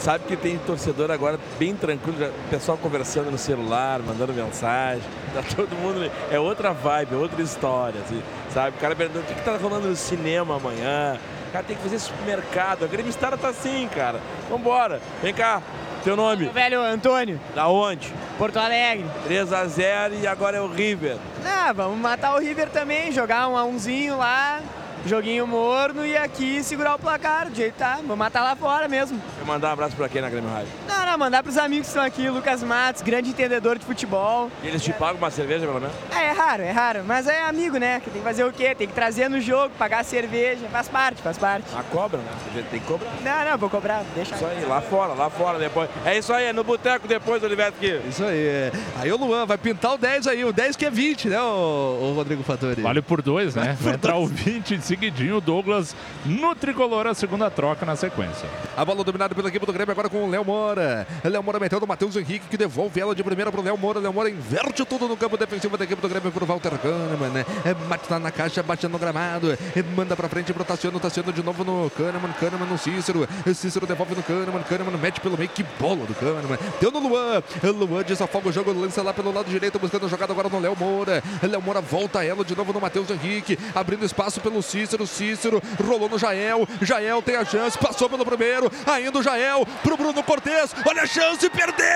Sabe que tem torcedor agora bem tranquilo, já- pessoal conversando no celular, mandando mensagem. Tá todo mundo. É outra vibe, é outra história, assim, sabe? O cara perguntando o que, que tá rolando no cinema amanhã. O cara tem que fazer supermercado. A Grêmio Star tá assim, cara. Vambora. Vem cá. Teu nome? Velho Antônio, Da onde? Porto Alegre. 3x0 e agora é o River. Ah, vamos matar o River também, jogar um a umzinho lá, joguinho morno e aqui segurar o placar, do jeito que tá. Vamos matar lá fora mesmo. Vou mandar um abraço pra quem na Grêmio Rádio? Não, não, mandar pros amigos que estão aqui, Lucas Matos, grande entendedor de futebol. E eles te pagam uma cerveja, pelo menos? É, é raro, é raro, mas é amigo, né? Que tem que fazer o quê? Tem que trazer no jogo, pagar cerveja, faz parte, faz parte. A cobra, né? A gente tem que cobrar. Não, não, vou cobrar, deixa. Isso aí, lá fora, lá fora depois. É isso aí, é no boteco depois, Oliveto aqui. Isso aí. é. Aí o Luan vai pintar o 10 aí, o 10 que é 20, né, o, Rodrigo Fattori? Vale por dois, né? Vai entrar o 20 em seguidinho, Douglas no tricolor, a segunda troca na sequência. A bola dominada pela equipe do Grêmio agora com o Léo Moura. Léo Moura metendo o Matheus Henrique que devolve ela de primeira pro Léo Moura. Léo Moura inverte tudo no campo defensivo da equipe do Grêmio pro Walter Kahneman. né? É, bate lá na caixa, bate no gramado. É, manda pra frente pro Tassiano. Tassiano de novo no Kahneman. Kahneman no Cícero. Cícero devolve no Kahneman. Kahneman mete pelo meio. Que bola do Kahneman. Deu no Luan. Luan desafoga o jogo. Lança lá pelo lado direito buscando a jogada agora no Léo Moura. Léo Moura volta ela de novo no Matheus Henrique. Abrindo espaço pelo Cícero. Cícero rolou no Jael. Jael tem a chance. Passou pelo primeiro. Ainda o Jael pro Bruno Cortes. Olha a chance. Perdeu!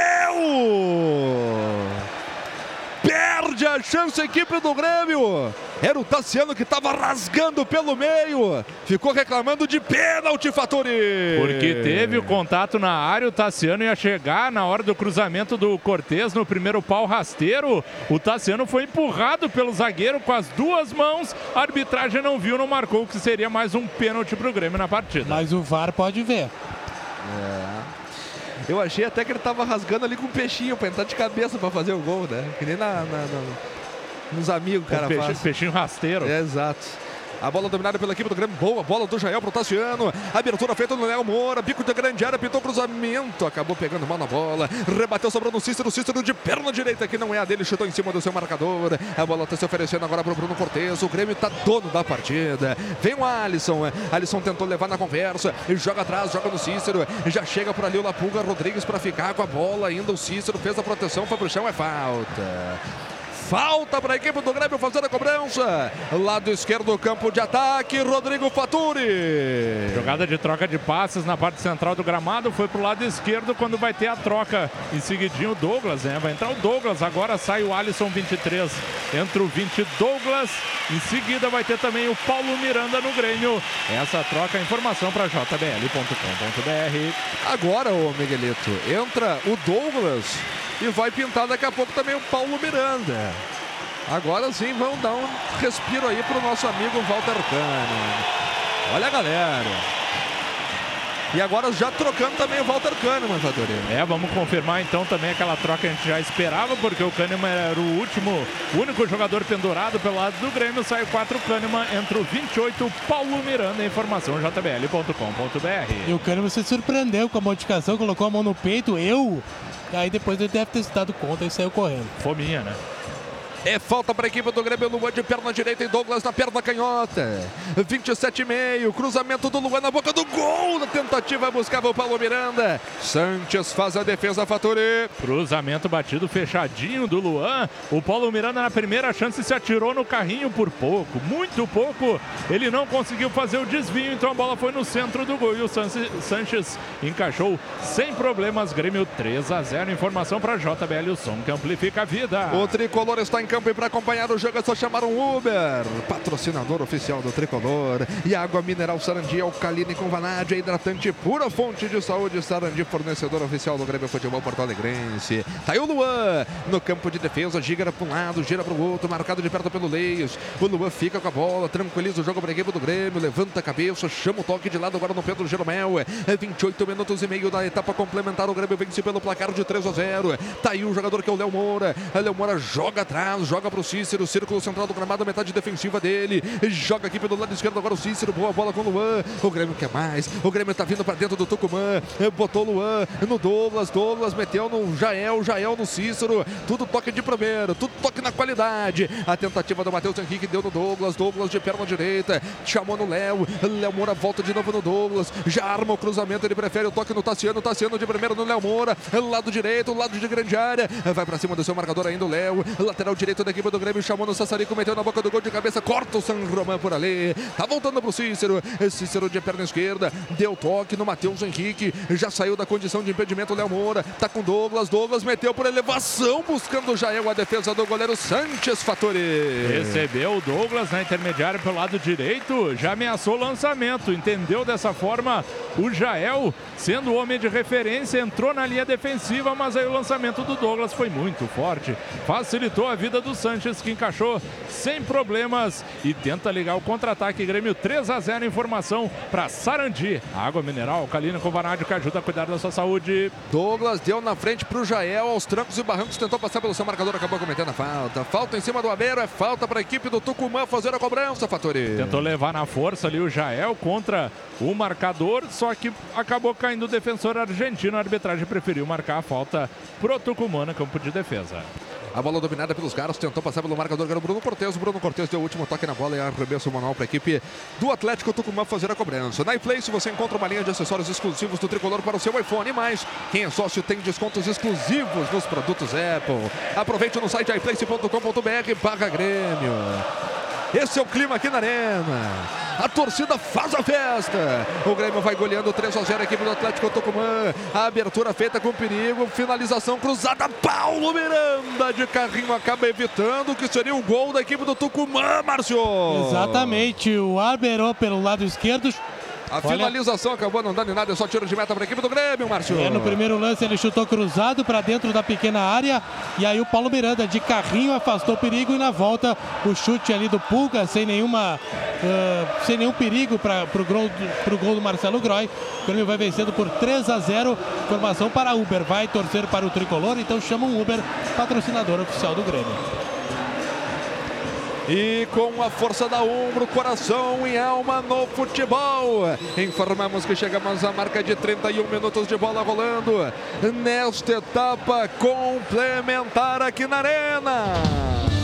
Perde a chance a equipe do Grêmio. Era o Tassiano que estava rasgando pelo meio. Ficou reclamando de pênalti, Faturi. Porque teve o contato na área, o Tassiano ia chegar na hora do cruzamento do Cortez no primeiro pau rasteiro. O Tassiano foi empurrado pelo zagueiro com as duas mãos. A arbitragem não viu, não marcou, que seria mais um pênalti para o Grêmio na partida. Mas o VAR pode ver. É. Eu achei até que ele tava rasgando ali com o peixinho pra entrar de cabeça pra fazer o gol, né? Que nem na, na- na- nos amigos, cara peixe- peixinho rasteiro. É, exato. A bola dominada pela equipe do Grêmio. Boa bola do Jael pro Tassiano. Abertura feita no Léo Moura. Bico de grande área, pintou cruzamento. Acabou pegando mal na bola. Rebateu, sobrou no Cícero. Cícero de perna direita, que não é a dele. Chutou em cima do seu marcador. A bola tá se oferecendo agora pro Bruno Cortes. O Grêmio tá dono da partida. Vem o Alisson. Alisson tentou levar na conversa. Joga atrás, joga no Cícero. Já chega por ali o Lapuga Rodrigues para ficar com a bola. Ainda o Cícero fez a proteção. Foi pro chão, é falta. Falta para a equipe do Grêmio fazer a cobrança. Lado esquerdo do campo de ataque, Rodrigo Faturi. Jogada de troca de passes na parte central do gramado, foi pro lado esquerdo quando vai ter a troca. Em seguidinho o Douglas, né? Vai entrar o Douglas, agora sai o Alisson 23. Entra o 20 Douglas, em seguida vai ter também o Paulo Miranda no Grêmio. Essa troca, informação para jbl.com.br. Agora, o Miguelito, entra o Douglas e vai pintar daqui a pouco também o Paulo Miranda. Agora sim, vamos dar um respiro aí pro nosso amigo Walter Kahneman. Olha a galera. E agora já trocando também o Walter Kahneman, Faturi. É, vamos confirmar então também aquela troca que a gente já esperava, porque o Kahneman era o último, o único jogador pendurado pelo lado do Grêmio. Sai 4 Kahneman, entra o 28 Paulo Miranda. Informação jbl.com.br. E o Kahneman se surpreendeu com a modificação, colocou a mão no peito, eu. E aí depois ele deve ter se dado conta e saiu correndo. Fominha, né? É falta para a equipe do Grêmio. Luan de perna direita e Douglas na perna canhota. 27,5. Cruzamento do Luan na boca do gol. Na tentativa buscava o Paulo Miranda. Sanches faz a defesa, Fatore. Cruzamento batido fechadinho do Luan. O Paulo Miranda na primeira chance se atirou no carrinho por pouco, muito pouco. Ele não conseguiu fazer o desvio, então a bola foi no centro do gol e o Sanches encaixou sem problemas. Grêmio 3 a 0. Informação para JBL, o som que amplifica a vida. O tricolor está em campo e para acompanhar o jogo é só chamar um Uber, patrocinador oficial do tricolor. E água mineral Sarandi, alcaline com vanádio, hidratante pura fonte de saúde. Sarandi, fornecedor oficial do Grêmio Futebol Porto Alegrense. Tá aí o Luan no campo de defesa, gira para um lado, gira para o outro, marcado de perto pelo Leios. O Luan fica com a bola, tranquiliza o jogo para a equipe do Grêmio, levanta a cabeça, chama o toque de lado agora no Pedro Jeromel. É 28 minutos e meio da etapa complementar. O Grêmio vence pelo placar de 3 a 0. Tá aí o jogador que é o Léo Moura. Léo Moura joga atrás, joga para o Cícero, círculo central do gramado, metade defensiva dele. Joga aqui pelo lado esquerdo agora o Cícero, boa bola com o Luan. O Grêmio quer mais. O Grêmio tá vindo para dentro do Tucumã. Botou o Luan no Douglas, Douglas meteu no Jael, Jael no Cícero. Tudo toque de primeiro, tudo toque na qualidade. A tentativa do Matheus Henrique deu no Douglas, Douglas de perna direita, chamou no Léo. Léo Moura volta de novo no Douglas. Já arma o cruzamento, ele prefere o toque no Tassiano, Tassiano de primeiro no Léo Moura. Lado direito, lado de grande área. Vai para cima do seu marcador ainda o Léo. Lateral direito da equipe do Grêmio, chamou no Sassarico, meteu na boca do gol de cabeça, corta o San Román por ali. Tá voltando pro Cícero. Cícero de perna esquerda, deu toque no Matheus Henrique. Já saiu da condição de impedimento Léo Moura. Tá com Douglas, Douglas meteu por elevação, buscando o Jael a defesa do goleiro Sanches Fattori. Recebeu o Douglas na intermediária pelo lado direito, já ameaçou o lançamento, entendeu dessa forma o Jael, sendo o homem de referência, entrou na linha defensiva, mas aí o lançamento do Douglas foi muito forte, facilitou a vida do Sanches, que encaixou sem problemas e tenta ligar o contra-ataque. Grêmio 3 a 0, informação para Sarandi. Água mineral alcalina com vanádio que ajuda a cuidar da sua saúde. Douglas deu na frente para o Jael, aos trancos e barrancos, tentou passar pelo seu marcador, acabou cometendo a falta. Falta em cima do Aveiro, é falta para a equipe do Tucumã fazer a cobrança, Fatori. Tentou levar na força ali o Jael contra o marcador, só que acabou caindo o defensor argentino. A arbitragem preferiu marcar a falta pro Tucumã no campo de defesa. A bola dominada pelos caras, tentou passar pelo marcador, era o Bruno Cortes. O Bruno Cortes deu o último toque na bola e arremesso manual para a equipe do Atlético Tucumã fazer a cobrança. Na iPlace você encontra uma linha de acessórios exclusivos do tricolor para o seu iPhone e mais. Quem é sócio tem descontos exclusivos nos produtos Apple. Aproveite no site iPlace.com.br barra Grêmio. Esse é o clima aqui na Arena. A torcida faz a festa. O Grêmio vai goleando 3 a 0 a equipe do Atlético Tucumã. A abertura feita com perigo. Finalização cruzada. Paulo Miranda de carrinho acaba evitando que seria o gol da equipe do Tucumã, Márcio. Exatamente. O Arbeiro pelo lado esquerdo a Olha... finalização acabou não dando em nada, é só tiro de meta para a equipe do Grêmio, Márcio. É, no primeiro lance ele chutou cruzado para dentro da pequena área e aí o Paulo Miranda de carrinho afastou o perigo e na volta o chute ali do Pulga sem nenhuma uh, sem nenhum perigo para o gol, pro gol do Marcelo Groy. O Grêmio vai vencendo por 3 a 0. Formação para Uber, vai torcer para o tricolor, então chama um Uber, patrocinador oficial do Grêmio. E com a força da ombro, coração e alma no futebol. Informamos que chegamos à marca de 31 minutos de bola rolando nesta etapa complementar aqui na Arena.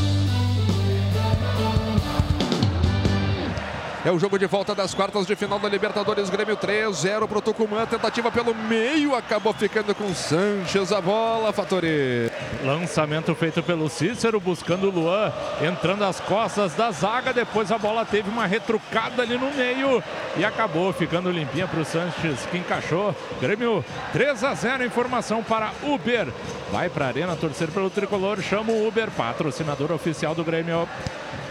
É o jogo de volta das quartas de final da Libertadores. Grêmio 3-0 para o Tucumã. Tentativa pelo meio. Acabou ficando com Sanches a bola, Fatori. Lançamento feito pelo Cícero, buscando o Luan. Entrando às costas da zaga. Depois a bola teve uma retrucada ali no meio. E acabou ficando limpinha para o Sanches, que encaixou. Grêmio 3 a 0. Informação para Uber. Vai para a arena torcer pelo tricolor. Chama o Uber, patrocinador oficial do Grêmio.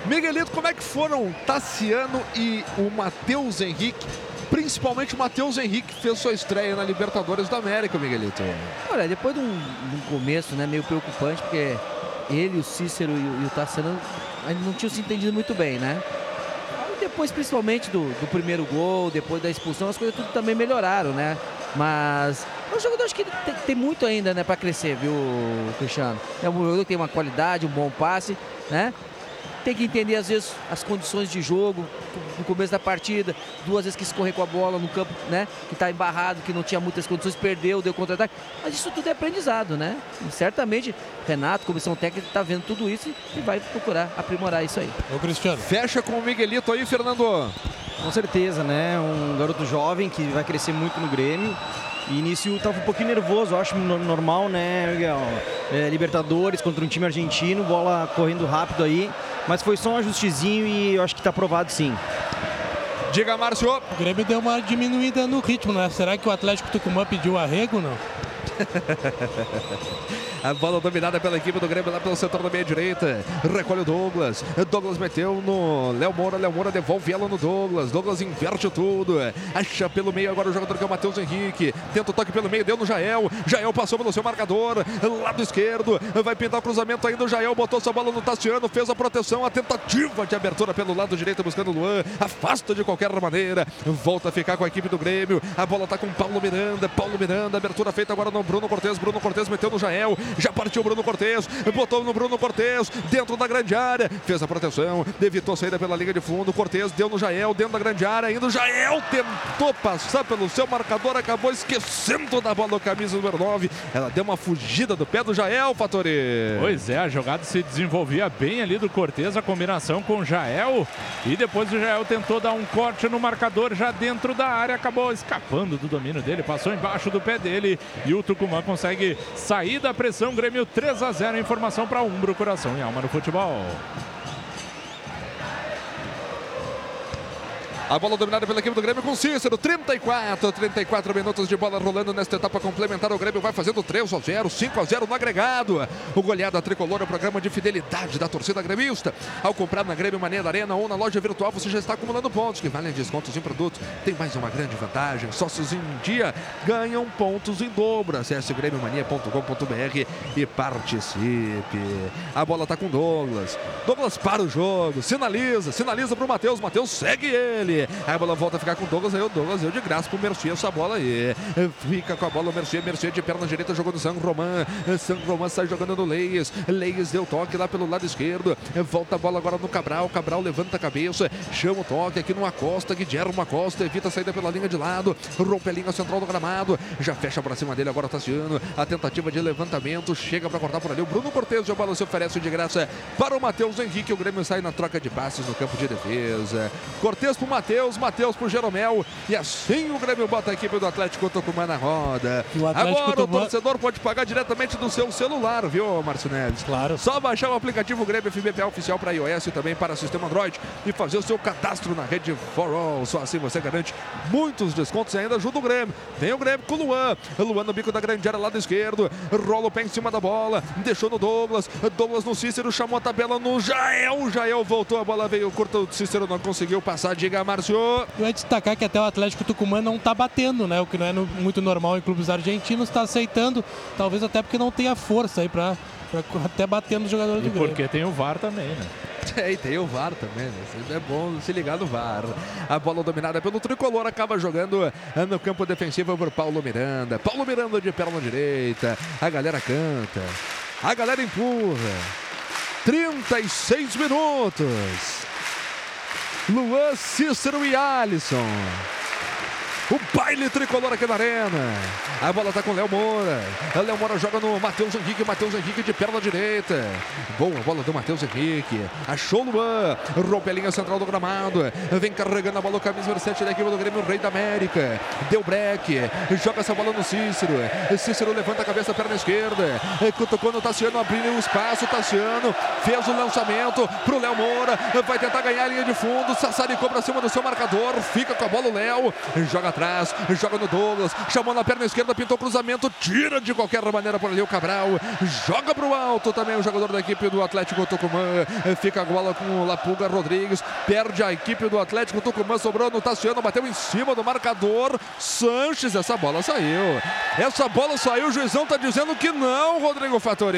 Miguelito, como é que foram Tassiano e o Matheus Henrique? Principalmente o Matheus Henrique fez sua estreia na Libertadores da América, Miguelito. Olha, depois de um, de um começo né, meio preocupante, porque ele, o Cícero e, o Tassiano ainda não tinham se entendido muito bem, né? Depois, principalmente do, do primeiro gol, depois da expulsão, as coisas tudo também melhoraram, né? Mas é um jogador que tem, tem muito ainda né, para crescer, viu, Cristiano? É um jogador que tem uma qualidade, um bom passe, né? Tem que entender, às vezes, as condições de jogo, no começo da partida, duas vezes que escorrer com a bola no campo, né? Que está embarrado, que não tinha muitas condições, perdeu, deu contra-ataque. Mas isso tudo é aprendizado, né? E certamente, Renato, comissão técnica, está vendo tudo isso e vai procurar aprimorar isso aí. Ô, Cristiano. Fecha com o Miguelito aí, Fernando. Com certeza, né? Um garoto jovem que vai crescer muito no Grêmio. E início estava um pouquinho nervoso, acho no- normal, né, Miguel? É, Libertadores contra um time argentino, bola correndo rápido aí. Mas foi só um ajustezinho e eu acho que está aprovado sim. Diga, Márcio. O Grêmio deu uma diminuída no ritmo, né? Será que o Atlético Tucumã pediu arrego, não? [LAUGHS] A bola dominada pela equipe do Grêmio lá pelo setor da meia direita. Recolhe o Douglas. Douglas meteu no Léo Moura. Léo Moura devolve ela no Douglas. Douglas inverte tudo. Acha pelo meio agora o jogador que é o Matheus Henrique. Tenta o toque pelo meio, deu no Jael. Jael passou pelo seu marcador. Lado esquerdo. Vai pintar o cruzamento ainda. O Jael botou sua bola no Tassiano. Fez a proteção. A tentativa de abertura pelo lado direito buscando o Luan. Afasta de qualquer maneira. Volta a ficar com a equipe do Grêmio. A bola tá com Paulo Miranda. Paulo Miranda. Abertura feita agora no Bruno Cortes. Bruno Cortes meteu no Jael. Já partiu o Bruno Cortes. Botou no Bruno Cortes. Dentro da grande área. Fez a proteção. Evitou saída pela linha de fundo. Cortes deu no Jael. Dentro da grande área. Ainda o Jael tentou passar pelo seu marcador. Acabou esquecendo da bola. O camisa número 9. Ela deu uma fugida do pé do Jael, Fatori. Pois é, a jogada se desenvolvia bem ali do Cortez, a combinação com o Jael. E depois o Jael tentou dar um corte no marcador já dentro da área, acabou escapando do domínio dele, passou embaixo do pé dele. E o Tucumã consegue sair da pressão. Grêmio 3 a 0. Informação para Umbro, coração e alma no futebol. A bola dominada pela equipe do Grêmio com Cícero. 34, 34 minutos de bola rolando nesta etapa complementar. O Grêmio vai fazendo 3 a 0, 5 a 0 no agregado. O goleado tricolor é o programa de fidelidade da torcida gremista. Ao comprar na Grêmio Mania da Arena ou na loja virtual, você já está acumulando pontos que valem descontos em produtos. Tem mais uma grande vantagem: sócios em dia ganham pontos em dobro. Acesse grêmiomania.com.br e participe. A bola está com Douglas. Douglas para o jogo, sinaliza, sinaliza para o Matheus. Matheus segue ele. Aí a bola volta a ficar com o Douglas. Aí o Douglas deu de graça pro Mercier essa bola aí. Fica com a bola o Mercier. Mercier de perna direita jogou no San Román. San Román sai jogando no Leias. Leias deu toque lá pelo lado esquerdo. Volta a bola agora no Cabral. Cabral levanta a cabeça. Chama o toque aqui no Acosta. Guilherme Acosta evita a saída pela linha de lado. Rompe a linha central do gramado. Já fecha pra cima dele agora o Tassiano. A tentativa de levantamento. Chega pra cortar por ali. O Bruno Cortes. A bola se oferece de graça para o Matheus Henrique. O Grêmio sai na troca de passes no campo de defesa. Cortes pro Matheus. Matheus pro Jeromel. E assim o Grêmio bota a equipe do Atlético Tucumã na roda. o Agora o Tucumã- torcedor pode pagar diretamente do seu celular, viu, Márcio Neves? Claro. Só baixar o aplicativo Grêmio FBPA oficial para iOS e também para sistema Android e fazer o seu cadastro na rede For All. Só assim você garante muitos descontos e ainda ajuda o Grêmio. Vem o Grêmio com o Luan. Luan no bico da grande área, lado esquerdo. Rola o pé em cima da bola. Deixou no Douglas. Douglas no Cícero. Chamou a tabela no Jael. Jael voltou. A bola veio curta. O Cícero não conseguiu passar. Diga, Márcio. Eu ia destacar que até o Atlético Tucumã não está batendo, né? O que não é no- muito normal em clubes argentinos, está aceitando, talvez até porque não tenha força aí para até bater nos jogadores E do Grêmio. porque tem o VAR também, né? [LAUGHS] É, e tem o VAR também, né? É bom se ligar no VAR. A bola dominada pelo tricolor acaba jogando no campo defensivo por Paulo Miranda. Paulo Miranda de perna direita. A galera canta. A galera empurra. 36 minutos. Luan, Cícero e Alisson. O baile tricolor aqui na arena. A bola tá com o Léo Moura. O Léo Moura joga no Matheus Henrique. Matheus Henrique de perna direita. Boa bola do Matheus Henrique. Achou o Luan. Rompe a linha central do gramado. Vem carregando a bola o camisa 7 da equipe do Grêmio, o Rei da América. Deu break. Joga essa bola no Cícero. Cícero levanta a cabeça, perna esquerda. Cutucou no Tassiano, abriu o espaço. Tassiano fez o lançamento pro Léo Moura. Vai tentar ganhar a linha de fundo. Sassaricou pra cima do seu marcador. Fica com a bola o Léo. Joga atrás. Joga no Douglas. Chamou na perna esquerda. Pintou cruzamento. Tira de qualquer maneira por ali o Cabral. Joga pro alto também o jogador da equipe do Atlético Tucumã. Fica a bola com o Lapuga Rodrigues. Perde a equipe do Atlético Tucumã. Sobrou no Tassiano. Bateu em cima do marcador. Sanches. Essa bola saiu. Essa bola saiu. O juizão tá dizendo que não, Rodrigo Fattori.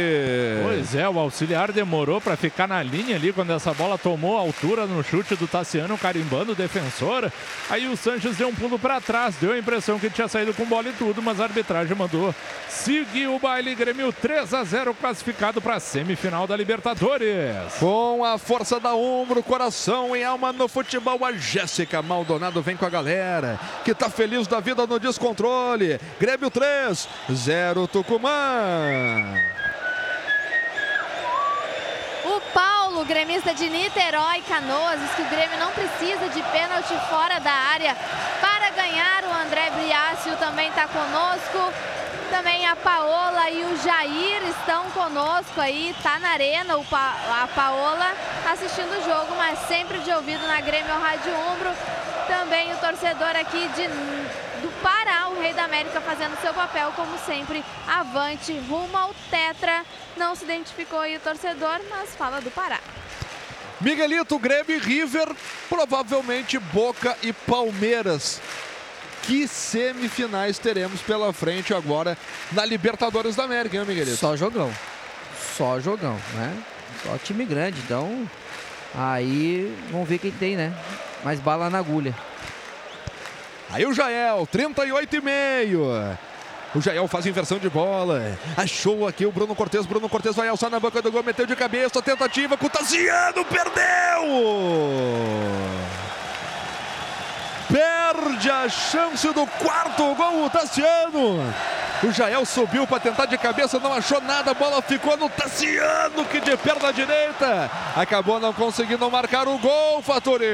Pois é, o auxiliar demorou para ficar na linha ali quando essa bola tomou altura no chute do Tassiano, carimbando o defensor. Aí o Sanches deu um pulo para trás, deu a impressão que tinha saído com bola e tudo, mas a arbitragem mandou seguir o baile. Grêmio 3 a 0 classificado para a semifinal da Libertadores. Com a força da ombro, coração e alma no futebol, a Jéssica Maldonado vem com a galera que tá feliz da vida no descontrole. Grêmio 3, 0 Tucumã. O Paulo, gremista de Niterói, Canoas, diz que o Grêmio não precisa de pênalti fora da área para ganhar. O André Briácio também está conosco. Também a Paola e o Jair estão conosco aí, tá na arena. O pa a Paola assistindo o jogo, mas sempre de ouvido na Grêmio Rádio Umbro. Também o torcedor aqui de, do Pará, o Rei da América, fazendo seu papel, como sempre, avante, rumo ao Tetra. Não se identificou aí o torcedor, mas fala do Pará. Miguelito, Grêmio e River, provavelmente Boca e Palmeiras. Que semifinais teremos pela frente agora na Libertadores da América, hein, Miguelito? Só jogão. Só jogão, né? Só time grande. Então, aí vamos ver quem tem, né? Mais bala na agulha. Aí o Jael, 38 e meio. O Jael faz inversão de bola. Achou aqui o Bruno Cortes. Bruno Cortes vai alçar na boca do gol, meteu de cabeça. Tentativa com o Tassiano, perdeu! Perde a chance do quarto gol, o Tassiano. O Jael subiu para tentar de cabeça, não achou nada. A bola ficou no Tassiano, que de perna direita. Acabou não conseguindo marcar o gol, Faturi.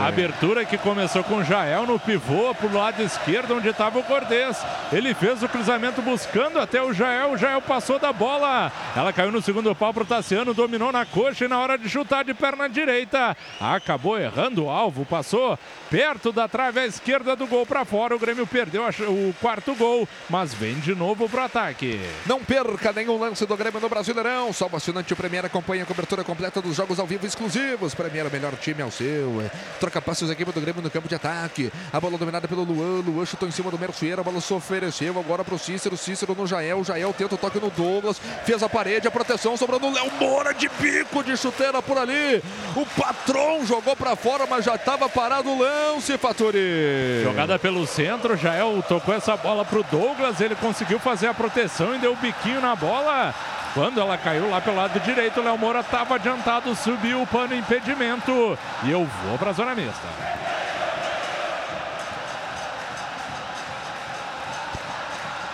A abertura que começou com o Jael no pivô pro lado esquerdo, onde estava o Cortez. Ele fez o cruzamento buscando até o Jael. O Jael passou da bola. Ela caiu no segundo pau pro Tassiano, dominou na coxa e na hora de chutar de perna direita. Acabou errando o alvo, passou perto da trave à esquerda do gol para fora. O Grêmio perdeu o quarto gol, mas vem de novo pro ataque. Não perca nenhum lance do Grêmio no Brasileirão. Só o assinante Premier acompanha a cobertura completa dos jogos ao vivo exclusivos. Premier, o melhor time ao seu. Troca passos a equipe do Grêmio no campo de ataque. A bola dominada pelo Luan. Luan chutou em cima do Mercier. A bola se ofereceu agora pro Cícero. Cícero no Jael. Jael tenta o toque no Douglas. Fez a parede, a proteção sobrando o Léo Moura de bico de chuteira por ali. O patrão jogou para fora, mas já estava parado o lance, Faturi. Jogada pelo centro. Jael tocou essa bola pro Douglas. Ele conseguiu fazer a proteção e deu o biquinho na bola. Quando ela caiu lá pelo lado direito, o Léo Moura estava adiantado, subiu o pano impedimento. E eu vou para a zona mista.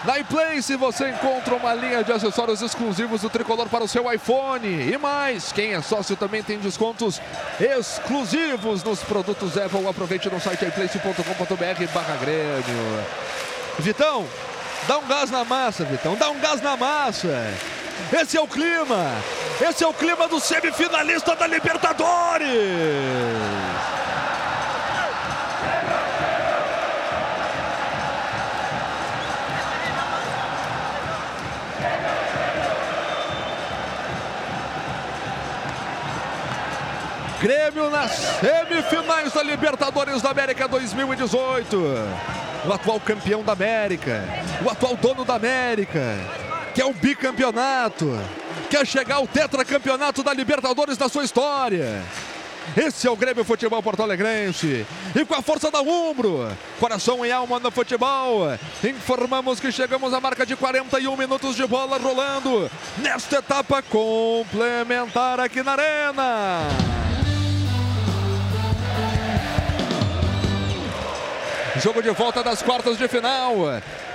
Na iPlace você encontra uma linha de acessórios exclusivos do tricolor para o seu iPhone. E mais, quem é sócio também tem descontos exclusivos nos produtos Apple. Aproveite no site iplace.com.br barra Grêmio. Vitão, dá um gás na massa, Vitão, dá um gás na massa. Esse é o clima. Esse é o clima do semifinalista da Libertadores. Grêmio nas semifinais da Libertadores da América 2018. O atual campeão da América, o atual dono da América, que é o bicampeonato, quer chegar ao tetracampeonato da Libertadores da sua história. Esse é o Grêmio Futebol Porto Alegrense. E com a força da Umbro, coração e alma no futebol, informamos que chegamos à marca de 41 minutos de bola rolando nesta etapa complementar aqui na Arena. Jogo de volta das quartas de final.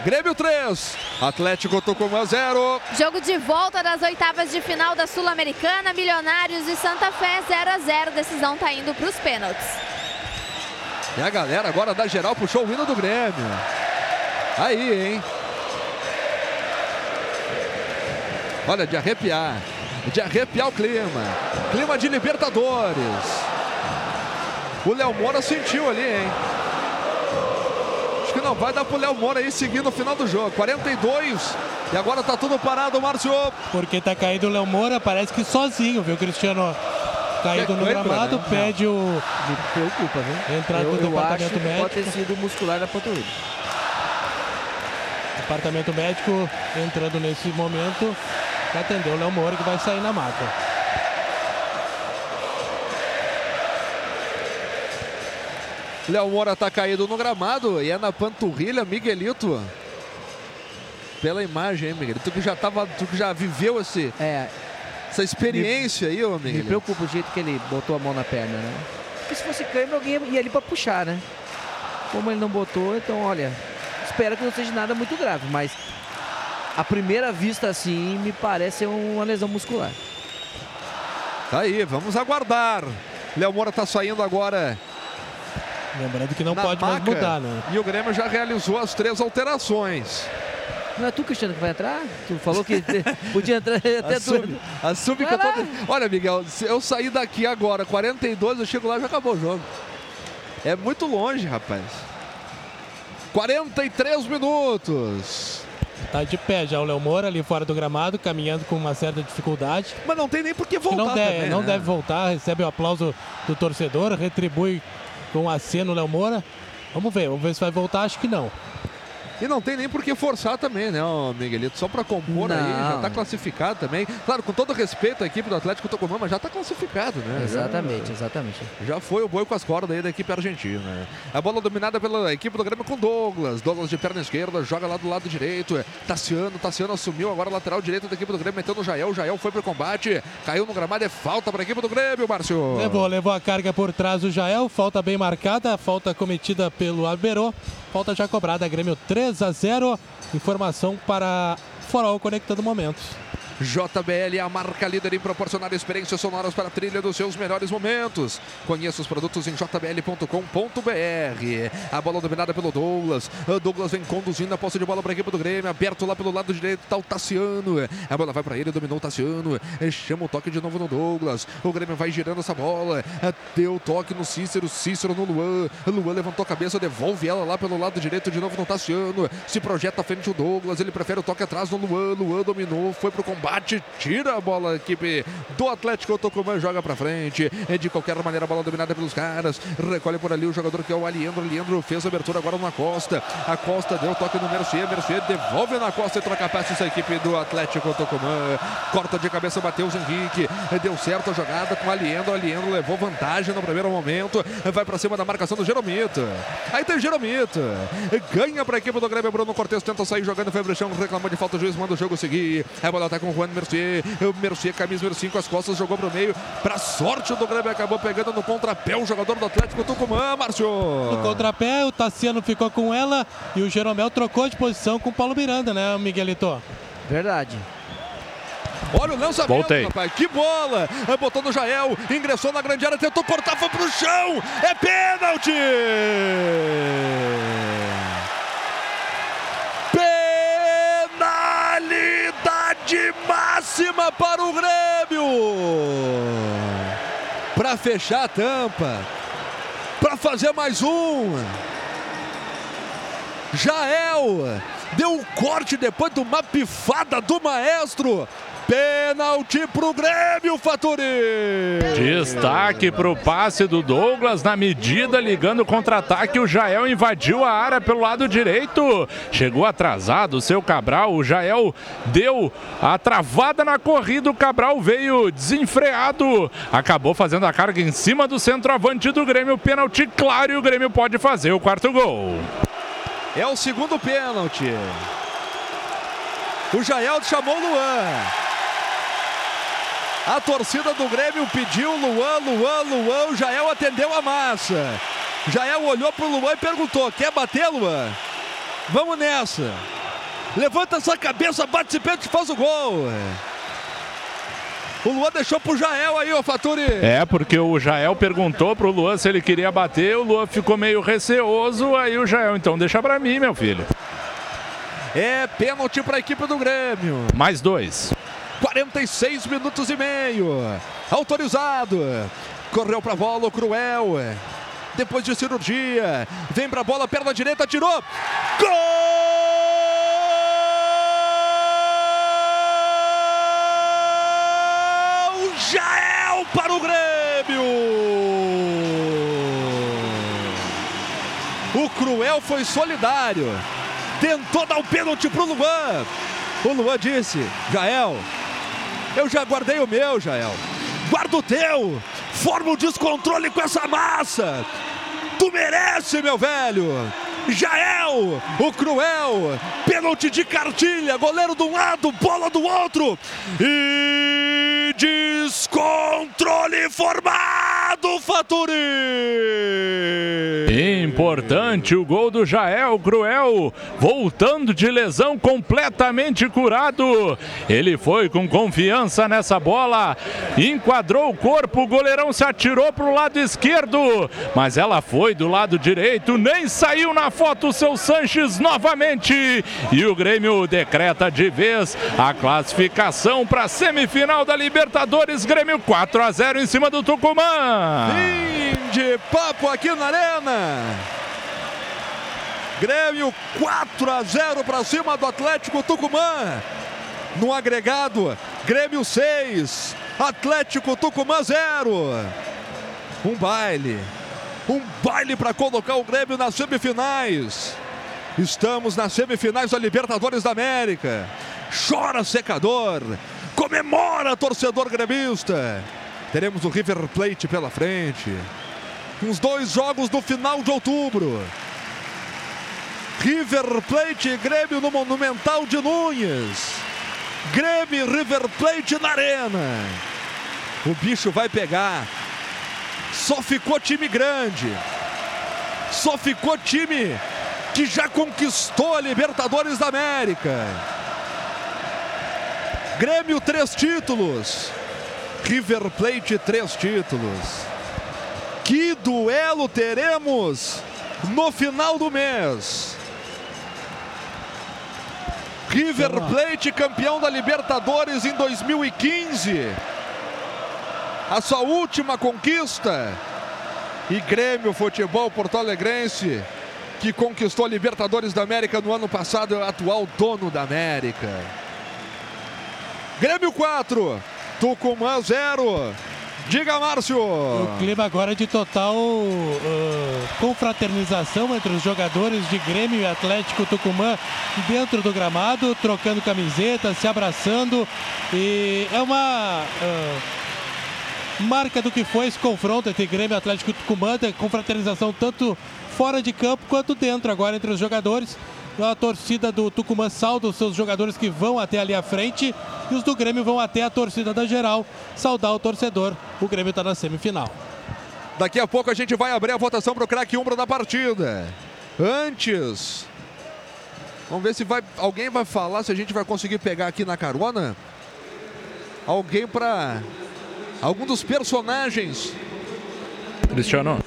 Grêmio 3, Atlético Tucumã 0. Jogo de volta das oitavas de final da Sul-Americana, Milionários e Santa Fé 0 a 0. Decisão tá indo para os pênaltis. E a galera agora da geral puxou o hino do Grêmio. Aí, hein? Olha, de arrepiar. De arrepiar o clima. Clima de Libertadores. O Léo Moura sentiu ali, hein? Acho que não vai dar pro Léo Moura aí seguir no final do jogo. 42 e agora tá tudo parado, Márcio. Porque tá caído o Léo Moura, parece que sozinho, viu, Cristiano? Caído no Lembra, gramado, né? pede o. Me preocupa, viu? Entrada do eu departamento acho que médico. pode ter sido muscular da panturrilha. Departamento médico entrando nesse momento para atender o Léo Moura que vai sair na mata. Léo Moura tá caído no gramado e é na panturrilha, Miguelito. Pela imagem, hein, Miguelito? Tu que já tava, tu que já viveu esse, É, essa experiência aí, ô me Miguelito. preocupa o jeito que ele botou a mão na perna, né? Porque se fosse câimbra, alguém ia ali pra puxar, né? Como ele não botou, então, olha, espero que não seja nada muito grave, mas à primeira vista, assim, me parece uma lesão muscular. Tá aí, vamos aguardar. Léo Moura tá saindo agora. Lembrando que não pode mais maca, mudar, né? E o Grêmio já realizou as três alterações. Não é tu, Cristiano, que vai entrar? Tu falou que [LAUGHS] podia entrar até Assume, tu. assume que eu tô... Olha, Miguel, se eu sair daqui agora, 42, eu chego lá e já acabou o jogo. É muito longe, rapaz. 43 minutos. Tá de pé já o Léo Moura ali fora do gramado, caminhando com uma certa dificuldade. Mas não tem nem por que Que não, voltar deve, também, não né? deve voltar, recebe o aplauso do torcedor, retribui com um aceno Léo Moura. Vamos ver, vamos ver se vai voltar, acho que não. E não tem nem por que forçar também, né, Miguelito? Só pra compor aí, Não. já tá classificado também. Claro, com todo respeito à equipe do Atlético Tucumã, mas já tá classificado, né? Já- Exatamente, exatamente. Já foi o boi com as cordas aí da equipe argentina. A bola dominada pela equipe do Grêmio com Douglas. Douglas de perna esquerda, joga lá do lado direito. Tassiano, Tassiano assumiu agora a lateral direito da equipe do Grêmio, metendo o Jael. O Jael foi pro combate, caiu no gramado, é falta para a equipe do Grêmio, Márcio. Levou, levou a carga por trás o Jael, falta bem marcada, falta cometida pelo Alberô, falta já cobrada, Grêmio 3 a 0. Informação para Forol conectando momentos. JBL, a marca líder em proporcionar experiências sonoras para a trilha dos seus melhores momentos. Conheça os produtos em jbl.com.br. A bola dominada pelo Douglas. O Douglas vem conduzindo a posse de bola para a equipe do Grêmio. Aberto lá pelo lado direito está o Tassiano. A bola vai para ele, dominou o Tassiano. Chama o toque de novo no Douglas. O Grêmio vai girando essa bola. Deu toque no Cícero. Cícero no Luan. Luan levantou a cabeça, devolve ela lá pelo lado direito de novo no Tassiano. Se projeta à frente o Douglas. Ele prefere o toque atrás no Luan. Luan dominou, foi pro combate, tira a bola. A equipe do Atlético Tucumã joga pra frente. É de qualquer maneira a bola dominada pelos caras. Recolhe por ali o jogador que é o Aliendro. Aliendro fez a abertura agora na Costa. A Costa deu toque no Mercier. Mercier devolve na Costa e troca passes a equipe do Atlético Tucumã. Corta de cabeça Matheus Henrique. Deu certo a jogada com o Aliendro. Aliendro levou vantagem no primeiro momento. Vai pra cima da marcação do Jeromito. Aí tem Jeromito. Ganha pra equipe do Grêmio. Bruno Cortes tenta sair jogando. Foi pro chão, reclamou de falta. O juiz manda o jogo seguir. A bola tá com Juan Mercier. O Mercier, camisa número 5, as costas, jogou pro meio. Pra sorte do Grêmio, acabou pegando no contrapé o jogador do Atlético Tucumã, Márcio. No contrapé, o Tassiano ficou com ela e o Jeromel trocou de posição com o Paulo Miranda, né, Miguelito? Verdade. Olha o lançamento, Voltei. rapaz. Que bola! Botou no Jael, ingressou na grande área, tentou cortar, foi pro chão. É pênalti! Penalidade máxima para o Grêmio! Para fechar a tampa, para fazer mais um. Jael deu um corte depois de uma pifada do maestro. Pênalti pro Grêmio, Faturi! Destaque para o passe do Douglas na medida, ligando o contra-ataque. O Jael invadiu a área pelo lado direito. Chegou atrasado o seu Cabral. O Jael deu a travada na corrida. O Cabral veio desenfreado. Acabou fazendo a carga em cima do centroavante do Grêmio. Pênalti claro e o Grêmio pode fazer o quarto gol. É o segundo pênalti. O Jael chamou o Luan. A torcida do Grêmio pediu Luan, Luan, Luan. O Jael atendeu a massa. Jael olhou pro Luan e perguntou: Quer bater, Luan? Vamos nessa. Levanta essa cabeça, bate esse pênalti e faz o gol. O Luan deixou pro Jael aí, ô Faturi. É, porque o Jael perguntou pro Luan se ele queria bater. O Luan ficou meio receoso. Aí o Jael, então deixa pra mim, meu filho. É pênalti para a equipe do Grêmio. Mais dois. 46 minutos e meio. Autorizado. Correu para a bola o Cruel. Depois de cirurgia. Vem para a bola, perna direita, tirou. Gol! Jael para o Grêmio. O Cruel foi solidário. Tentou dar o pênalti pro Luan. O Luan disse: Jael, eu já guardei o meu, Jael. Guarda o teu. Forma o descontrole com essa massa. Tu merece, meu velho! Jael, o cruel, pênalti de cartilha, goleiro de um lado, bola do outro e descontrole formado, Faturi! Importante o gol do Jael Cruel, voltando de lesão completamente curado. Ele foi com confiança nessa bola, enquadrou o corpo, o goleirão se atirou para o lado esquerdo, mas ela foi do lado direito, nem saiu na foto o seu Sanches novamente. E o Grêmio decreta de vez a classificação para a semifinal da Libertadores. Grêmio 4 a 0 em cima do Tucumã. Fim de papo aqui na Arena. Grêmio 4 a 0 para cima do Atlético Tucumã. No agregado, Grêmio 6, Atlético Tucumã 0. Um baile. Um baile para colocar o Grêmio nas semifinais. Estamos nas semifinais da Libertadores da América. Chora secador. Comemora torcedor gremista. Teremos o River Plate pela frente. Uns dois jogos no final de outubro. River Plate e Grêmio no Monumental de Nunes. Grêmio River Plate na Arena. O bicho vai pegar. Só ficou time grande. Só ficou time que já conquistou a Libertadores da América. Grêmio, três títulos. River Plate, três títulos. Que duelo teremos no final do mês? River Plate, campeão da Libertadores em 2015. A sua última conquista. E Grêmio Futebol Porto Alegrense, que conquistou a Libertadores da América no ano passado, é o atual dono da América. Grêmio 4, Tucumã 0. Diga, Márcio. O clima agora é de total uh, confraternização entre os jogadores de Grêmio e Atlético Tucumã dentro do gramado, trocando camisetas, se abraçando. E é uma uh, marca do que foi esse confronto entre Grêmio e Atlético Tucumã, de confraternização tanto fora de campo quanto dentro agora entre os jogadores. A torcida do Tucumã sauda os seus jogadores que vão até ali à frente e os do Grêmio vão até a torcida da geral saudar o torcedor. O Grêmio está na semifinal. Daqui a pouco a gente vai abrir a votação para o craque umbro da partida. Antes, vamos ver se vai, alguém vai falar, se a gente vai conseguir pegar aqui na carona. Alguém para algum dos personagens Cristiano.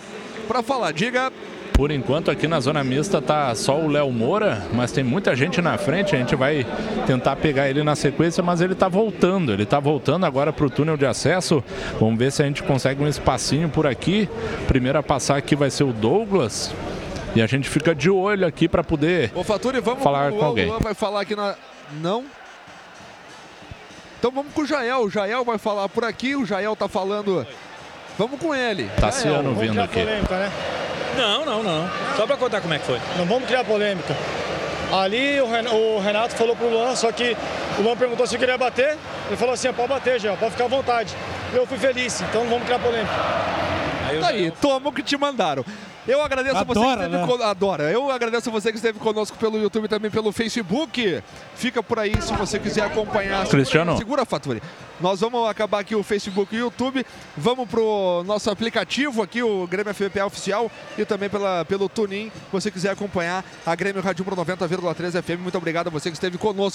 para falar. Diga. Por enquanto aqui na zona mista tá só o Léo Moura, mas tem muita gente na frente, a gente vai tentar pegar ele na sequência, mas ele tá voltando, ele tá voltando agora pro túnel de acesso. Vamos ver se a gente consegue um espacinho por aqui. Primeiro a passar aqui vai ser o Douglas. E a gente fica de olho aqui para poder Ô Faturi, vamos falar o com alguém. Luan vai falar aqui na não. Então vamos com o Jael. O Jael vai falar por aqui. O Jael tá falando. Vamos com ele. Tassiano Jael. vindo aqui. polêmica, né? Não, não, não. Só pra contar como é que foi. Não vamos criar polêmica. Ali o Ren- o Renato falou pro Luan, só que o Luan perguntou se queria bater. Ele falou assim: pode bater já, pode ficar à vontade. Eu fui feliz, então não vamos criar polêmica. Tá aí, toma o que te mandaram. Eu agradeço a você Adora, que esteve né? con- Adora. Eu agradeço a você que esteve conosco pelo YouTube e também pelo Facebook. Fica por aí se você quiser acompanhar. Aí, Cristiano. Segura, Faturi. Nós vamos acabar aqui o Facebook e o YouTube. Vamos pro nosso aplicativo aqui, o Grêmio FPA Oficial, e também pela, pelo Tunin. Se você quiser acompanhar a Grêmio Rádio Pro 90,3 FM. Muito obrigado a você que esteve conosco.